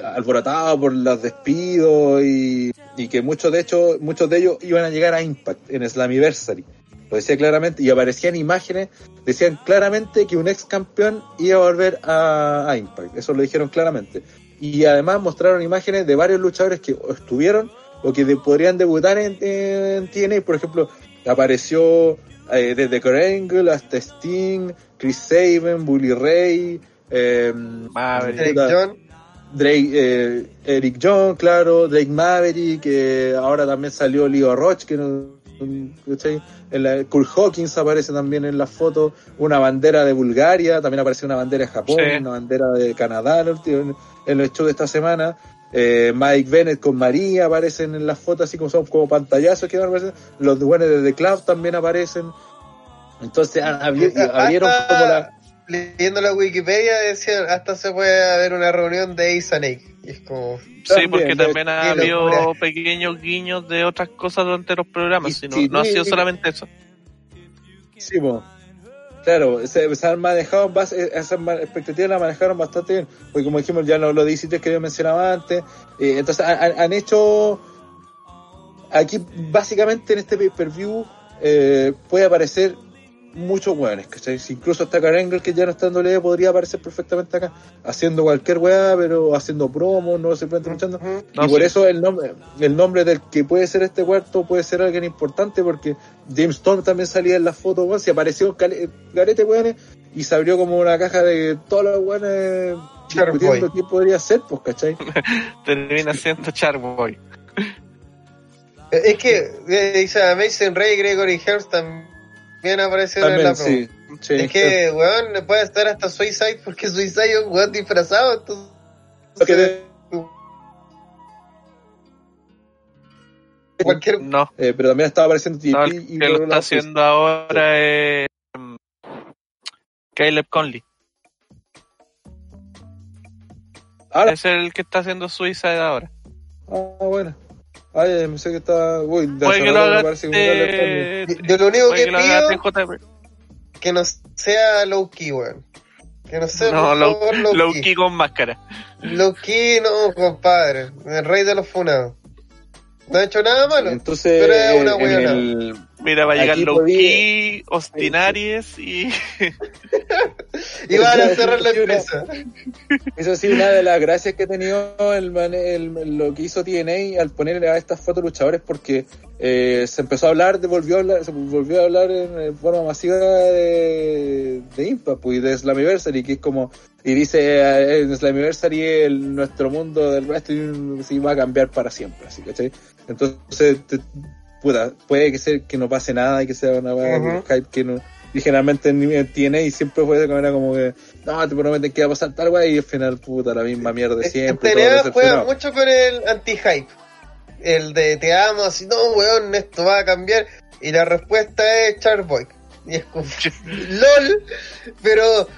alborotado por los despidos y, y que muchos de hecho muchos de ellos iban a llegar a Impact en Slammiversary lo decía claramente y aparecían imágenes decían claramente que un ex campeón iba a volver a, a Impact. Eso lo dijeron claramente. Y además mostraron imágenes de varios luchadores que estuvieron o que de- podrían debutar en, en TNA por ejemplo apareció eh, desde Kurt Angle hasta Sting Chris Sabin Bully Ray eh, puta, John, Drake, eh, Eric John, claro, Drake Maverick, que ahora también salió Leo Roach, que no, ¿cachai? En la, Kurt Hawkins aparece también en la foto, una bandera de Bulgaria, también aparece una bandera de Japón, Sí. una bandera de Canadá en el, en, en el show de esta semana. Eh, Mike Bennett con María aparecen en las fotos, así como son como pantallazos que van apareciendo. Los buenos de The Cloud también aparecen. Entonces a- abri- abrieron como la, leyendo la Wikipedia decía hasta se puede ver una reunión de. Y es como. Sí, porque también ha habido locura. pequeños guiños de otras cosas durante los programas, Y sino, sí, no ha sido solamente eso. Sí, po. Claro, se, se han manejado, base- esas expectativas las manejaron bastante bien, porque como dijimos, ya lo, lo ICT que yo mencionaba antes, eh, entonces han hecho, aquí básicamente en este pay-per-view eh, puede aparecer muchos weones, ¿cachai? Si incluso hasta Karen Angle, que ya no está en WWE, podría aparecer perfectamente acá, haciendo cualquier weá, pero haciendo promos, no simplemente luchando. No, y por sí. eso el nombre, el nombre del que puede ser este cuarto puede ser alguien importante porque James Storm también salía en la foto, weón, se apareció Garete weones y se abrió como una caja de todos los weones discutiendo quién podría ser, pues, ¿cachai? Termina siendo Charboy. Es que eh, dice Mason Ray y Gregory Hearns también aparecieron en la promo. sí. sí. Es que, weón, puede estar hasta Suicide porque Suicide es un weón disfrazado. Entonces, de- cualquier. No, eh, pero también estaba apareciendo no, el y que lo está haciendo ahora es mm, Caleb Conley. Ahora, Es el que está haciendo Suicide ahora. ah, bueno. Ay, me sé que está. Uy, de Puede que lo haga este- Yo lo único puede que que lo haga pido que no sea low key, weón. Que no sea No, low, favor, low, low key. key con máscara. Low key, no, compadre. El rey de los funados. No ha hecho nada malo. Entonces, Pero es una en el, Mira, va a llegar Aquí low podía- key, Austin Aries y Y van a cerrar la empresa. Eso sí, una de las gracias que ha tenido el, el- lo que hizo TNA al ponerle a estas fotos luchadores porque eh, se empezó a hablar, de, volvió a hablar, se volvió a hablar en, en forma masiva de, de Impact pues, y de Slammiversary, que es como, y dice eh, en Slammiversary el, nuestro mundo del wrestling sí va a cambiar para siempre, así, ¿cachai? Entonces, te- puta, puede que sea que no pase nada y que sea una weá Ujú. de hype que no. Y generalmente en, en TNA siempre fue de manera como que, no, te prometen que va a pasar tal weá y al final, puta, la misma mierda siempre. TNA juega mucho con el anti-hype. El de te amo, así, no, weón, esto va a cambiar. Y la respuesta es Charboy. Y es como, LOL, pero,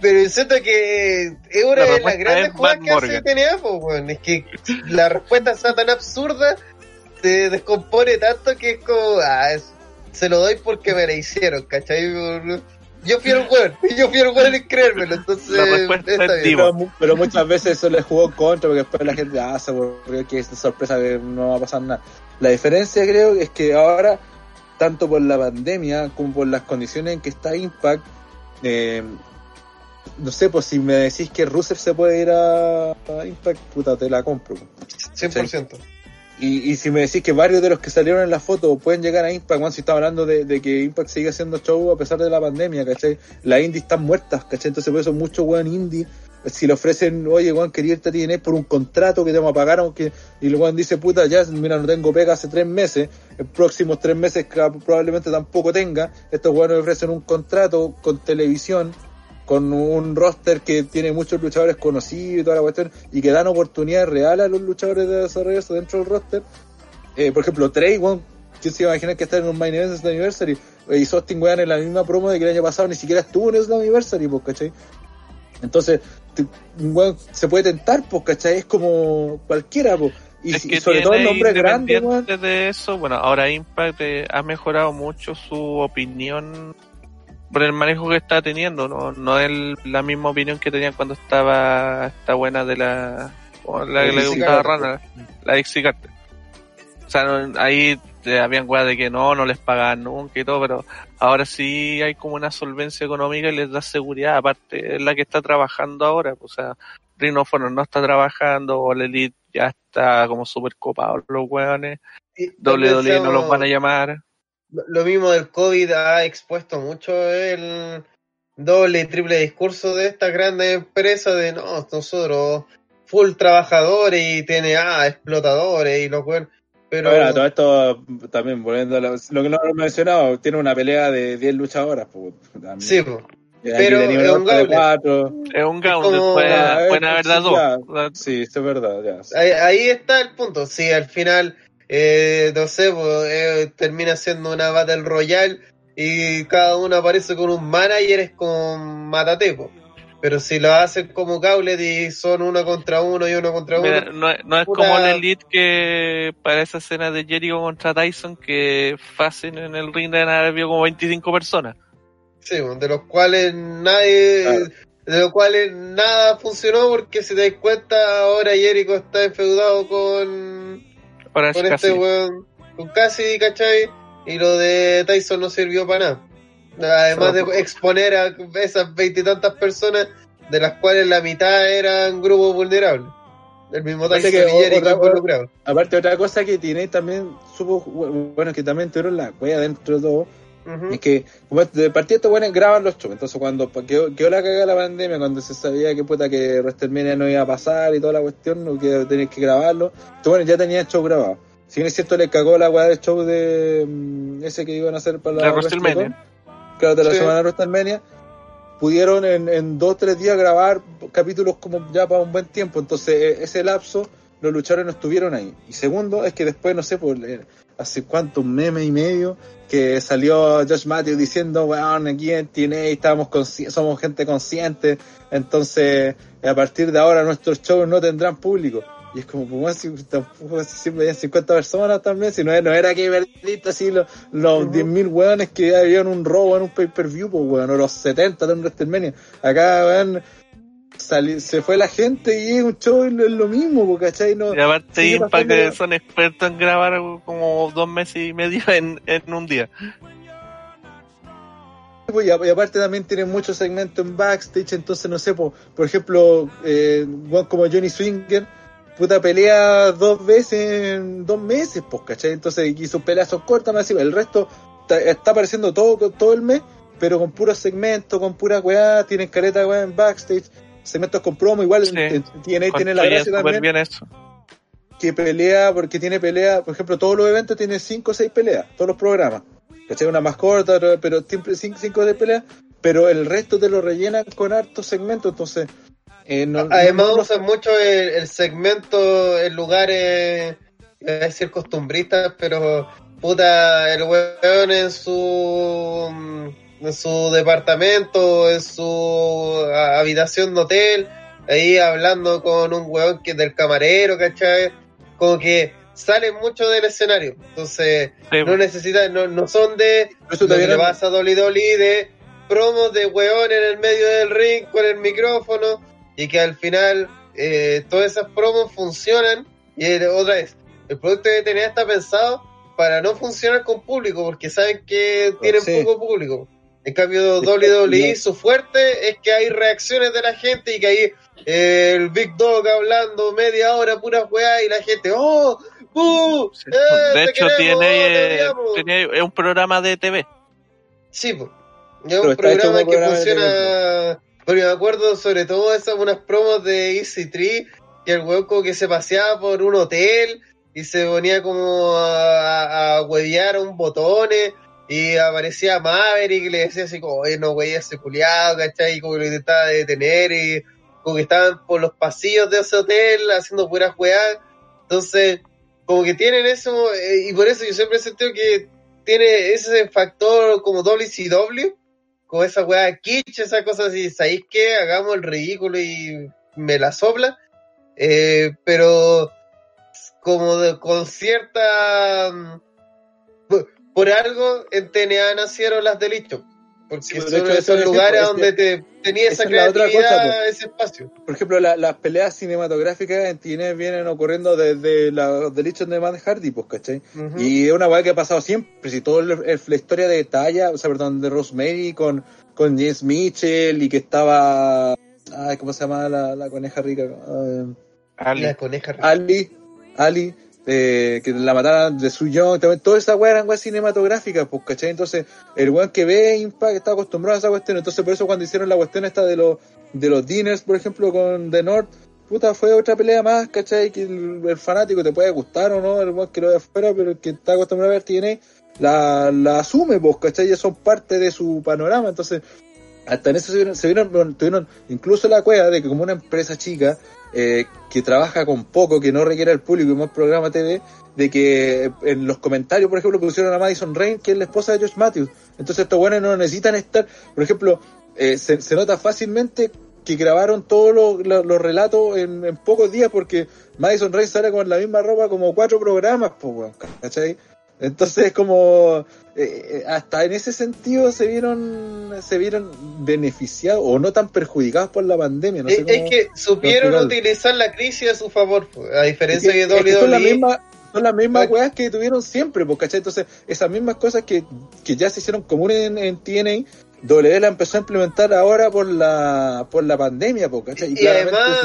pero siento que es una La de las grandes es jugadas que hace. TNA, po, weón. Es que la respuesta sea tan absurda, te descompone tanto que es como, ah, es- se lo doy porque me la hicieron, ¿cachai? Yo fui el weón, yo fui el weón en creérmelo, entonces. Está bien. Pero, mu- pero muchas veces eso le jugó contra porque después la gente ah, se aburrió que es sorpresa que no va a pasar nada. La diferencia creo es que ahora, tanto por la pandemia como por las condiciones en que está Impact, eh, no sé, pues si me decís que Rusev se puede ir a, a Impact, puta, te la compro. 100%. Y, y si me decís que varios de los que salieron en la foto pueden llegar a Impact, bueno, si estamos hablando de, que Impact sigue haciendo show a pesar de la pandemia, ¿cachai? Las indies están muertas, ¿cachai? Entonces por eso muchos weón indie, si le ofrecen, oye, weón, quería irte a TNA por un contrato que te vamos a pagar, aunque, y el weón dice, puta, ya, mira, no tengo pega hace tres meses, en próximos tres meses probablemente tampoco tenga, estos weones ofrecen un contrato con televisión, con un roster que tiene muchos luchadores conocidos y toda la cuestión, y que dan oportunidades reales a los luchadores de desarrollarse dentro del roster. Eh, por ejemplo, Trey, weón, ¿quién se iba a imaginar que está en un Main Event de Slammiversary? Eh, Y Sostin, weón, en la misma promo de que el año pasado ni siquiera estuvo en Slammiversary, pues, ¿cachai? Entonces, te- weón, se puede tentar, pues, ¿cachai? Es como cualquiera, pues. Y, es si- que y sobre todo el nombre grande, de eso, bueno, ahora Impact eh, ha mejorado mucho su opinión por el manejo que está teniendo, no, no es la misma opinión que tenían cuando estaba esta buena de la la que le gustaba. Rana, la Dixie Carter. O sea, no- ahí eh, habían weas de que no, no les pagaban nunca y todo, pero ahora sí hay como una solvencia económica y les da seguridad, aparte es la que está trabajando ahora, o sea, Rhino Forum no está trabajando, o la Elite ya está como super copado los weones, WWE no los van a llamar. Lo lo mismo del COVID ha expuesto mucho el doble y triple discurso de estas grandes empresas de no, nosotros full trabajadores y TNA explotadores y los weón. Pero Ahora, todo esto también, volviendo a lo, lo que no he mencionado, tiene una pelea de 10 luchadoras, pues. también. sí, aquí pero es un cuatro. Es un pueden eh, haber sí, Sí, es verdad, ya. ahí, ahí está el punto. Si al final, eh, no sé, po, eh, termina siendo una Battle Royale y cada uno aparece con un manager es con Matatepo. Pero si lo hacen como Gauntlet y son uno contra uno y uno contra Mira, uno, no, es- no es Puta. como el Elite que para esa escena de Jericho contra Tyson que fácil en el ring de haber habido como 25 personas. sí, de los cuales nadie, Claro. de los cuales nada funcionó porque si te das cuenta ahora Jericho está enfeudado con, Ahora con es este weón, con Cassidy, ¿cachai? Y lo de Tyson no sirvió para nada. Además de exponer a esas veintitantas personas, de las cuales la mitad eran grupos vulnerables. El mismo Tyson que y Jericho otra- involucrados. Aparte, otra cosa que tiene también, supo, bueno, que también tuvieron la wea dentro de todo, Es que, como de partida estos buenos graban los shows, entonces cuando quedó, quedó la cagada la pandemia, cuando se sabía que puta que WrestleMania no iba a pasar y toda la cuestión, no que tenías que grabarlo, entonces bueno, ya tenía el show grabado. Si bien es cierto, le cagó la weá del show de mm, ese que iban a hacer para la De WrestleMania. Claro, de la Sí. semana de WrestleMania, pudieron en, en dos o tres días grabar capítulos como ya para un buen tiempo, entonces eh, ese lapso los luchadores no estuvieron ahí. Y segundo, es que después, no sé, por hace cuánto, un meme y medio, que salió Josh Matthews diciendo, weón, aquí en TNA estamos consci- somos gente consciente, entonces a partir de ahora nuestros shows no tendrán público. Y es como, pues, si, tampoco si siempre habían 50 personas también, si no, no era que perdiste así los, los Ujú. 10.000 weones que habían un robo en un pay-per-view, pues weón, o los 70 de un WrestleMania. Acá, weón, sali- se fue la gente y es un show y lo- es lo mismo, ¿cachai? No, Y aparte Impact que son expertos en grabar como dos meses y medio en, en un día. Y, aparte también tienen muchos segmentos en backstage, entonces no sé, po, por ejemplo, eh, como Johnny Swinger, puta pelea dos veces en dos meses, pues, ¿cachai? Entonces, y sus peleas son cortas, más el resto está, está apareciendo todo, todo el mes, pero con puros segmentos, con pura weá, tienen careta weá en backstage, segmentos con promo, igual Sí. eh, tiene, tiene la gracia también bien eso. que pelea, porque tiene pelea, por ejemplo, todos los eventos tienen 5 o 6 peleas, todos los programas. ¿Cachai? Una más corta, pero siempre 5 o 6 peleas, pero el resto te lo rellenan con hartos segmentos, entonces... eh, no- Además no- no- usan mucho el, el segmento en lugares, iba a decir costumbristas, pero puta, el weón en su en su departamento, en su habitación de hotel, ahí hablando con un weón que es del camarero, ¿cachai? Como que salen mucho del escenario, entonces Sí, no necesitan, no, no son de Eso lo que le pasa a Dolly Dolly de promos de weón en el medio del ring con el micrófono y que al final eh, todas esas promos funcionan y otra vez el producto de TNA está pensado para no funcionar con público porque saben que tienen Sí. poco público en cambio WWE su fuerte es que hay reacciones de la gente y que hay eh, el Big Dog hablando media hora pura weá y la gente ¡Oh! Sí. ¡Eh, De te hecho, queremos, tiene, te eh, tiene- es un programa de TV. Sí, pues. Es un programa que programa funciona. Porque me acuerdo sobre todo esas unas promos de Easy Tree, que el como que se paseaba por un hotel y se ponía como a, a, a huevear a un botones y aparecía Maverick y le decía así como, no wey, ese culiado, ¿cachai? Y como que lo intentaba detener y como que estaban por los pasillos de ese hotel haciendo puras weas. Entonces, como que tienen eso, eh, y por eso yo siempre he sentido que tiene ese factor como WCW, como esa weá kitsch, esas cosas así, ¿sabéis qué? Hagamos el ridículo y me la sopla, eh, pero como con cierta... por, algo en TNA nacieron las delitos, porque Sí, pues, de son hecho, eso esos es lugares donde te tenía esa, esa es la otra creatividad, cosa, ese espacio. Por ejemplo, la- las peleas cinematográficas en TNA vienen ocurriendo desde la delitos de Matt Hardy, pues, ¿cachai? Y es una weá que ha pasado siempre, si todo el- el- la historia de Talla, o sea, perdón, de Rosemary con, con James Mitchell y que estaba, ay, ¿cómo se llama la, la coneja rica? Eh, Ali. La coneja. Ali, Ali, eh, que la mataron de su también, toda esa weá eran weas cinematográficas, pues, ¿cachai? Entonces, el weón que ve Impact está acostumbrado a esa cuestión, entonces por eso cuando hicieron la cuestión esta de los, de los dinners, por ejemplo, con The North, puta, fue otra pelea más, ¿cachai? Que el, el fanático te puede gustar o no, el weón que lo ve afuera, pero el que está acostumbrado a ver TNA, la, la asume, pues, ¿cachai? Ya son parte de su panorama, entonces, hasta en eso se vieron, se vieron- tuvieron incluso la cueva de que como una empresa chica, eh, que trabaja con poco, que no requiere al público y más programa TV, de que en los comentarios, por ejemplo, pusieron a Madison Rain, que es la esposa de Josh Matthews. Entonces estos buenos no necesitan estar, por ejemplo, eh, se, se nota fácilmente que grabaron todos los, relatos en, pocos días porque Madison Rain sale con la misma ropa como cuatro programas, weón, ¿cachai? Entonces es como eh, eh, hasta en ese sentido se vieron se vieron beneficiados o no tan perjudicados por la pandemia, no sé es, es que supieron utilizar la crisis a su favor, a diferencia es de que- es que WWE. mismas son las mismas weas que tuvieron siempre, ¿cachai? Entonces, esas mismas cosas que, que ya se hicieron comunes en, en TNA, W la empezó a implementar ahora por la por la pandemia, ¿cachai? Y claramente además-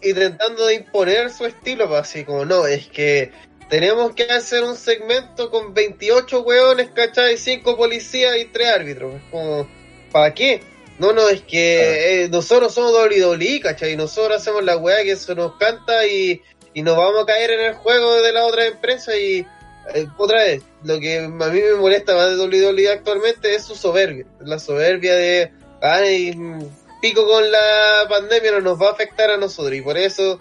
su- intentando de imponer su estilo, así como, no, es que tenemos que hacer un segmento con 28 hueones, ¿cachai? 5 policías y 3 árbitros. Es como, ¿para qué? No, no, es que eh, nosotros somos WWE, ¿cachai? Nosotros hacemos la weá que eso nos canta y, y nos vamos a caer en el juego de la otra empresa y eh, otra vez, lo que a mí me molesta más de WWE actualmente es su soberbia, la soberbia de, ay, pico con la pandemia no nos va a afectar a nosotros y por eso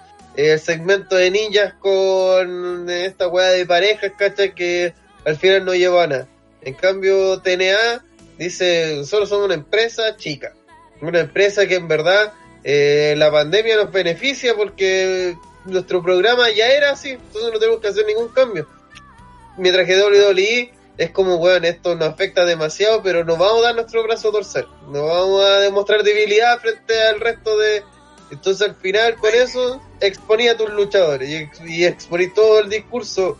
el segmento de ninjas con esta weá de parejas, ¿cachai? Que al final no lleva a nada. En cambio, TNA dice, nosotros somos una empresa chica, una empresa que en verdad eh, la pandemia nos beneficia porque nuestro programa ya era así, entonces no tenemos que hacer ningún cambio. Mientras que WWE es como, bueno, esto nos afecta demasiado, pero nos vamos a dar nuestro brazo a torcer, nos vamos a demostrar debilidad frente al resto de... Entonces al final con eso exponía a tus luchadores y, ex- y exponí todo el discurso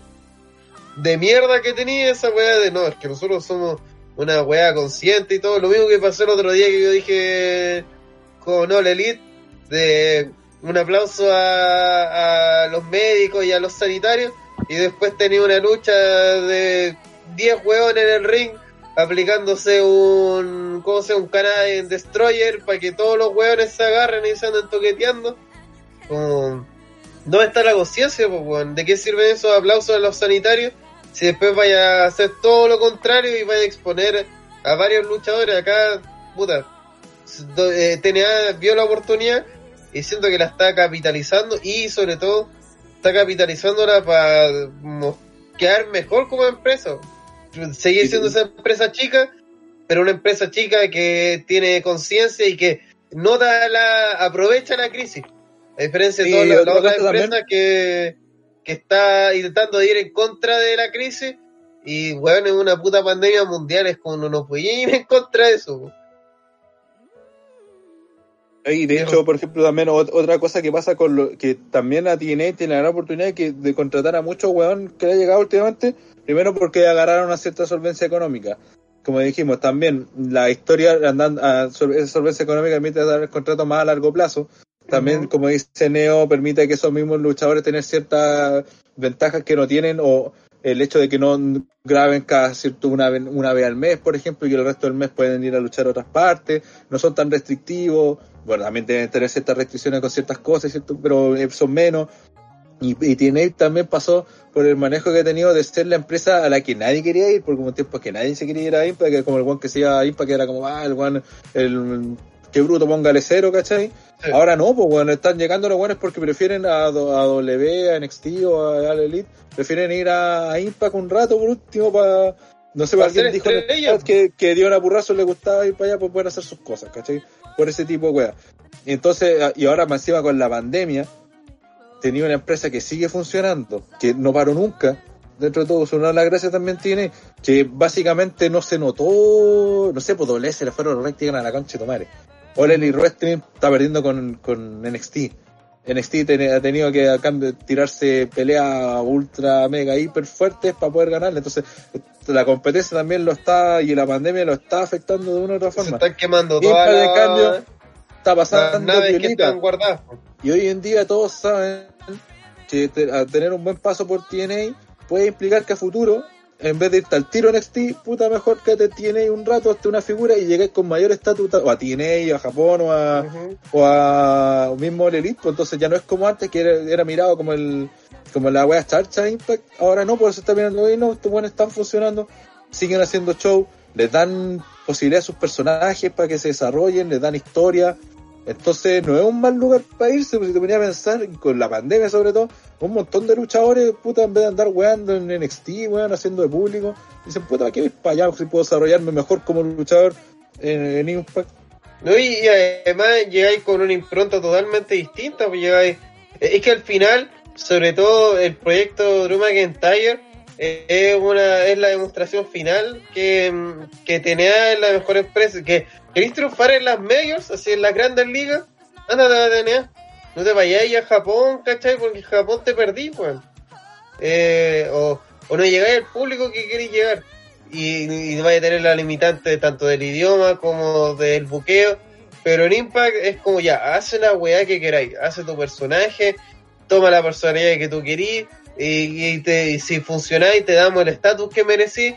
de mierda que tenía esa weá de no, es que nosotros somos una weá consciente y todo. Lo mismo que pasó el otro día que yo dije con All Elite, de un aplauso a, a los médicos y a los sanitarios, y después tenía una lucha de 10 hueones en el ring aplicándose un, ¿cómo se? Un Canadian Destroyer para que todos los hueones se agarren y se anden toqueteando. ¿Dónde está la conciencia, pues? ¿De qué sirven esos aplausos a los sanitarios si después vaya a hacer todo lo contrario y vaya a exponer a varios luchadores? Acá, puta, eh, TNA vio la oportunidad y siento que la está capitalizando y sobre todo está capitalizándola para quedar mejor como empresa. Seguir siendo esa empresa chica, pero una empresa chica que tiene conciencia y que nota la, aprovecha la crisis. A diferencia de Sí, todas las, otra las otras empresas que, que está intentando ir en contra de la crisis y bueno, en una puta pandemia mundial es como no, no puede ir en contra de eso. Y de hecho, por ejemplo, también ot- otra cosa que pasa con lo que también la TNA tiene la gran oportunidad que de contratar a muchos weón que le ha llegado últimamente, primero porque agarraron una cierta solvencia económica. Como dijimos, también la historia andando a esa solvencia económica permite dar el contrato más a largo plazo. También, como dice Neo, permite que esos mismos luchadores tengan ciertas ventajas que no tienen o el hecho de que no graben cada cierto una vez, una vez al mes, por ejemplo, y que el resto del mes pueden ir a luchar a otras partes, no son tan restrictivos, bueno, también deben tener ciertas restricciones con ciertas cosas, ¿cierto? pero eh, son menos. Y, y TNA también pasó por el manejo que ha tenido de ser la empresa a la que nadie quería ir, porque un tiempo que nadie se quería ir a Impact, que como el one que se iba a Impact, que era como, ah, el one, el, qué bruto, póngale cero, ¿cachai? Sí. Ahora no, pues bueno, están llegando los buenos porque prefieren a, a W, a NXT o a, All Elite, prefieren ir a, a Impact un rato por último para, no sé, Pa' alguien dijo en que, que dio una burrazo le gustaba ir para allá por poder hacer sus cosas, ¿cachai? Por ese tipo de weas. Entonces, a- y ahora más encima con la pandemia, tenía una empresa que sigue funcionando, que no paró nunca, dentro de todo, una de las gracias también tiene, que básicamente no se notó, no sé, pues doble se le fueron los Reyes a la concha de tomare. Elite Wrestling está perdiendo con, con NXT. NXT ten- ha tenido que a cambio tirarse peleas ultra mega hiper fuertes para poder ganarle. Entonces, la competencia también lo está, y la pandemia lo está afectando de una u otra Se forma. están quemando todas en las, cambio, Está las pasando naves que piolita. están guardadas. Y hoy en día todos saben que te- a tener un buen paso por TNA puede implicar que a futuro, en vez de irte al tiro NXT, puta mejor que te TNA un rato hasta una figura y llegues con mayor estatus o a TNA, o a Japón, o a, Ujú. o a mismo All Elite, pues entonces ya no es como antes que era, era mirado como el como la wea charcha Impact, ahora no, por eso está mirando hoy, no, estos buenos están funcionando, siguen haciendo show, les dan posibilidad a sus personajes para que se desarrollen, les dan historia, Entonces no es un mal lugar para irse, porque si te ponía a pensar, con la pandemia sobre todo, un montón de luchadores, puta, en vez de andar weando en NXT, weón, haciendo de público, dicen, puta, ¿para qué voy para allá si puedo desarrollarme mejor como luchador en, en Impact? No, y, además llegáis con una impronta totalmente distinta, pues llegáis... Es que al final, sobre todo el proyecto Drew McIntyre, es una es la demostración final que, mm, que TNA es la mejor empresa. Que queréis triunfar en las majors, así en las grandes ligas, ándate a TNA. No te vayáis a Japón, ¿cachai? Porque en Japón te perdí, weón. Eh, o, o no llegáis al público que queréis llegar. Y, y vais a tener la limitante tanto del idioma como del buqueo. Pero en Impact es como ya, hace la weá que queráis, hace tu personaje, toma la personalidad que tú querís, y, y te, y si funcionáis te damos el estatus que merecís,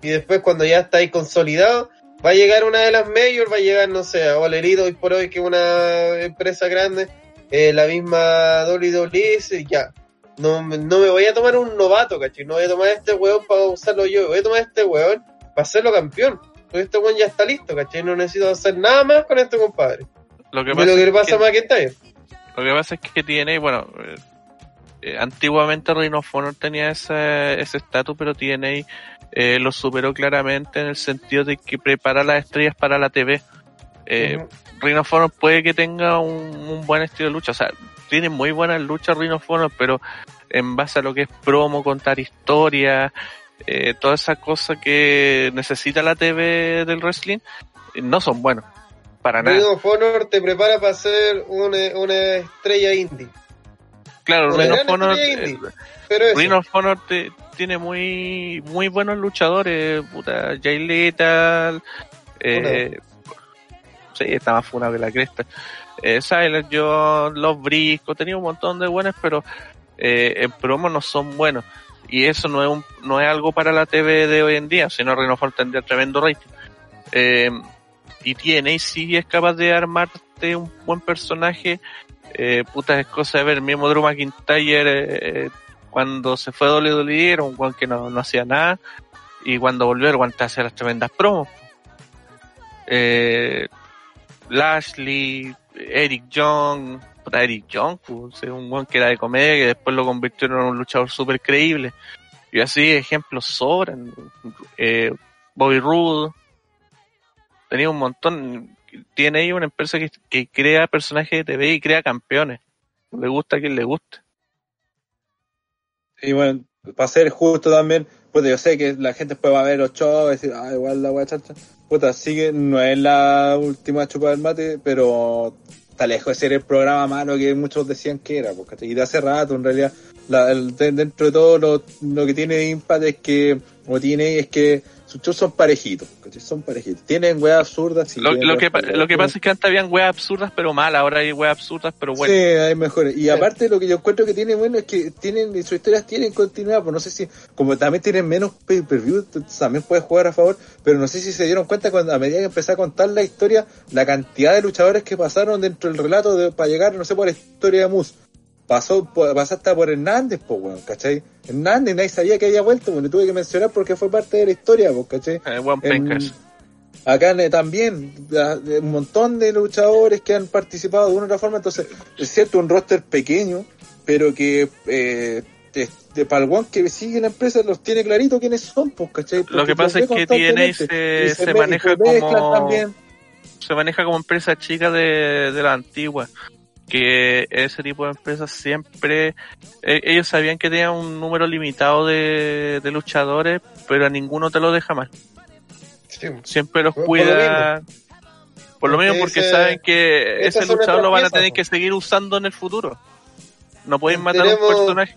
y después cuando ya estáis consolidados, va a llegar una de las majors, va a llegar, no sé, a Valerido hoy por hoy, que es una empresa grande, eh, la misma WWE, ya. No, me- no me voy a tomar un novato, ¿cachai? No voy a tomar este weón para usarlo yo, voy a tomar este weón para hacerlo campeón. Porque este weón ya está listo, ¿cachai? No necesito hacer nada más con este compadre. Lo que pasa, lo que le es pasa que- a McIntyre. Lo que pasa es que tiene, bueno, eh, eh, antiguamente Ring of Honor tenía ese ese estatus, pero TNA eh, lo superó claramente en el sentido de que prepara las estrellas para la TV. Eh, Honor puede que tenga un, un buen estilo de lucha, o sea, tiene muy buenas luchas Ring of Honor, pero en base a lo que es promo, contar historias, eh, toda esa cosa que necesita la TV del wrestling, eh, no son buenos, para nada. Honor te prepara para ser una, una estrella indie. Claro, Ring of Honor, estrella eh, indie. Pero eso, Ring of Honor te- tiene muy muy buenos luchadores, puta, Jay Lethal, eh, sí, está más funado que la cresta, eh, Silent John, Los Brisco, tenía un montón de buenos, pero eh, en promo no son buenos. Y eso no es un, no es algo para la TV de hoy en día, sino Ring of Honor tendría tremendo rating. Eh, y tiene, y sí es capaz de armarte un buen personaje, eh, puta es cosa de ver, mismo Drew McIntyre, eh, cuando se fue a WWE era un guan que no, no hacía nada, y cuando volvió el guan te hacía las tremendas promos. Eh, Lashley, Eric Young, puta, Eric Young, pues, es un guan que era de comedia que después lo convirtieron en un luchador súper creíble. Y así ejemplos sobran. Eh, Bobby Roode, tenía un montón. Tiene ahí una empresa que, que crea personajes de TV y crea campeones. Le gusta a quien le guste. Y bueno, para ser justo también, puta, yo sé que la gente después va a ver los shows y decir, ah, igual la wea chancha. Puta, sigue, no es la última chupa del mate, pero está lejos de ser el programa malo que muchos decían que era, porque de hace rato, en realidad, la, el- de- dentro de todo lo, lo que tiene Impact es que, como tiene, es que sus shows son parejitos. Son parejitos. Tienen weas absurdas. sí, Lo, que, lo que pasa es que antes habían weas absurdas pero mal, ahora hay weas absurdas pero buenas. Sí, hay mejores. Y aparte lo que yo encuentro que tiene bueno es que tienen, sus historias tienen continuidad, pues no sé si, como también tienen menos pay-per-view, t- también puedes jugar a favor, pero no sé si se dieron cuenta cuando a medida que empecé a contar la historia, la cantidad de luchadores que pasaron dentro del relato de, para llegar, no sé, por la historia de Moose. Pasó, hasta por Hernández, pues, weón, ¿cachai? Hernández, nadie sabía que había vuelto, bueno, tuve que mencionar porque fue parte de la historia, pues, ¿cachai? Eh, En- pencas. Acá eh, también, un montón de luchadores que han participado de una u otra forma, entonces es cierto, un roster pequeño, pero que eh, de, de para el one que sigue la empresa los tiene clarito quiénes son, pues, ¿cachai? Lo que pasa es que TNA se- maneja como- también. se maneja como empresa chica de, de la antigua. Que ese tipo de empresas siempre, eh, ellos sabían que tenían un número limitado de, de luchadores, pero a ninguno te lo deja mal. Sí. Siempre los Por- cuida. Por lo Porque mismo, porque saben que ese luchador lo van a tener que seguir usando en el futuro. No pueden matar a un personaje.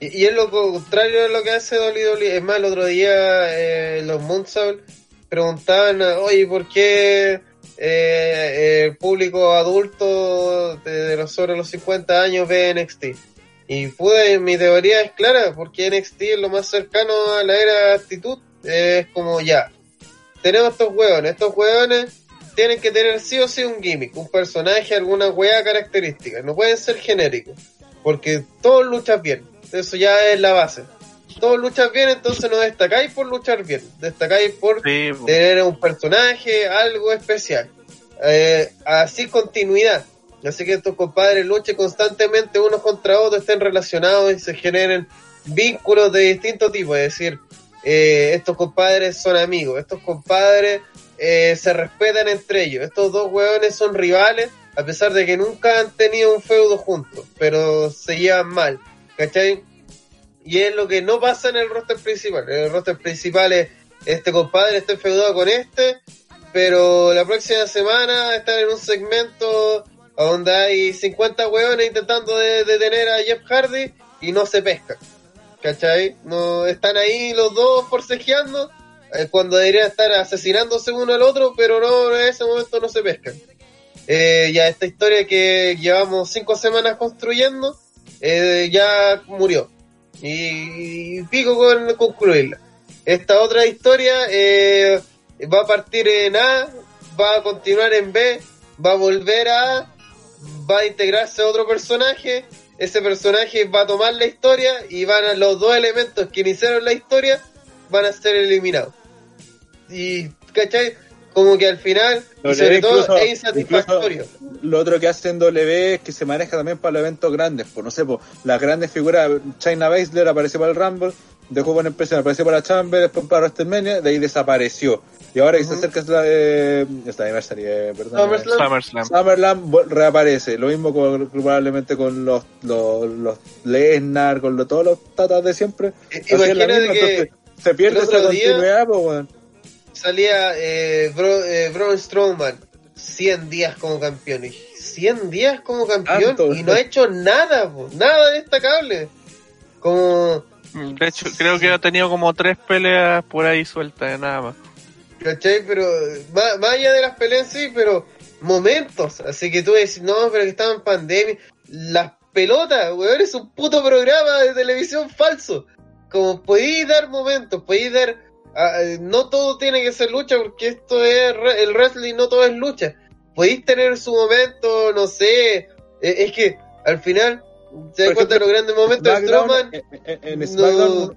Y, y es lo contrario de lo que hace WWE. Es más, el otro día eh, los Moonsault preguntaban, oye, ¿por qué eh, el público adulto de, de los sobre los 50 años ve NXT? Y pude, mi teoría es clara, porque NXT es lo más cercano a la era actitud. Es como ya, tenemos estos hueones, estos hueones tienen que tener sí o sí un gimmick, un personaje, alguna hueá característica, no pueden ser genéricos, porque todos luchan bien, eso ya es la base. Todos luchan bien, entonces no destacáis por luchar bien, destacáis por Sí, tener un personaje, algo especial. eh, así continuidad. Así que estos compadres luchen constantemente unos contra otros, estén relacionados y se generen vínculos de distinto tipo. Es decir, eh, estos compadres son amigos, estos compadres eh, se respetan entre ellos. Estos dos hueones son rivales, a pesar de que nunca han tenido un feudo juntos, pero se llevan mal. ¿Cachai? Y es lo que no pasa en el roster principal. En el roster principal es este compadre está feudado con este, pero la próxima semana están en un segmento donde hay 50 hueones intentando de- detener a Jeff Hardy y no se pescan. ¿Cachai? No, están ahí los dos forcejeando eh, cuando deberían estar asesinándose uno al otro, pero no, en ese momento no se pescan. Eh, ya esta historia que llevamos cinco semanas construyendo eh, ya murió. Y, pico con concluirla. Esta otra historia eh, va a partir en A, va a continuar en B, va a volver a A, va a integrarse otro personaje, ese personaje va a tomar la historia y van a los dos elementos que iniciaron la historia van a ser eliminados. Y, ¿cachai? Como que al final, y sobre todo, es insatisfactorio. Lo otro que hace en W es que se maneja también para los eventos grandes. Pues no sé, pues las grandes figuras, China Baszler apareció para el Rumble, dejó buena impresión, apareció para Chamber, después para WrestleMania, de ahí desapareció. Y ahora que se acerca esta, eh, esta anniversary, eh, perdón, eh, SummerSlam. SummerSlam. Reaparece. Lo mismo con, probablemente con los, los, los Lesnar, con lo- todos los tatas de siempre. La Imagínate misma, que entonces, se pierde esa continuidad, pues, weón. Salía eh, Bro, eh, Braun Strowman 100 días como campeón. Y 100 días como campeón Tanto, y no ha hecho nada, po, nada destacable. Como, De hecho, creo que ha tenido como tres peleas por ahí sueltas, nada más. ¿cachai? Pero más, más allá de las peleas sí, pero momentos. Así que tú decís, no, pero que estaba en pandemia. Las pelotas, weón, es un puto programa de televisión falso. Como podéis dar momentos, podéis dar... ah, eh, no todo tiene que ser lucha porque esto es re- el wrestling, no todo es lucha. Podéis tener su momento, no sé. eh, es que al final se da cuenta de los grandes momentos de Strowman. en, en- en no-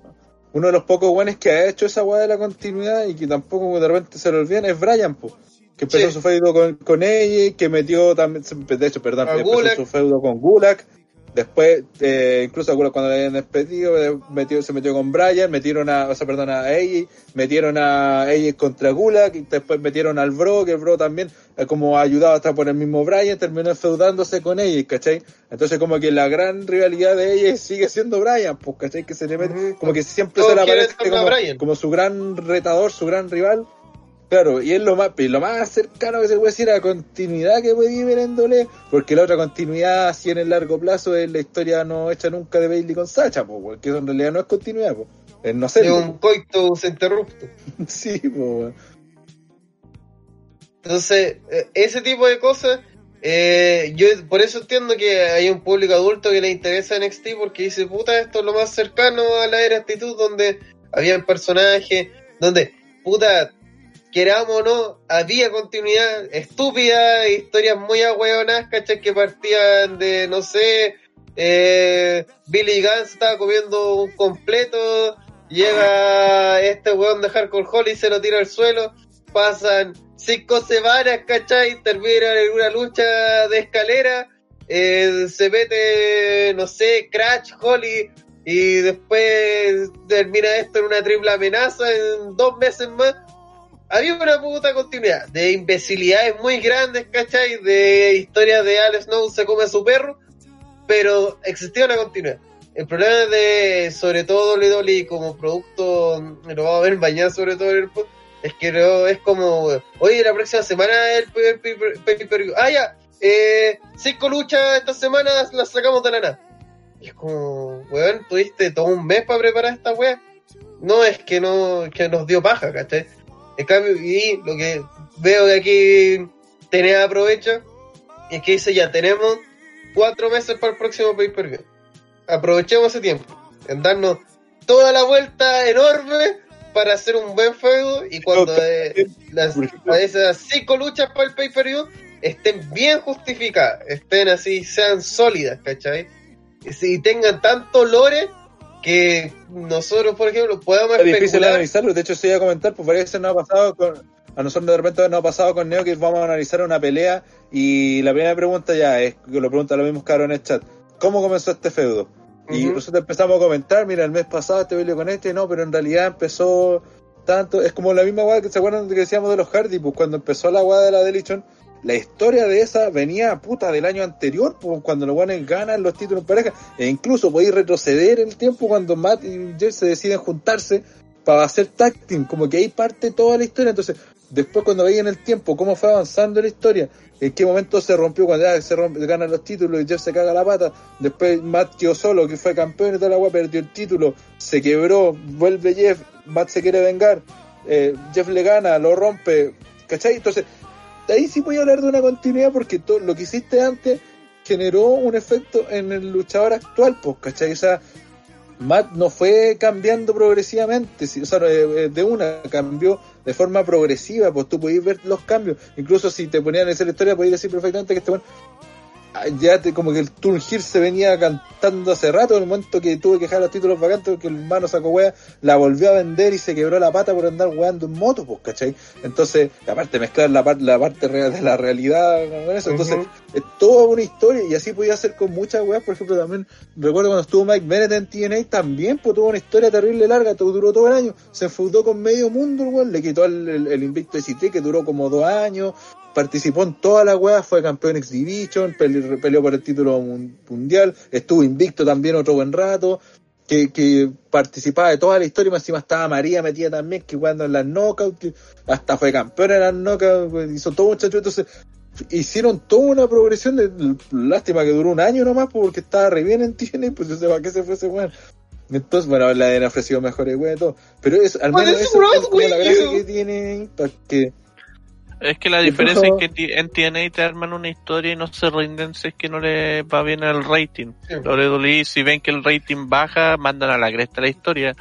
uno de los pocos buenos que ha hecho esa weá de la continuidad y que tampoco de repente se lo olvidan es Brian, po, que empezó Sí. su feudo con, con ella, que metió también, de hecho, perdón, empezó su feudo con Gulak. Después, eh, incluso cuando le habían despedido, metió, se metió con Brian, metieron a, o sea, perdón, a AJ, metieron a AJ contra Gulak, y después metieron al Bro, que el Bro también, eh, como ayudado hasta por el mismo Brian, terminó feudándose con AJ, ¿cachai? Entonces como que la gran rivalidad de ella sigue siendo Brian, pues, ¿cachai? Que se le mete, como que siempre se le aparece como su gran retador, su gran rival. Claro, y es lo más, y lo más cercano que se puede decir a continuidad que puede ver en Dole, porque la otra continuidad, así en el largo plazo, es la historia no hecha nunca de Bailey con Sacha, porque eso en realidad no es continuidad, pues, es no sé, de un coitus interrupto. sí, pues, Entonces, eh, ese tipo de cosas, eh, yo por eso entiendo que hay un público adulto que le interesa NXT porque dice, puta, esto es lo más cercano a la era actitud donde habían personajes, donde, puta, queramos o no, había continuidad estúpida, historias muy ahueonadas, ¿cachai? Que partían de, no sé, eh, Billy Gunn estaba comiendo un completo, llega este weón de Hardcore Holly y se lo tira al suelo, pasan cinco semanas, ¿cachai? Terminan en una lucha de escalera, eh, se mete, no sé, Crash, Holly, y después termina esto en una triple amenaza en dos meses más. Había una puta continuidad de imbecilidades muy grandes, ¿cachai? De historias de Alex Snow se come a su perro, pero existía una continuidad. El problema de, sobre todo, WWE como producto, lo vamos a ver mañana sobre todo en el pod- es que no, es como, oye, la próxima semana el pay- Ah, ya, eh, cinco luchas esta semana las sacamos de la nada. Es como, weón, tuviste todo un mes para preparar esta weá. No es que no, que nos dio paja, ¿cachai? En cambio, y lo que veo que aquí tenía aprovecho es que dice ya tenemos cuatro meses para el próximo pay per view. Aprovechemos ese tiempo en darnos toda la vuelta enorme para hacer un buen feudo y cuando eh, las, a esas cinco luchas para el pay per view estén bien justificadas, estén así, sean sólidas, ¿cachai? Y si tengan tanto lore que nosotros, por ejemplo, podamos Es difícil especular. analizarlo, de hecho se iba a comentar, pues varias veces nos ha pasado con, a nosotros de repente nos ha pasado con Neo que vamos a analizar una pelea y la primera pregunta ya es, que lo pregunta lo mismo caro en el chat, ¿cómo comenzó este feudo? Y nosotros empezamos a comentar, mira, el mes pasado este peleó con este, no, pero en realidad empezó tanto, es como la misma weá que se acuerdan de que decíamos de los Hardy, pues cuando empezó la weá de la Delichon, la historia de esa venía puta del año anterior, pues cuando los guanes ganan los títulos en pareja, e incluso podéis retroceder el tiempo cuando Matt y Jeff se deciden juntarse para hacer tag team, como que ahí parte toda la historia, entonces después cuando veían el tiempo, cómo fue avanzando la historia, en qué momento se rompió cuando ya se rompe, ganan los títulos y Jeff se caga la pata, después Matt quedó solo, que fue campeón y toda la weá, perdió el título, se quebró, vuelve Jeff, Matt se quiere vengar, eh, Jeff le gana, lo rompe, ¿cachai? Entonces, ahí sí voy a hablar de una continuidad porque todo lo que hiciste antes generó un efecto en el luchador actual, pues, ¿cachai? O sea, Matt no fue cambiando progresivamente, o sea, eh, eh, de una, cambió de forma progresiva, pues tú podías ver los cambios. Incluso si te ponían a hacer la historia, podías decir perfectamente que este bueno, ya te, como que el Turn Here se venía cantando hace rato, en el momento que tuve que dejar los títulos vacantes, porque el hermano sacó wea, la volvió a vender y se quebró la pata por andar weando en moto, pues, ¿cachai? Entonces, aparte mezclar la, par- la parte real de la realidad con eso, entonces es toda una historia y así podía hacer con muchas weas, por ejemplo, también recuerdo cuando estuvo Mike Bennett en TNA también, pues tuvo una historia terrible larga, todo, duró todo el año, se enfudó con medio mundo el weón, le quitó el, el, el invicto de CT que duró como dos años, participó en todas las weas, fue campeón X Division, pele- peleó por el título mun- mundial, estuvo invicto también otro buen rato, que, que participaba de toda la historia, y más encima estaba María metida también, que jugando en las knockouts, que hasta fue campeón en las knockouts, hizo todo muchacho, entonces hicieron toda una progresión de lástima que duró un año nomás porque estaba re bien en TNA pues yo sé para qué se fue ese weón. Entonces bueno le han ofrecido mejores weón y todo pero es al Pues menos es eso es la gracia que tiene Impact que Es que la diferencia eso- es que ti- en TNA te arman una historia y no se rinden si es que no le va bien el rating. Sí. WWE, si ven que el rating baja, mandan a la cresta la historia.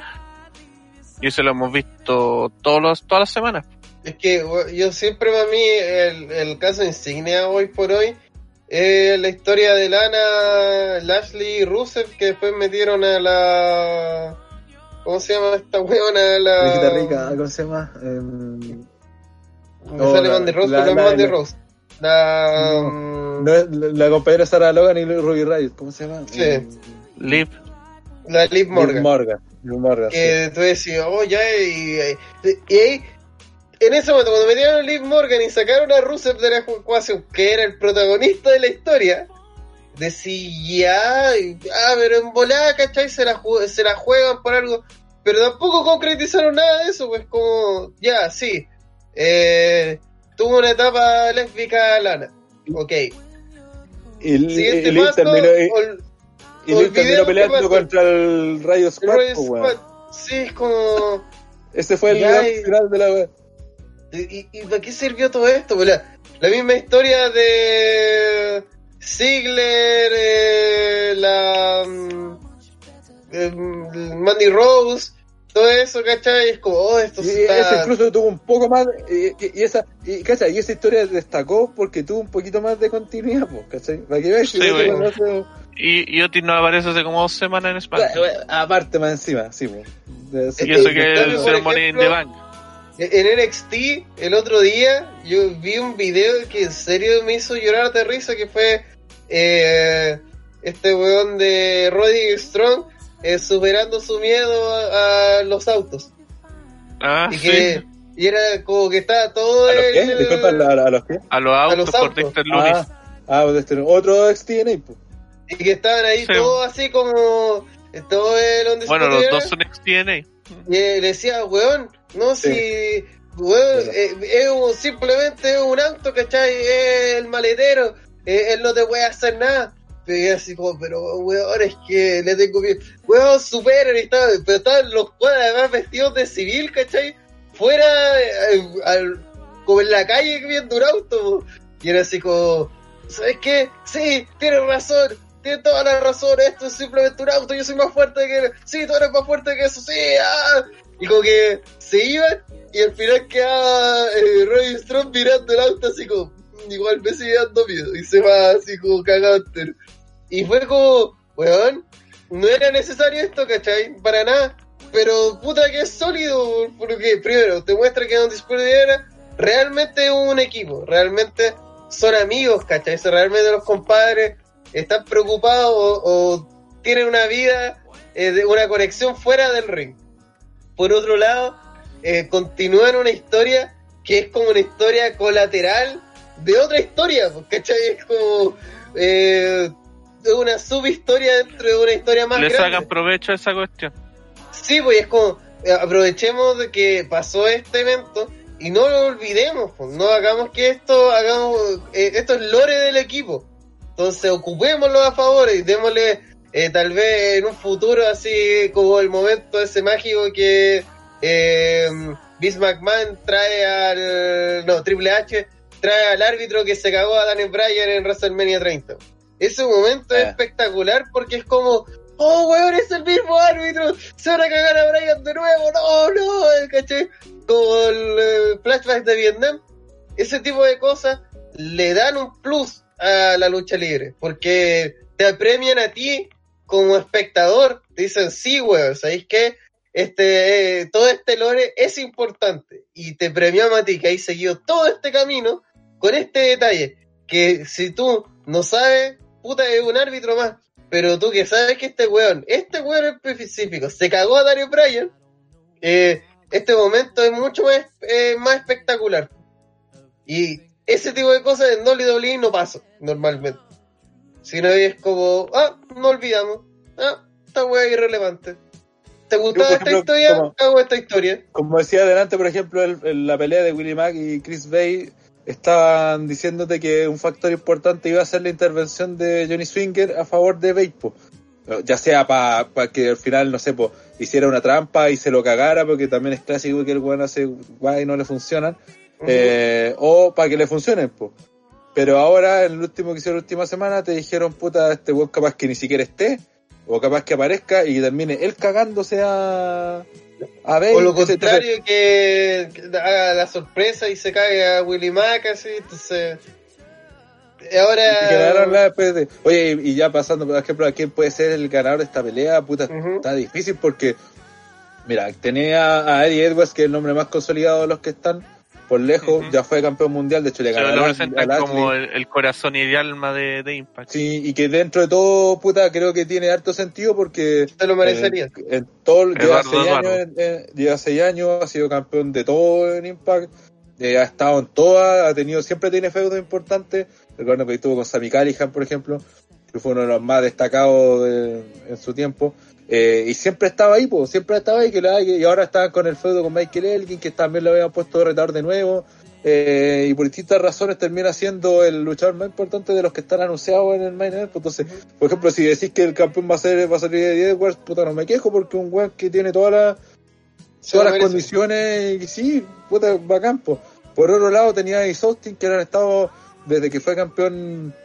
Y eso lo hemos visto todos los, todas las semanas. Es que yo siempre para mí el, el caso insignia hoy por hoy es la historia de Lana, Lashley y Rusev que después metieron a la... ¿Cómo se llama esta weona? La... Rica ¿cómo se llama? Em, Me Oh, sale la- Mandy Rose, la- pero no la- es Mandy la- Rose. La... No. mm, no es la, la compañera Sarah Logan y Ruby Riot ¿cómo se llama? Sí. Em, Liv, La Liv Liv Morgan. Morgan Liv Morgan, sí. que tú decías, oh, ya, y, y, y ahí, en ese momento, cuando metieron a Liv Morgan y sacaron a Rusev de la ecuación, que era el protagonista de la historia, decía, ah, pero en volada, ¿cachai? Se la, se la juegan por algo, pero tampoco concretizaron nada de eso, pues como, ya, sí, eh, tuvo una etapa lésbica Lana, ok. y, y, Siguiente Liv paso, terminó, ol- y olvidemos terminó peleando contra el Riot Squad, pues, weón. Squad. Sí, es como... ese fue el gran y- final de la weón. ¿Y, y, para qué sirvió todo esto? Pues la, la misma historia de Ziggler, eh, la eh, Mandy Rose, todo eso, ¿cachai? Es como, oh, esto Y ese está... incluso tuvo un poco más, y, y- y esa, y, ¿cachai? y esa historia destacó porque tuvo un poquito más de continuidad, pues, ¿cachai? Para que veas Sí, que y, y Otis no aparece hace como dos semanas en España. aparte más encima, sí, pues. Y eso que es Money in the Bank. En NXT, el otro día, yo vi un video que en serio me hizo llorar de risa, que fue eh, este weón de Roddy Strong eh, superando su miedo a, a los autos. Ah, y sí. que y era como que estaba todo ¿A los qué? el- Disculpa, ¿a, a- a los qué? A los autos, los por autos. Dexter Lumis. Ah, ah, otro XTNA, pues. y que estaban ahí Sí. todos así como todo el donde bueno, los dos son XTNA. y eh, le decía weón no Sí. si weón eh, es un- simplemente es un auto ¿cachai? es el maletero eh, él no te puede hacer nada yo así como pero weón es que le tengo miedo weón superen y estaba, pero estaban los cuadros además vestidos de civil ¿cachai? fuera eh, al- como en la calle viendo un auto y era así como ¿sabes qué? sí tienes razón tienes toda la razón, esto es simplemente un auto, yo soy más fuerte que él, sí, tú eres más fuerte que eso, sí, ah. Y como que se iban y al final quedaba eh, Roy Strong mirando el auto así como, "Mm, igual me sigue dando miedo, y se va así como cagado entero. Y fue como, weón, no era necesario esto, ¿cachai? Para nada. Pero puta que es sólido, porque primero te muestra que Discord era, realmente es un equipo, realmente son amigos, ¿cachai? Realmente los compadres están preocupados o, tienen una vida, eh, una conexión fuera del ring. Por otro lado, eh, continúan una historia que es como una historia colateral de otra historia, pues, ¿cachai? Es como eh, una subhistoria dentro de una historia más Le grande. sacan provecho a esa cuestión. Sí, pues es como, eh, aprovechemos de que pasó este evento y no lo olvidemos, pues, no hagamos que esto, hagamos, eh, esto es lore del equipo. Entonces ocupémoslo a favor y démosle, eh, tal vez en un futuro así como el momento ese mágico que eh, Vince McMahon trae al, no, Triple H trae al árbitro que se cagó a Daniel Bryan en WrestleMania 30. Ese momento es Ah. espectacular porque es como, oh weón, es el mismo árbitro, se van a cagar a Bryan de nuevo, no, no, ¿cachai? Como el eh, flashback de Vietnam. Ese tipo de cosas le dan un plus a la lucha libre, porque te apremian a ti como espectador, te dicen, sí, weón, ¿sabéis qué? Este, eh, todo este lore es importante y te premiamos a ti que hay seguido todo este camino con este detalle, que si tú no sabes, puta, es un árbitro más, pero tú que sabes que este weón, este weón en específico, se cagó a Dario Bryan, eh, este momento es mucho más, eh, más espectacular. Y ese tipo de cosas en WWE no pasa normalmente. Sino es como, ah, no olvidamos, ah, esta weá es irrelevante. ¿Te gustaba esta historia? como- Hago esta historia. Como decía adelante, por ejemplo, el- el- la pelea de Willie Mack y Chris Bay estaban diciéndote que un factor importante iba a ser la intervención de Johnny Swinger a favor de Bay, po. ya sea para que al final, no sé, po, hiciera una trampa y se lo cagara, porque también es clásico que el weón hace guay y no le funcionan, eh, o para que le funcionen, po. Pero ahora, en el último que hicieron la última semana, te dijeron, puta, este weón capaz que ni siquiera esté, o capaz que aparezca y termine él cagándose a, a Bay. O lo contrario, que, que haga la sorpresa y se cague a Willy Mack, así, entonces... Y Ahora... la después de- Oye, y y ya pasando, por ejemplo, a quién puede ser el ganador de esta pelea, puta, está difícil porque, mira, tenía a Eddie Edwards, que es el nombre más consolidado de los que están, por lejos, ya fue campeón mundial, de hecho le Se ganó lo a como el, el corazón y el alma de, de Impact. Sí, y que dentro de todo, puta, creo que tiene harto sentido porque Te lo merecería. en todo, lleva seis, años, lleva seis años, ha sido campeón de todo en Impact, eh, ha estado en todas, ha tenido, siempre tiene feudos importantes. Recuerdo que estuvo con Sammy Callihan, por ejemplo, que fue uno de los más destacados de- en su tiempo. Eh, y siempre estaba ahí, pues, siempre estaba ahí, que la- y ahora está con el feudo con Michael Elgin, que también lo habían puesto de retador de nuevo. eh, y por distintas razones termina siendo el luchador más importante de los que están anunciados en el main event. Entonces, por ejemplo, si decís que el campeón va a ser va a salir de Edwards, puta, no me quejo porque un weón que tiene todas las todas las condiciones y sí, puta, bacán, po. Por otro lado tenía a Austin que han estado desde que fue campeón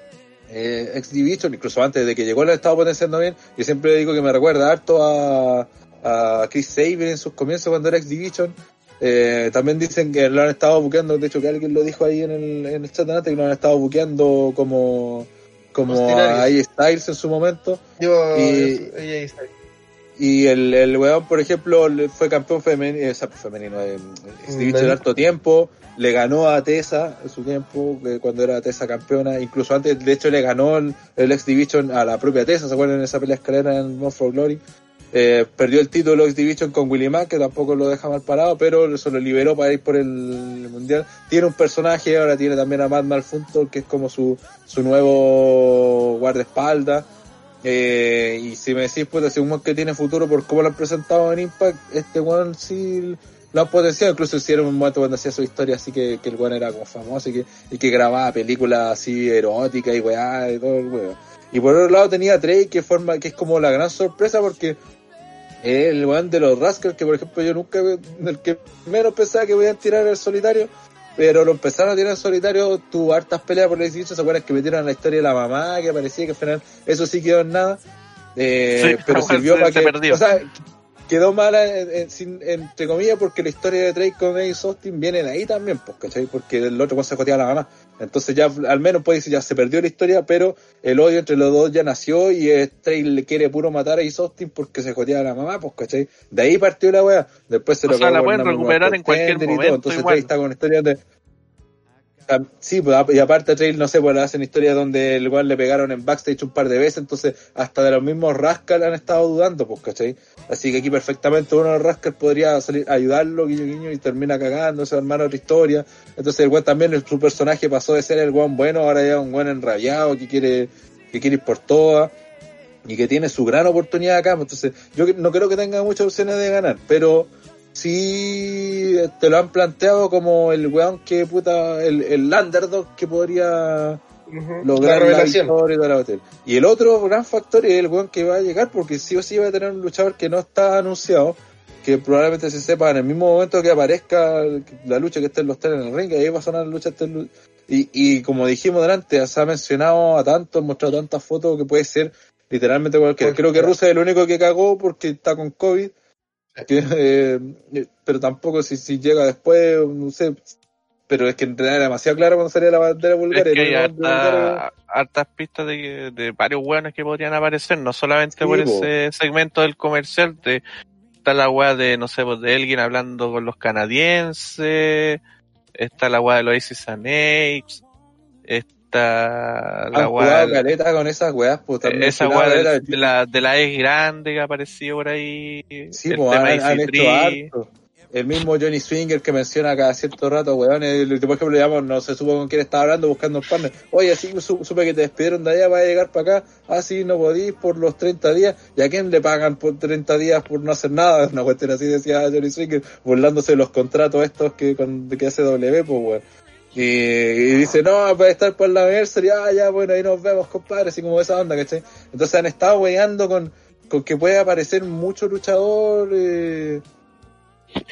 eh, X Division, incluso antes de que llegó, lo han estado potenciando bien. Yo siempre digo que me recuerda harto a, a Chris Saber en sus comienzos cuando era X Division. Eh, también dicen que lo han estado buqueando, de hecho que alguien lo dijo ahí en el, en el chat antes, que lo han estado buqueando como, como Austin a Aries. AJ Styles en su momento. Yo, Y- ahí está. Y el, el weón, por ejemplo, fue campeón femenino, femenino de X Division Mm, harto tiempo, le ganó a Tessa en su tiempo, que cuando era Tessa campeona, incluso antes, de hecho, le ganó el, el X Division a la propia Tessa, ¿se acuerdan en esa pelea escalera en More for Glory? Eh, perdió el título X Division con Willie Mack, que tampoco lo deja mal parado, pero eso lo liberó para ir por el mundial. Tiene un personaje, ahora tiene también a Matt Malfuntor, que es como su, su nuevo guardaespaldas. Eh, y si me decís, pues, si un que tiene futuro por cómo lo han presentado en Impact, este weón sí lo han potenciado. Incluso hicieron un momento cuando hacía su historia así que, que el weón era como famoso y que, y que grababa películas así eróticas y weá y todo el weón. Y por otro lado tenía a Trey que forma, que es como la gran sorpresa porque el weón de los Rascals, que por ejemplo yo nunca, el que menos pensaba que voy a tirar el solitario, pero lo empezaron a tirar en solitario, tuvo hartas peleas por el 18, se acuerdan que metieron la historia de la mamá, que parecía que al final eso sí quedó en nada, eh, Sí, pero sirvió se- para se que, perdió. o sea, quedó mala, en- en- sin- entre comillas, porque la historia de Drake con Ace Austin viene de ahí también, pues, ¿cachai? Porque el otro se jotea a la mamá. Entonces ya, al menos puede decir, ya se perdió la historia, pero el odio entre los dos ya nació y Drake le quiere puro matar a Ace Austin porque se jotea a la mamá, pues, ¿cachai? De ahí partió la wea. Después se O lo sea, la pueden recuperar en cualquier momento Entonces igual. Drake está con historias de, Sí, pues, y aparte Trail, no sé, pues hacen historias donde el igual le pegaron en backstage un par de veces, entonces hasta de los mismos Rascal han estado dudando, pues, ¿cachai? Así que aquí perfectamente uno de los Rascal podría salir ayudarlo, guiño, guiño, y termina cagándose, armar otra historia. Entonces el weón también, su personaje pasó de ser el weón bueno, ahora ya un weón enrabiado que quiere, que quiere ir por todas y que tiene su gran oportunidad acá. pues, Entonces yo no creo que tenga muchas opciones de ganar, pero sí te lo han planteado como el weón que puta, el, el underdog que podría lograr la la, victoria la hotel. Y el otro gran factor es el weón que va a llegar, porque sí o sí va a tener un luchador que no está anunciado, que probablemente se sepa en el mismo momento que aparezca la lucha que esté en los tres en el ring, ahí va a sonar la lucha. Y, y como dijimos delante, se ha mencionado a tanto, han mostrado tantas fotos que puede ser literalmente cualquiera. Creo que. Rusia es el único que cagó porque está con COVID. Eh, pero tampoco si, si llega después, no sé. Pero es que en realidad era demasiado claro cuando salía la bandera Es que hay harta- hartas pistas de, de varios hueones que podrían aparecer, no solamente Sí, por po. ese segmento del comercial, de, está la weá de, no sé, pues de alguien hablando con los canadienses, está la weá de los Aces and está la Han weá caleta con esas weas, pues también. esa la weá de la, de la ex grande que apareció por ahí, Sí, el pues tema han, han hecho EC3, harto. El mismo Johnny Swinger que menciona cada cierto rato, weón, el- por ejemplo, digamos, no se supo con quién estaba hablando buscando un partner. Oye, sí, su- supe que te despidieron de allá, va a llegar para acá. Ah, sí, no podís por los 30 días. ¿Y a quién le pagan por 30 días por no hacer nada? Una cuestión así decía Johnny Swinger, burlándose de los contratos estos que, con, que hace W, pues, weón. Y, y dice, no, va a estar por la anniversary, ah, ya, bueno, ahí nos vemos, compadre, así como esa onda, ¿cachai? Entonces han estado weyando con, con que puede aparecer mucho luchador, eh,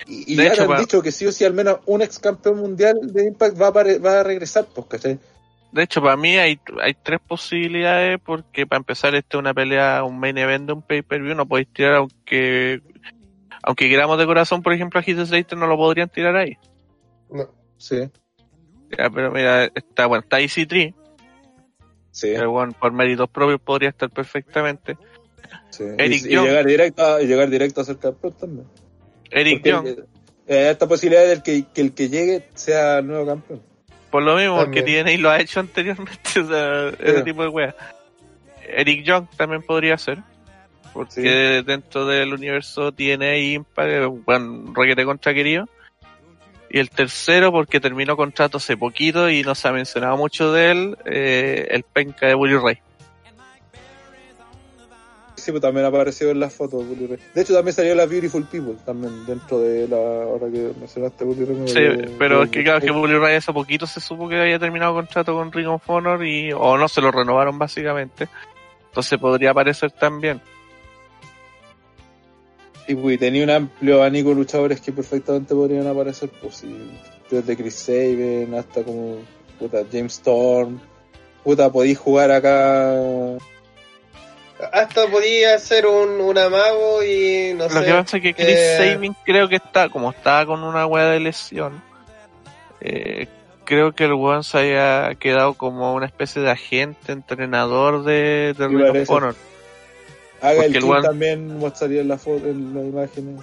y, ya hecho, han dicho que sí o sí al menos un ex campeón mundial de Impact va a, va a regresar, pues, ¿cachai? De hecho, para mí hay, hay tres posibilidades, porque para empezar, esta es una pelea, un main event de un pay-per-view, no podéis tirar, aunque aunque queramos de corazón, por ejemplo, a Heath Slater no lo podrían tirar ahí. No. Sí, Ya, pero mira, está, bueno, está EC3, sí, el bueno, por méritos propios podría estar perfectamente. sí. Eric y, y Young. llegar directo a, y llegar directo a ser campeón también. Eric Porque, Young, eh, eh, esta posibilidad del que, que el que llegue sea el nuevo campeón. por lo mismo, porque También. TNA lo ha hecho anteriormente, o sea, ese tipo de weas. Eric Young también podría ser. Porque dentro del universo TNA y Impact, es un buen requete contra querido. Y el tercero, porque terminó contrato hace poquito y no se ha mencionado mucho de él, eh, el penca de Bully Ray. Sí, pues también ha aparecido en las fotos. Bully Ray. De hecho, también salió la Beautiful People, también dentro de la. Ahora que mencionaste Bully Ray. Sí, de- pero de- es que claro, que Bully Ray hace poquito se supo que había terminado contrato con Ring of Honor y, o no se lo renovaron básicamente. Entonces podría aparecer también. Y pues, tenía un amplio abanico de luchadores que perfectamente podrían aparecer, pues sí, desde Chris Sabin hasta como puta, James Storm. Puta, podéis jugar acá. Hasta podía ser un, un amago y no Lo sé. que pasa es que Chris eh, Sabin creo que está, como estaba con una wea de lesión, eh, creo que el weón se había quedado como una especie de agente, entrenador de, de Sí, Ring of. Honor. Haga el King también mostraría en la foto, en las imágenes.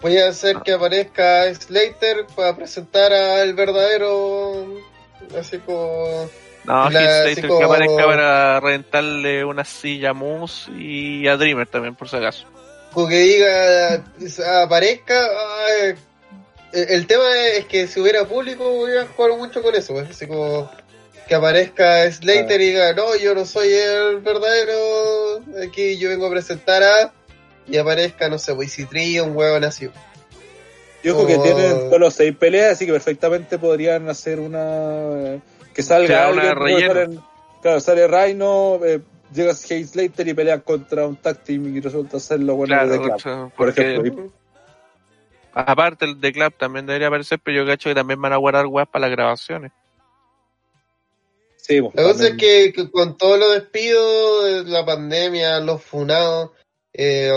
Voy a hacer que aparezca Slater para presentar al verdadero. Así como. No, La- Slater como- que aparezca para rentarle una silla a Moose y a Dreamer también, por si acaso. como que diga. Aparezca. ay, el, tema es que si hubiera público, voy a jugar mucho con eso. pues, Así como. Que aparezca Slater y diga, no, yo no soy el verdadero. Aquí yo vengo a presentar a. Y aparezca, no sé, EC3 un huevo nacido. Y ojo que tienen solo seis peleas, así que perfectamente podrían hacer una. Que salga Claro, una alguien, salen- claro, sale Rhino, eh, llega Hayes Slater y pelean contra un tag team y resulta ser lo bueno Claro, de Club, contra- por ejemplo. Aparte el de Club también debería aparecer, pero yo cacho que también van a guardar weas para las grabaciones. Sí, pues, La cosa es que, que con todos los despidos, de la pandemia, los funados, eh,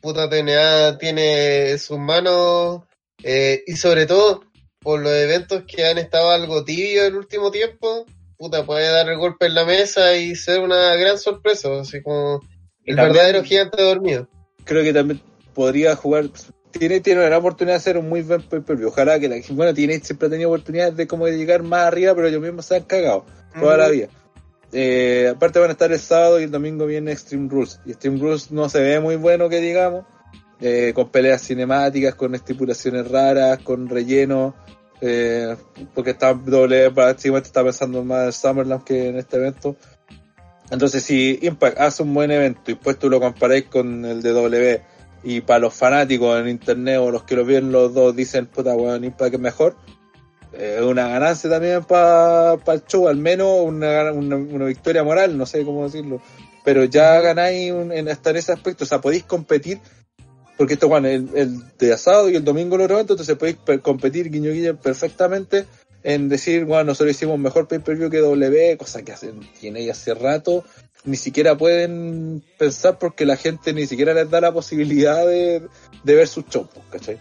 puta TNA tiene en sus manos eh, y sobre todo por los eventos que han estado algo tibios el último tiempo, puta puede dar el golpe en la mesa y ser una gran sorpresa, así como el también- verdadero gigante dormido. creo que también podría jugar tiene, tiene una oportunidad de hacer un muy buen pay-per-view. Ojalá que la bueno, tiene siempre ha tenido oportunidades de como de llegar más arriba, pero ellos mismos se han cagado toda la vida. Eh, aparte van a estar el sábado y el domingo viene Extreme Rules. Y Extreme Rules no se ve muy bueno que digamos, eh, con peleas cinemáticas, con estipulaciones raras, con relleno, eh, porque está doble, prácticamente está pensando más en Summerland que en este evento. Entonces si Impact hace un buen evento y pues tú lo comparáis con el de W y para los fanáticos en internet o los que lo vieron los dos dicen puta weón Impact es mejor, eh, una ganancia también para el show, al menos una, una, una victoria moral, no sé cómo decirlo. Pero ya ganáis un- en, hasta en ese aspecto, o sea, podéis competir, porque esto, bueno, el, el de asado y el domingo otro evento, entonces podéis competir guiño guiño perfectamente en decir, bueno, nosotros hicimos mejor pay-per-view que W, cosa que hacen, tiene ya hace rato, ni siquiera pueden pensar porque la gente ni siquiera les da la posibilidad de, de ver sus shows, pues, ¿cachai?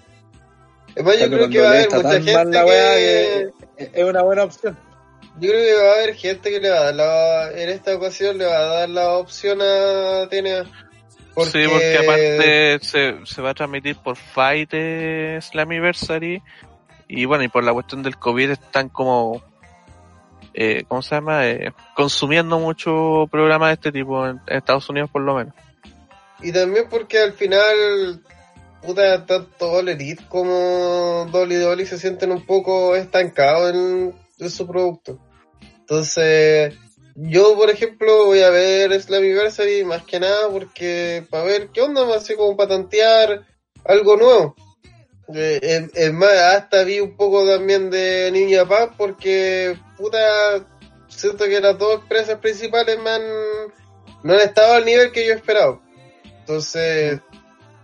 Además, yo creo que va a haber mucha gente que... que es una buena opción. Yo creo que va a haber gente que le va a dar la... En esta ocasión le va a dar la opción a TNA. Sí, porque aparte se, se va a transmitir por Fight Slammiversary y bueno, y por la cuestión del COVID están como, eh, ¿cómo se llama? Eh, consumiendo mucho programas de este tipo en, en Estados Unidos por lo menos. Y también porque al final, puta, tanto All Elite como Dolly Dolly se sienten un poco estancados en, su producto. Entonces, yo por ejemplo voy a ver Slammiversary más que nada porque para ver qué onda, así como para tantear algo nuevo. Eh, es, es más, hasta vi un poco también de Niña Paz porque, puta, siento que las dos empresas principales me han, no han estado al nivel que yo esperaba. Entonces,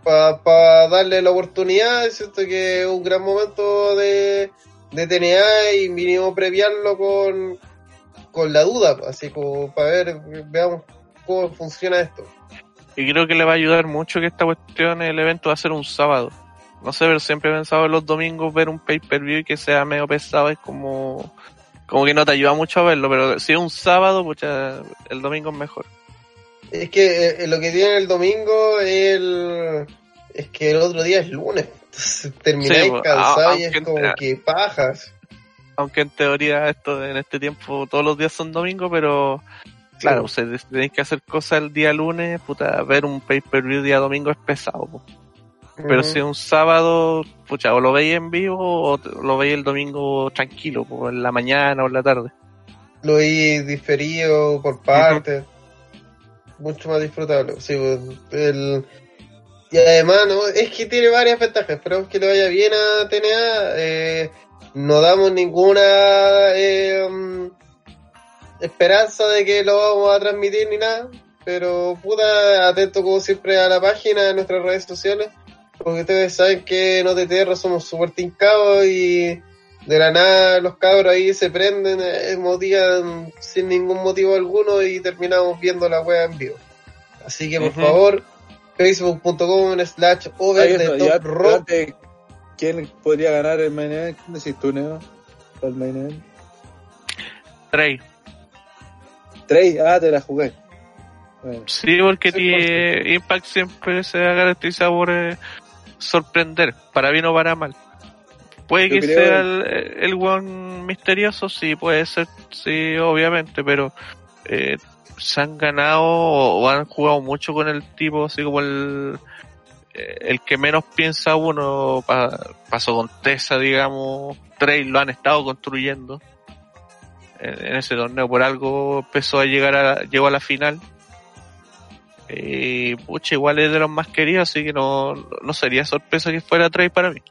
para darle la oportunidad, siento que es un gran momento de, de TNA y mínimo previarlo con, con la duda, así como para ver, veamos cómo funciona esto. Y creo que le va a ayudar mucho que esta cuestión, el evento va a ser un sábado. No sé, pero siempre he pensado en los domingos ver un pay-per-view y que sea medio pesado es como, como que no te ayuda mucho a verlo, pero si es un sábado, pucha, el domingo es mejor. Es que eh, lo que tiene el domingo es, el, es que el otro día es lunes. Entonces termináis Sí, pues, cansados y es como que pajas. aunque en teoría esto en este tiempo todos los días son domingos, pero claro, ustedes tenéis que hacer cosas el día lunes, puta, ver un pay-per-view día domingo es pesado, po. pero si es un sábado, pucha, o lo veis en vivo o lo veis el domingo tranquilo, po, en la mañana o en la tarde. lo vi diferido por partes. Mucho más disfrutable. Sí, el... Y además, ¿no? es que tiene varias ventajas. Esperamos que le vaya bien a TNA. Eh, no damos ninguna eh, mm, esperanza de que lo vamos a transmitir ni nada. Pero puta, atento como siempre a la página, de nuestras redes sociales. Porque ustedes saben que en OTTR somos súper tincados y de la nada los cabros ahí se prenden, eh, motivan sin ningún motivo alguno y terminamos viendo la wea en vivo. Así que por favor, facebook.com slash over de top rock. ¿Quién podría ganar el main event? ¿Quién decís tú, Neo? ¿El main event? Trey. Trey, ah, te la jugué. Bueno, Sí, porque Sí, tiene- Impact siempre se ha caracterizado por eh, sorprender, para bien o para mal. Puede que sea el, el one misterioso, sí, puede ser, sí, obviamente, pero eh, se han ganado o, han jugado mucho con el tipo, así como el, eh, el que menos piensa uno, pa- pasó con Tessa, digamos, Trey lo han estado construyendo en, en ese torneo, por algo empezó a llegar a, llegó a la final y pucha, igual es de los más queridos, así que no, no sería sorpresa que fuera Trey para mí.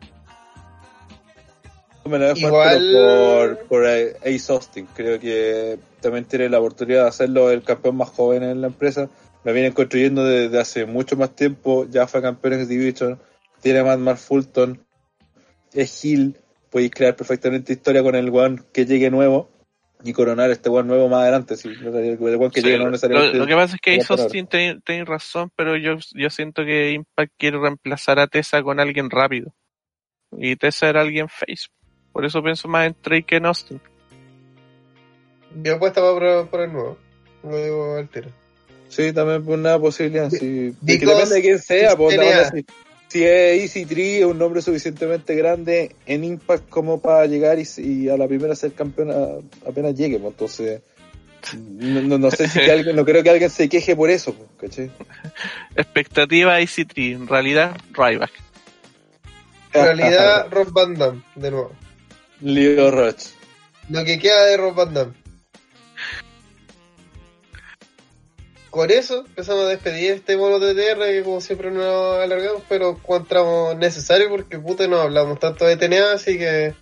Me la Igual- por, por Ace Austin. Creo que también tiene la oportunidad de hacerlo el campeón más joven en la empresa. Lo vienen construyendo desde hace mucho más tiempo. Ya fue campeón en Division. Tiene más Mark Fulton. Es Hill. Podéis crear perfectamente historia con el one que llegue nuevo. Y coronar este one nuevo más adelante. Si el one que Sí, llegue no lo, necesariamente. lo que pasa es que Ace. Austin tiene tiene razón, pero yo, yo siento que Impact quiere reemplazar a Tessa con alguien rápido. Y Tessa era alguien face. Por eso pienso más en Trey que en Austin. Mi apuesta va por, por el nuevo. Lo digo al tiro. Sí, también por una posibilidad. Sí. Que depende de quién sea, pues, si es Easy Tree, es un nombre suficientemente grande en Impact como para llegar y, y a la primera ser campeón apenas llegue, pues, entonces no, no- no sé si que alguien, no creo que alguien se queje por eso, pues, ¿cachai? Expectativa IC3, en realidad Ryback. En realidad, Rob Van Damme, de nuevo. Leo Roach. Lo que queda de Rob Van Damme. Con eso empezamos a despedir este mono TTR que como siempre nos alargamos, pero encontramos necesario porque puta no hablamos tanto de TNA, así que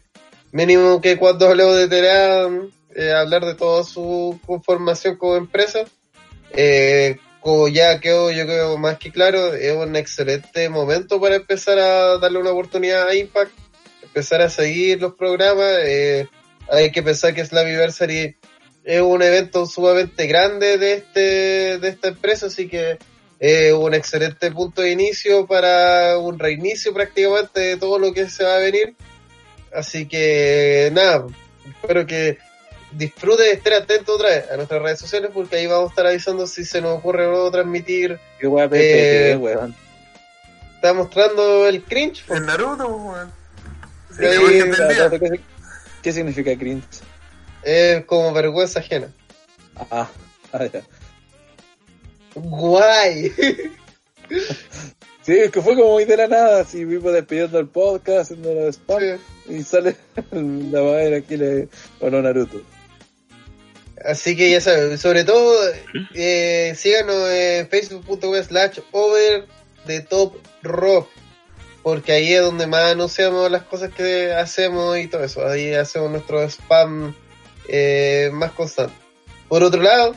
mínimo que cuando hablemos de TNA, eh, hablar de toda su conformación como empresa. Eh, como ya quedó yo creo más que claro, es un excelente momento para empezar a darle una oportunidad a Impact, empezar a seguir los programas. eh, hay que pensar que Slammiversary es un evento sumamente grande de este de esta empresa, así que es un excelente punto de inicio para un reinicio prácticamente de todo lo que se va a venir. Así que nada, espero que disfrute, estén atentos otra vez a nuestras redes sociales porque ahí vamos a estar avisando si se nos ocurre luego transmitir. Qué Eh, weón. Está mostrando el cringe. El Naruto, weón. Del día. ¿Qué, qué significa cringe? Es como vergüenza ajena. Ah, ah, ya. Guay. Sí, es que fue como muy de la nada, así mismo despidiendo el podcast, haciendo los spam, y sale la madera aquí le bueno Naruto. Así que ya saben, sobre todo eh, síganos en facebook.com slash over the top rock. Porque ahí es donde más anunciamos las cosas que hacemos y todo eso. Ahí hacemos nuestro spam eh, más constante. Por otro lado,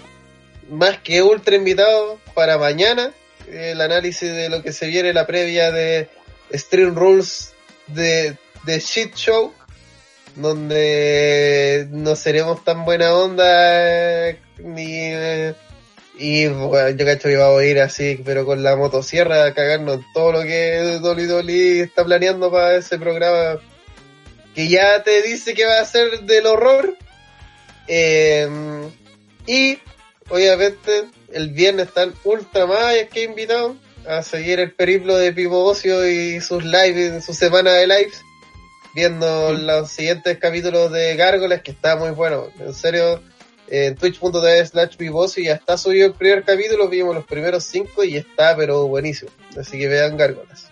más que ultra invitado para mañana, el análisis de lo que se viene la previa de Stream Rules de, de Shit Show donde no seremos tan buena onda eh, ni eh, y bueno, yo cacho que vamos a ir así pero con la motosierra a cagarnos en todo lo que WWE está planeando para ese programa que ya te dice que va a ser del horror Eh, y obviamente el viernes están ultra más que invitados a seguir el periplo de Pipo Ocio y sus lives, su semana de lives viendo los siguientes capítulos de Gárgolas, que está muy bueno. En serio, en twitch.tv slash Pivocio ya está subido el primer capítulo, vimos los primeros cinco y está pero buenísimo. Así que vean Gárgolas.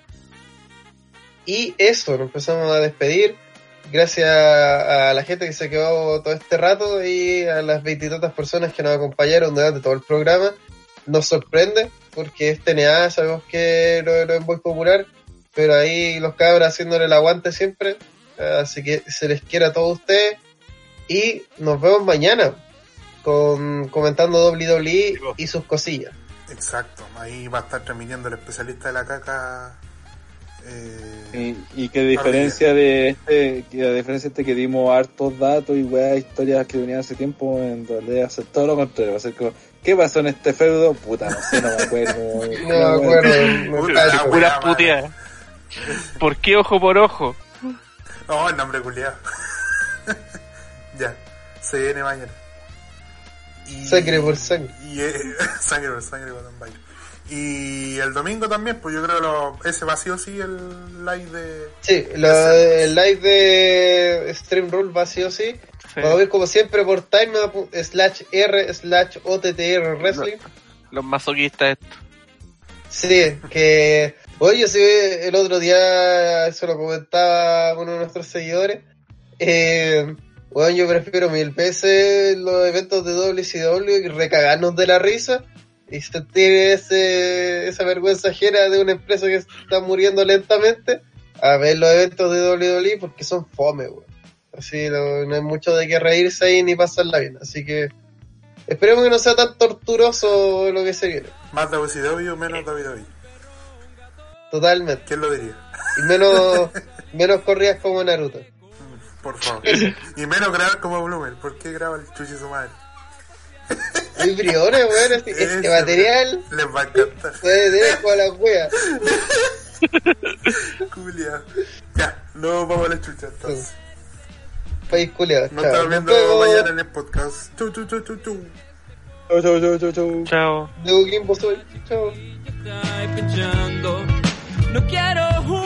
Y eso, nos empezamos a despedir. Gracias a la gente que se quedó todo este rato y a las veintitantas personas que nos acompañaron durante todo el programa. Nos sorprende porque es TNA, sabemos que no, es muy popular, pero ahí los cabros haciéndole el aguante siempre. Así que se les quiere a todos ustedes. Y nos vemos mañana con comentando WWE y sus cosillas. Exacto, ahí va a estar transmitiendo el especialista de la caca. Eh, Y, y que diferencia de este, que a diferencia de este que dimos hartos datos y weas, historias que venían hace tiempo, en realidad ser todo lo contrario, va a ser como, ¿qué pasó en este feudo? Puta, no sé, no me acuerdo. No me acuerdo. no Puta puteadas. ¿Por qué ojo por ojo? Oh, el nombre culiado. ya, se viene mañana. Y, Sangre por sangre. Y, eh, sangre por sangre, Bottom Baile. Y el domingo también, pues yo creo lo, ese va sí o sí el live de. Sí, lo- el live de Stream Rule va sí o sí. Sí. Vamos a ver como siempre por time slash r slash OTTR Wrestling. Los masoquistas estos. Sí, que oye, yo sí, el otro día eso lo comentaba uno de nuestros seguidores. Eh, bueno, yo prefiero mil veces los eventos de WCW y recagarnos de la risa y sentir ese, esa vergüenza ajena de una empresa que está muriendo lentamente a ver los eventos de WWE porque son fome, weón. Así no, no hay mucho de qué reírse ahí ni pasarla bien. Así que esperemos que no sea tan torturoso lo que se viene. Más WCW, menos WWE. Totalmente. ¿Quién lo diría? Y menos, menos corridas como Naruto. Por favor. y menos grabar como Bloomer. ¿Por qué graba el chuchi su madre? Hay briones, weón. Este, este Ese, material Les va a encantar. puede tener con la wea. Culiao. Ya, no vamos a la chucha entonces. País culiado. Nos estamos viendo mañana en el podcast. Chu, chu. Chau, chau, chau, chau, chau. Chao. De Kimbo soy. Chao. No quiero